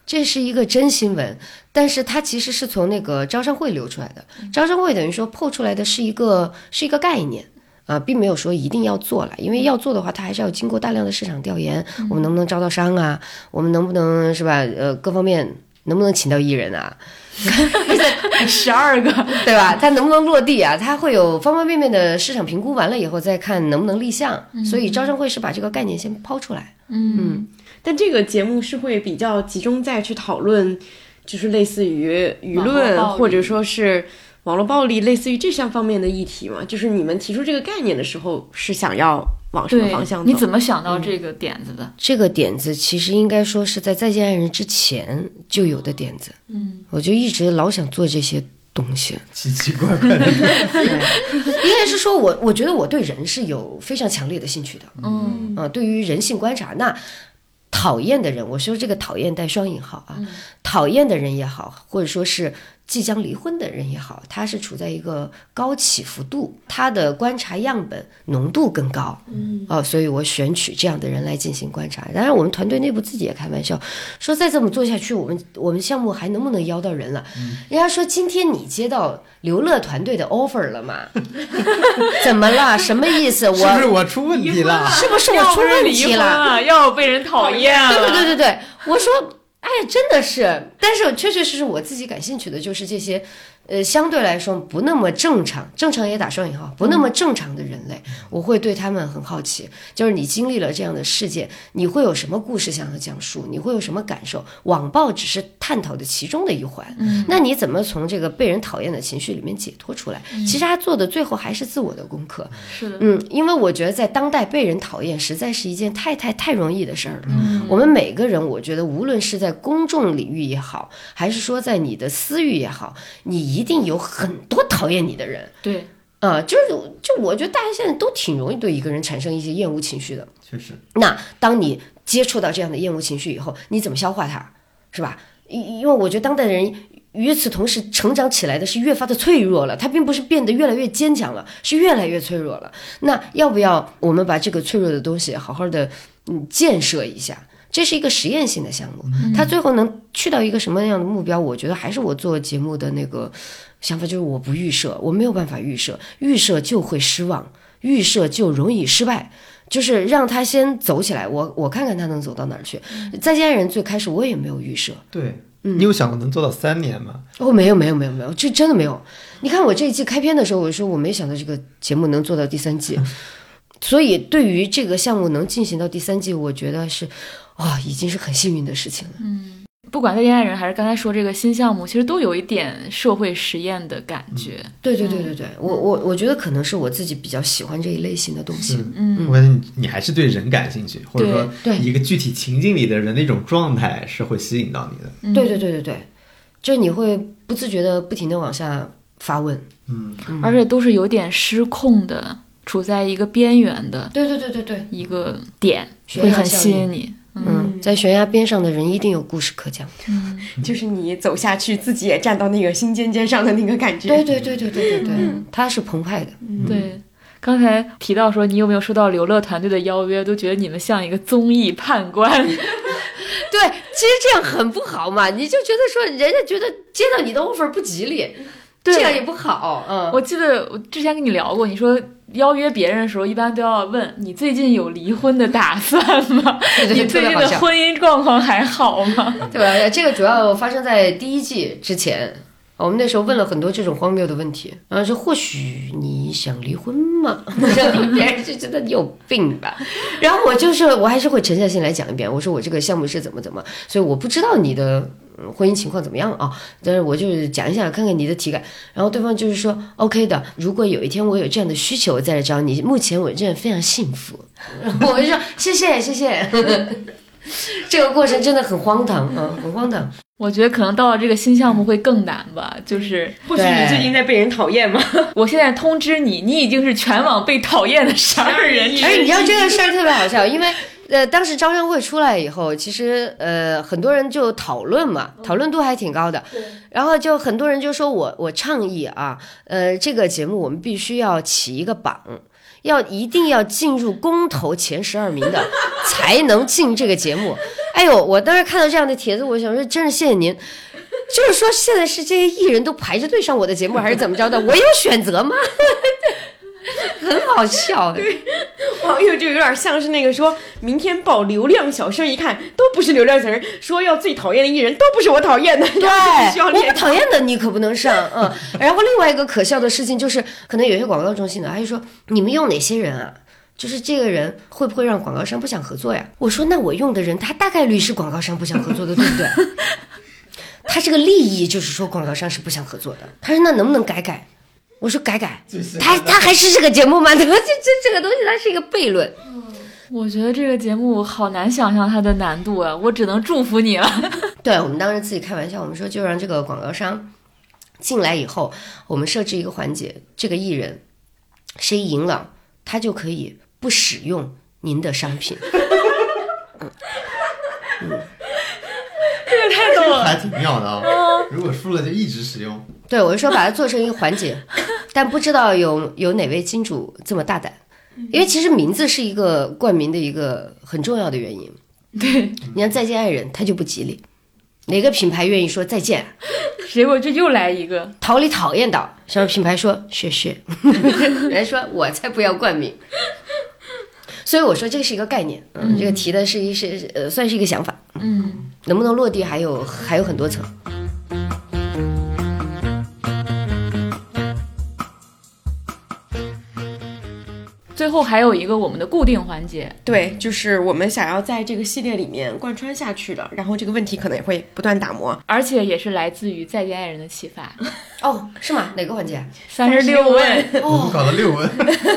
这是一个真新闻，但是它其实是从那个招商会流出来的。招商会等于说破出来的是一个是一个概念啊，并没有说一定要做了，因为要做的话，它还是要经过大量的市场调研。我们能不能招到商啊？我们能不能是吧？呃，各方面能不能请到艺人啊？(laughs) 十二个，(laughs) 对吧？它能不能落地啊？它会有方方面面的市场评估，完了以后再看能不能立项。所以招商会是把这个概念先抛出来。嗯，但这个节目是会比较集中在去讨论，就是类似于舆论或者说是网络暴力，类似于这项方面的议题嘛？就是你们提出这个概念的时候是想要。往什么方向走？你怎么想到这个点子的？这个点子其实应该说是在《再见爱人》之前就有的点子。嗯，我就一直老想做这些东西，奇奇怪怪的。(laughs) 应该是说我，我觉得我对人是有非常强烈的兴趣的。嗯，啊，对于人性观察，那讨厌的人，我说这个讨厌带双引号啊，讨厌的人也好，或者说是。即将离婚的人也好，他是处在一个高起伏度，他的观察样本浓度更高，嗯，哦，所以我选取这样的人来进行观察。当然，我们团队内部自己也开玩笑，说再这么做下去，我们我们项目还能不能邀到人了？人家说今天你接到刘乐团队的 offer 了吗？(laughs) 怎么了？什么意思？我是不是我出问题了？是不是我出问题了？要被人讨厌了？对对对对对，我说。哎，真的是，但是确确实实我自己感兴趣的就是这些。呃，相对来说不那么正常，正常也打双引号，不那么正常的人类，我会对他们很好奇。就是你经历了这样的事件，你会有什么故事想要讲述？你会有什么感受？网暴只是探讨的其中的一环，那你怎么从这个被人讨厌的情绪里面解脱出来？其实他做的最后还是自我的功课。是的，嗯，因为我觉得在当代被人讨厌实在是一件太太太容易的事儿了。我们每个人，我觉得无论是在公众领域也好，还是说在你的私域也好，你。一定有很多讨厌你的人，对，啊，就是就我觉得大家现在都挺容易对一个人产生一些厌恶情绪的，确实。那当你接触到这样的厌恶情绪以后，你怎么消化它，是吧？因因为我觉得当代人与此同时成长起来的是越发的脆弱了，他并不是变得越来越坚强了，是越来越脆弱了。那要不要我们把这个脆弱的东西好好的嗯建设一下？这是一个实验性的项目，它最后能去到一个什么样的目标？我觉得还是我做节目的那个想法，就是我不预设，我没有办法预设，预设就会失望，预设就容易失败，就是让他先走起来，我我看看他能走到哪儿去。再见人最开始我也没有预设，对，你有想过能做到三年吗？哦，没有没有没有没有，这真的没有。你看我这一季开篇的时候，我说我没想到这个节目能做到第三季，(laughs) 所以对于这个项目能进行到第三季，我觉得是。哇，已经是很幸运的事情了。嗯，不管在恋爱人还是刚才说这个新项目，其实都有一点社会实验的感觉。对对对对对，我我我觉得可能是我自己比较喜欢这一类型的东西。嗯。我觉得你你还是对人感兴趣，或者说一个具体情境里的人的一种状态是会吸引到你的。嗯。对对对对对，就你会不自觉的不停的往下发问。嗯，而且都是有点失控的，处在一个边缘的对对对对对，一个点，会很吸引你。嗯，在悬崖边上的人一定有故事可讲。就是你走下去，自己也站到那个心尖尖上的那个感觉。对对对对对对对，他是澎湃的。对，刚才提到说你有没有收到刘乐团队的邀约，都觉得你们像一个综艺判官。(laughs) 对，其实这样很不好嘛，你就觉得说人家觉得接到你的 offer 不吉利，这样也不好。嗯，我记得我之前跟你聊过，你说邀约别人的时候，一般都要问你最近有离婚的打算吗？(laughs) 你最近的婚姻状况还好吗？(laughs) 对吧？这个主要发生在第一季之前。我们那时候问了很多这种荒谬的问题，然后说或许你想离婚吗？(laughs) 别人就觉得你有病吧。然后我就是我还是会沉下心来讲一遍，我说我这个项目是怎么怎么，所以我不知道你的嗯婚姻情况怎么样啊，但是我就是讲一下，看看你的体感。然后对方就是说 OK 的，如果有一天我有这样的需求，我再来找你。目前我真的非常幸福。然 (laughs) 后我就说谢谢谢谢。(laughs) 这个过程真的很荒唐啊，很荒唐。我觉得可能到了这个新项目会更难吧，就是 (laughs) 或许你最近在被人讨厌吗？我现在通知你，你已经是全网被讨厌的十二人之哎，你知道。这个事儿特别好笑，因为呃，当时招商会出来以后，其实呃很多人就讨论嘛，讨论度还挺高的。然后就很多人就说我我倡议啊，呃，这个节目我们必须要起一个榜。要一定要进入公投前十二名的，(laughs) 才能进这个节目。哎呦，我当时看到这样的帖子，我想说，真是谢谢您。就是说，现在是这些艺人都排着队上我的节目，还是怎么着的？我有选择吗？(laughs) (laughs) 很好笑。网友就有点像是那个说明天报流量小生，一看都不是流量小生，说要最讨厌的艺人都不是我讨厌的，对，我不讨厌的你可不能上，嗯。然后另外一个可笑的事情就是，可能有些广告中心的还说你们用哪些人啊？就是这个人会不会让广告商不想合作呀？我说那我用的人，他大概率是广告商不想合作的，对不对？(laughs) 他这个利益就是说广告商是不想合作的。他说那能不能改改？我说改改，他他还是这个节目吗？(laughs) 这这这个东西它是一个悖论。我觉得这个节目好难想象它的难度啊，我只能祝福你了。(laughs) 对我们当时自己开玩笑，我们说就让这个广告商进来以后，我们设置一个环节，这个艺人谁赢了，他就可以不使用您的商品。(laughs) 这个太逗了。还挺妙的啊、如果输了就一直使用。对我是说把它做成一个环节，但不知道有有哪位金主这么大胆，因为其实名字是一个冠名的一个很重要的原因。(laughs) 对，你看再见爱人，它就不吉利。哪个品牌愿意说再见？结果这又来一个，桃李讨厌岛，什么品牌说谢谢，(laughs) 人家说我才不要冠名。所以我说这个是一个概念，嗯，这个提的是一是呃算是一个想法，嗯，能不能落地还有还有很多层。最后还有一个我们的固定环节，对，就是我们想要在这个系列里面贯穿下去的，然后这个问题可能也会不断打磨。而且也是来自于《再见爱人》的启发。(laughs) 哦，是吗？哪个环节？三十六问，我们搞了六问，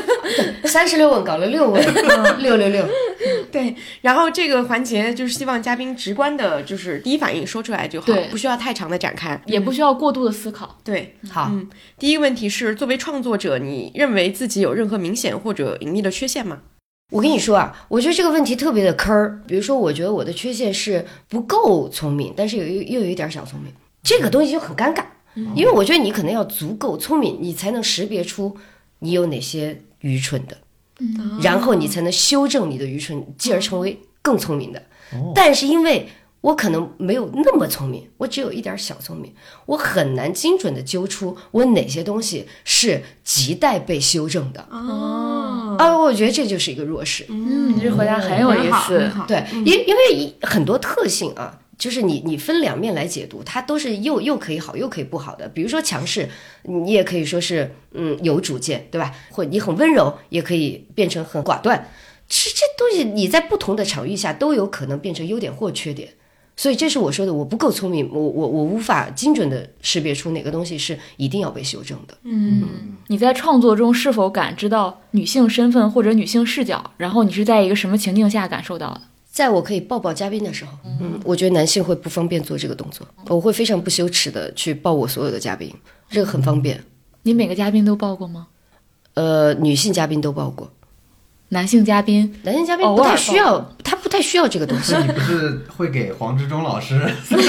(laughs) 三十六问搞了六问，(laughs) 六六六。对，然后这个环节就是希望嘉宾直观的，就是第一反应说出来就好对，不需要太长的展开。也不需要过度的思考。对，好，嗯，第一个问题是，作为创作者，你认为自己有任何明显或者隐秘的缺陷吗？我跟你说啊，我觉得这个问题特别的坑儿。比如说，我觉得我的缺陷是不够聪明，但是有又有一点小聪明，这个东西就很尴尬。因为我觉得你可能要足够聪明，你才能识别出你有哪些愚蠢的，然后你才能修正你的愚蠢，继而成为更聪明的。但是因为我可能没有那么聪明，我只有一点小聪明，我很难精准的揪出我哪些东西是亟待被修正的。哦，啊，我觉得这就是一个弱势。嗯，你这回答很有意思。对，因因为很多特性啊，就是你你分两面来解读，它都是又又可以好又可以不好的。比如说强势，你也可以说是嗯有主见，对吧？或你很温柔，也可以变成很寡断。其实这东西你在不同的场域下都有可能变成优点或缺点。所以这是我说的，我不够聪明，我我我无法精准的识别出哪个东西是一定要被修正的。嗯，你在创作中是否感知到女性身份或者女性视角？然后你是在一个什么情境下感受到的？在我可以抱抱嘉宾的时候，嗯，我觉得男性会不方便做这个动作，我会非常不羞耻的去抱我所有的嘉宾，这个很方便。你每个嘉宾都抱过吗？呃，女性嘉宾都抱过，男性嘉宾，男性嘉宾不太需要，他不太需要这个东西。你不是会给黄志忠老师？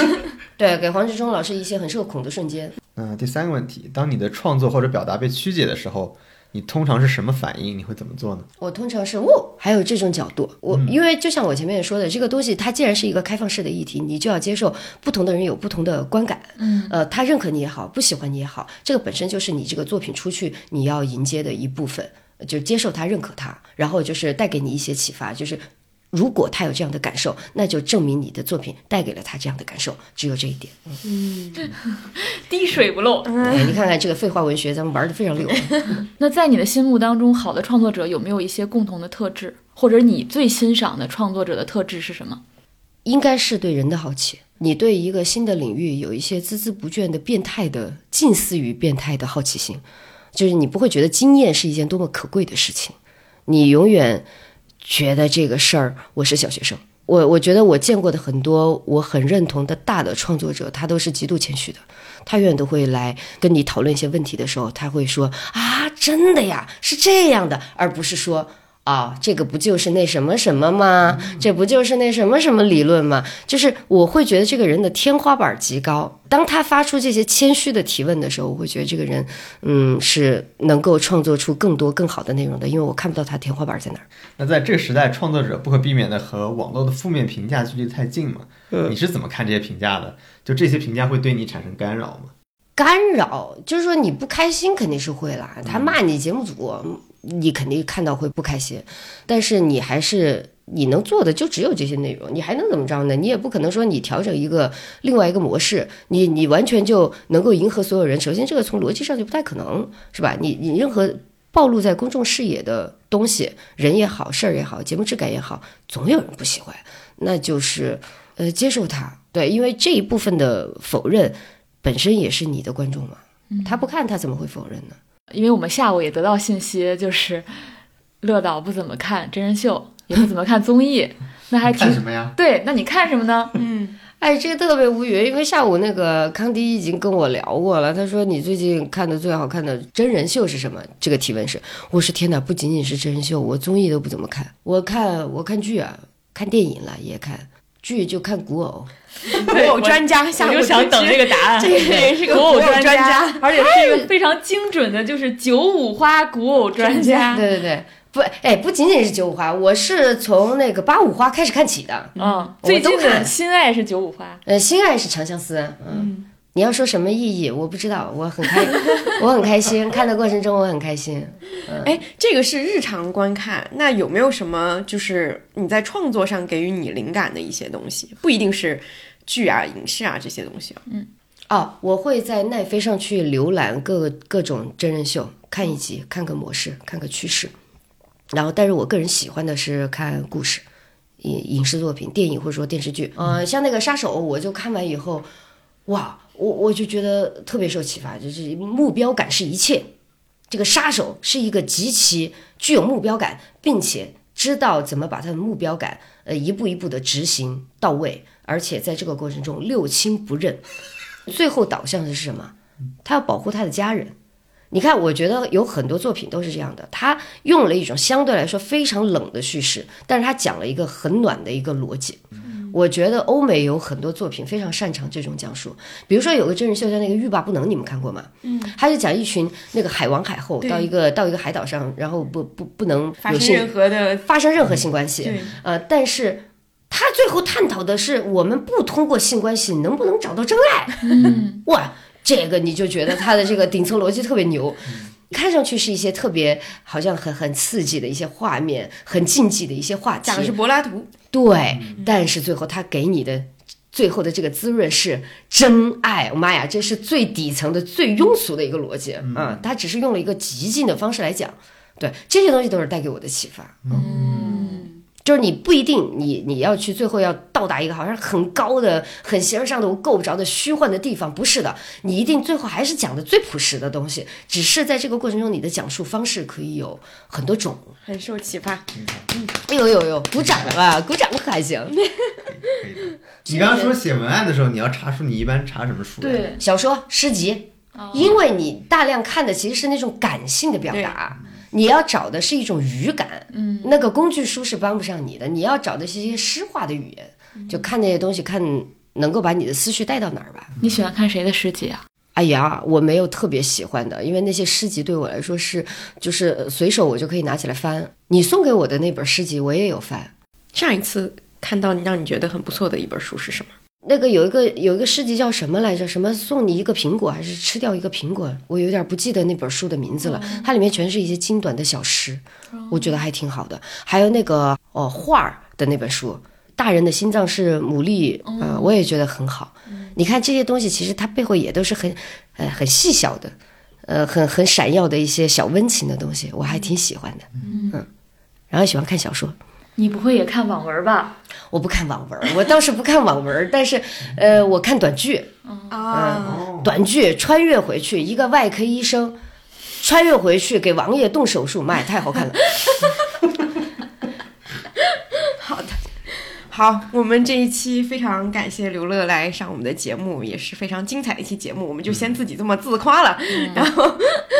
(laughs) 对，给黄志忠老师一些很社恐的瞬间。嗯，第三个问题，当你的创作或者表达被曲解的时候，你通常是什么反应？你会怎么做呢？我通常是哦，还有这种角度，我、因为就像我前面说的，这个东西它既然是一个开放式的议题，你就要接受不同的人有不同的观感，嗯，呃，他认可你也好，不喜欢你也好，这个本身就是你这个作品出去你要迎接的一部分，就接受他，认可他，然后就是带给你一些启发，就是。如果他有这样的感受，那就证明你的作品带给了他这样的感受，只有这一点。嗯 (laughs) 滴水不漏。哎，你看看这个废话文学，咱们玩的非常溜。(laughs) 那在你的心目当中，好的创作者有没有一些共同的特质，或者你最欣赏的创作者的特质是什么？应该是对人的好奇。你对一个新的领域有一些孜孜不倦的变态的、近似于变态的好奇心，就是你不会觉得经验是一件多么可贵的事情，你永远觉得这个事儿我是小学生。我我觉得我见过的很多我很认同的大的创作者，他都是极度谦虚的，他永远都会来跟你讨论一些问题的时候，他会说啊，真的呀，是这样的，而不是说。啊、这个不就是那什么什么吗？这不就是那什么什么理论吗？就是我会觉得这个人的天花板极高。当他发出这些谦虚的提问的时候，我会觉得这个人，嗯，是能够创作出更多更好的内容的，因为我看不到他天花板在哪儿。那在这个时代，创作者不可避免的和网络的负面评价距离太近嘛？嗯你是怎么看这些评价的？就这些评价会对你产生干扰吗？干扰，就是说你不开心肯定是会啦。他骂你节目组，你肯定看到会不开心，但是你还是你能做的就只有这些内容，你还能怎么着呢？你也不可能说你调整一个另外一个模式，你你完全就能够迎合所有人。首先，这个从逻辑上就不太可能，是吧？你你任何暴露在公众视野的东西，人也好，事儿也好，节目质感也好，总有人不喜欢，那就是呃接受它。对，因为这一部分的否认。本身也是你的观众嘛，他不看他怎么会否认呢？因为我们下午也得到信息，就是乐导不怎么看真人秀，也不怎么看综艺，(laughs) 那还挺看什么呀？对。那你看什么呢？嗯，哎，这个特别无语，因为下午那个康迪已经跟我聊过了，他说你最近看的最好看的真人秀是什么？这个提问是，我说天哪，不仅仅是真人秀，我综艺都不怎么看，我看我看剧啊，看电影了也看剧，就看古偶。古偶专家，下午我就想等这个答案。这个人是个古偶专专家，而且是一个非常精准的，就是九五花古偶专家。(laughs) 对对对，不，哎，不仅仅是九五花，我是从那个八五花开始看起的。嗯，我最近的都看新爱是九五花。呃，心爱是长相思，嗯，你要说什么意义，我不知道，我很开，(laughs) 我很开心，看的过程中我很开心。哎，这个是日常观看，那有没有什么就是你在创作上给予你灵感的一些东西？不一定是剧啊、影视啊这些东西啊。哦，我会在奈飞上去浏览各各种真人秀，看一集，看个模式，看个趋势。然后，但是我个人喜欢的是看故事，影影视作品、电影或者说电视剧。呃，像那个杀手，我就看完以后，哇，我我就觉得特别受启发，就是目标感是一切。这个杀手是一个极其具有目标感，并且知道怎么把他的目标感呃一步一步的执行到位，而且在这个过程中六亲不认。最后导向的是什么？他要保护他的家人。你看，我觉得有很多作品都是这样的，他用了一种相对来说非常冷的叙事，但是他讲了一个很暖的一个逻辑。我觉得欧美有很多作品非常擅长这种讲述，比如说有个真人秀叫那个《欲罢不能》，你们看过吗？嗯，他就讲一群那个海王海后到一个到一个海岛上，然后不不不能发生有性任何的发生任何性关系，对呃，但是他最后探讨的是我们不通过性关系能不能找到真爱。嗯，哇，这个你就觉得他的这个顶层逻辑特别牛。看上去是一些特别好像很很刺激的一些画面，很禁忌的一些话题，讲的是柏拉图，对，但是最后他给你的最后的这个滋润是真爱。妈呀，这是最底层的、最庸俗的一个逻辑啊、嗯！他只是用了一个极尽的方式来讲，对这些东西都是带给我的启发。嗯，就是你不一定你你要去最后要到达一个好像很高的、很形而上的我够不着的虚幻的地方，不是的，你一定最后还是讲的最朴实的东西，只是在这个过程中你的讲述方式可以有很多种。很受启发。嗯哎呦呦呦，鼓掌了吧，(laughs) 鼓掌还行。可以的。(laughs) 你刚刚说写文案的时候，你要查书，你一般查什么书？，对，小说、诗集，因为你大量看的其实是那种感性的表达，你要找的是一种语感。嗯，那个工具书是帮不上你的，你要找的是一些诗化的语言，就看那些东西，看能够把你的思绪带到哪儿吧。你喜欢看谁的诗集啊？哎呀，我没有特别喜欢的，因为那些诗集对我来说是，就是呃随手我就可以拿起来翻。你送给我的那本诗集我也有翻，上一次看到你让你觉得很不错的一本书是什么？那个有一个有一个诗集叫什么来着？什么送你一个苹果，还是吃掉一个苹果？我有点不记得那本书的名字了。它里面全是一些精短的小诗，我觉得还挺好的。还有那个哦画儿的那本书，《大人的心脏是牡蛎》，呃，我也觉得很好。你看这些东西，其实它背后也都是很呃很细小的，呃很很闪耀的一些小温情的东西，我还挺喜欢的。嗯，然后喜欢看小说。你不会也看网文吧？我不看网文，(laughs) 我倒是不看网文，但是，呃，我看短剧。啊，短剧穿越回去，一个外科医生穿越回去给王爷动手术，妈呀，太好看了！(laughs) 好，我们这一期非常感谢刘乐来上我们的节目，也是非常精彩的一期节目，我们就先自己这么自夸了。然后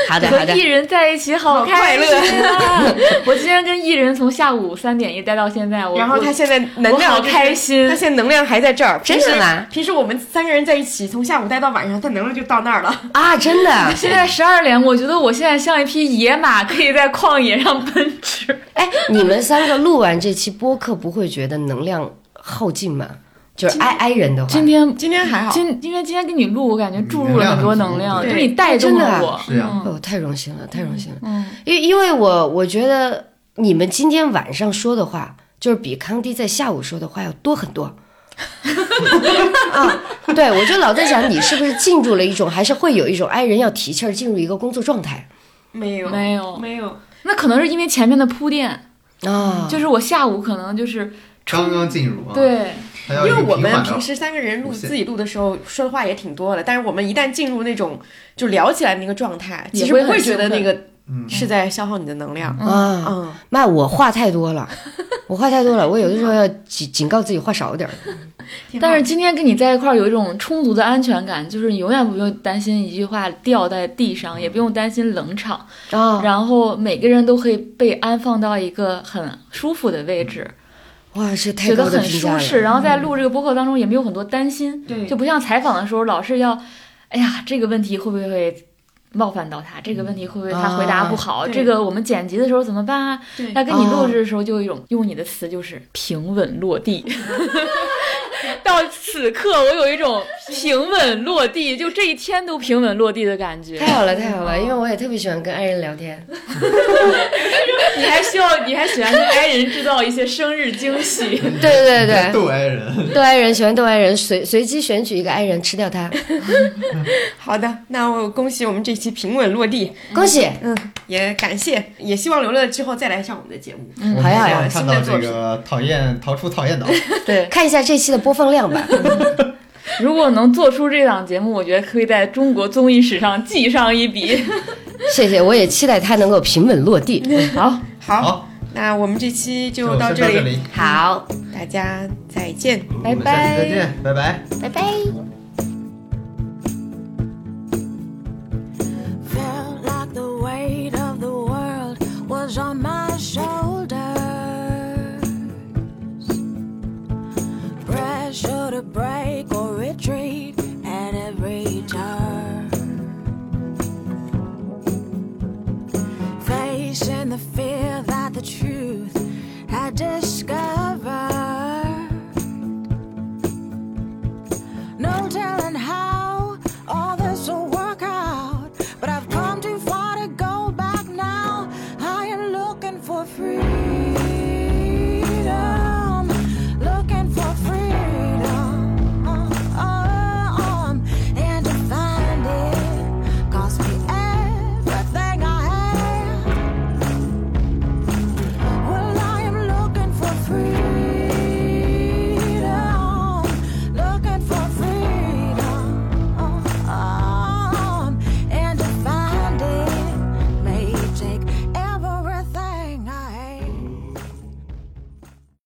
好的，好的和艺。人在一起好开心啊！(laughs) 我今天跟艺人从下午三点一待到现在，我然后他现在能量开心他现在能量还在这儿。真的平时吗平时我们三个人在一起，从下午待到晚上，他能量就到那儿了。啊，真的！(laughs) 现在十二点，我觉得我现在像一匹野马，可以在旷野上奔驰。哎，你们三个录完这期播客，不会觉得能量耗尽吗？就是挨挨人的话，今天今天还好，今因为今天跟你录，我感觉注入了很多能量，能量很足就你带动真的啊了我。是呀嗯哦，太荣幸了，太荣幸了。嗯，因因为我我觉得你们今天晚上说的话，就是比康迪在下午说的话要多很多。啊，对，我就老在想，你是不是进入了一种，还是会有一种挨人要提气儿，进入一个工作状态没有没有没有，那可能是因为前面的铺垫，啊？就是我下午可能就是刚刚进入啊，，对，因为我们平时三个人录自己录的时候说的话也挺多的，但是我们一旦进入那种就聊起来那个状态，其实不会觉得那个嗯是在消耗你的能量。啊，嗯，妈，我话太多了，我话太多了，我有的时候要警警告自己话少点儿。(laughs) 但是今天跟你在一块儿有一种充足的安全感，就是你永远不用担心一句话掉在地上，也不用担心冷场，啊，然后每个人都可以被安放到一个很舒服的位置，哇，这太觉得很舒适。了。然后在录这个播客当中也没有很多担心，对就不像采访的时候老是要，哎呀，这个问题会不会冒犯到他？这个问题会不会他回答不好？啊这个我们剪辑的时候怎么办啊？对那跟你录制的时候就有一种，用你的词就是平稳落地。(laughs) (laughs) 到此刻，我有一种平稳落地，就这一天都平稳落地的感觉。太好了，太好了，因为我也特别喜欢跟爱人聊天。你还需要，你还喜欢跟爱人制造一些生日惊喜。对对对对，逗爱人，逗爱人喜欢逗爱人，随随机选取一个爱人吃掉他，好的，那我恭喜我们这期平稳落地，恭喜！嗯，也感谢，也希望刘乐之后再来上我们的节目。嗯好呀好呀看到这个讨厌逃出讨厌岛，对，看一下这期的播放量吧。(laughs) 如果能做出这档节目，我觉得可以在中国综艺史上记上一笔。谢谢，我也期待它能够平稳落地。(laughs) 好，好，好，那我们这期就就到这里，这里，好，大家再见。拜拜下期再拜。见，拜拜。拜拜。Felt like the break or retreat at every turn. Facing the fear that the truth had discovered.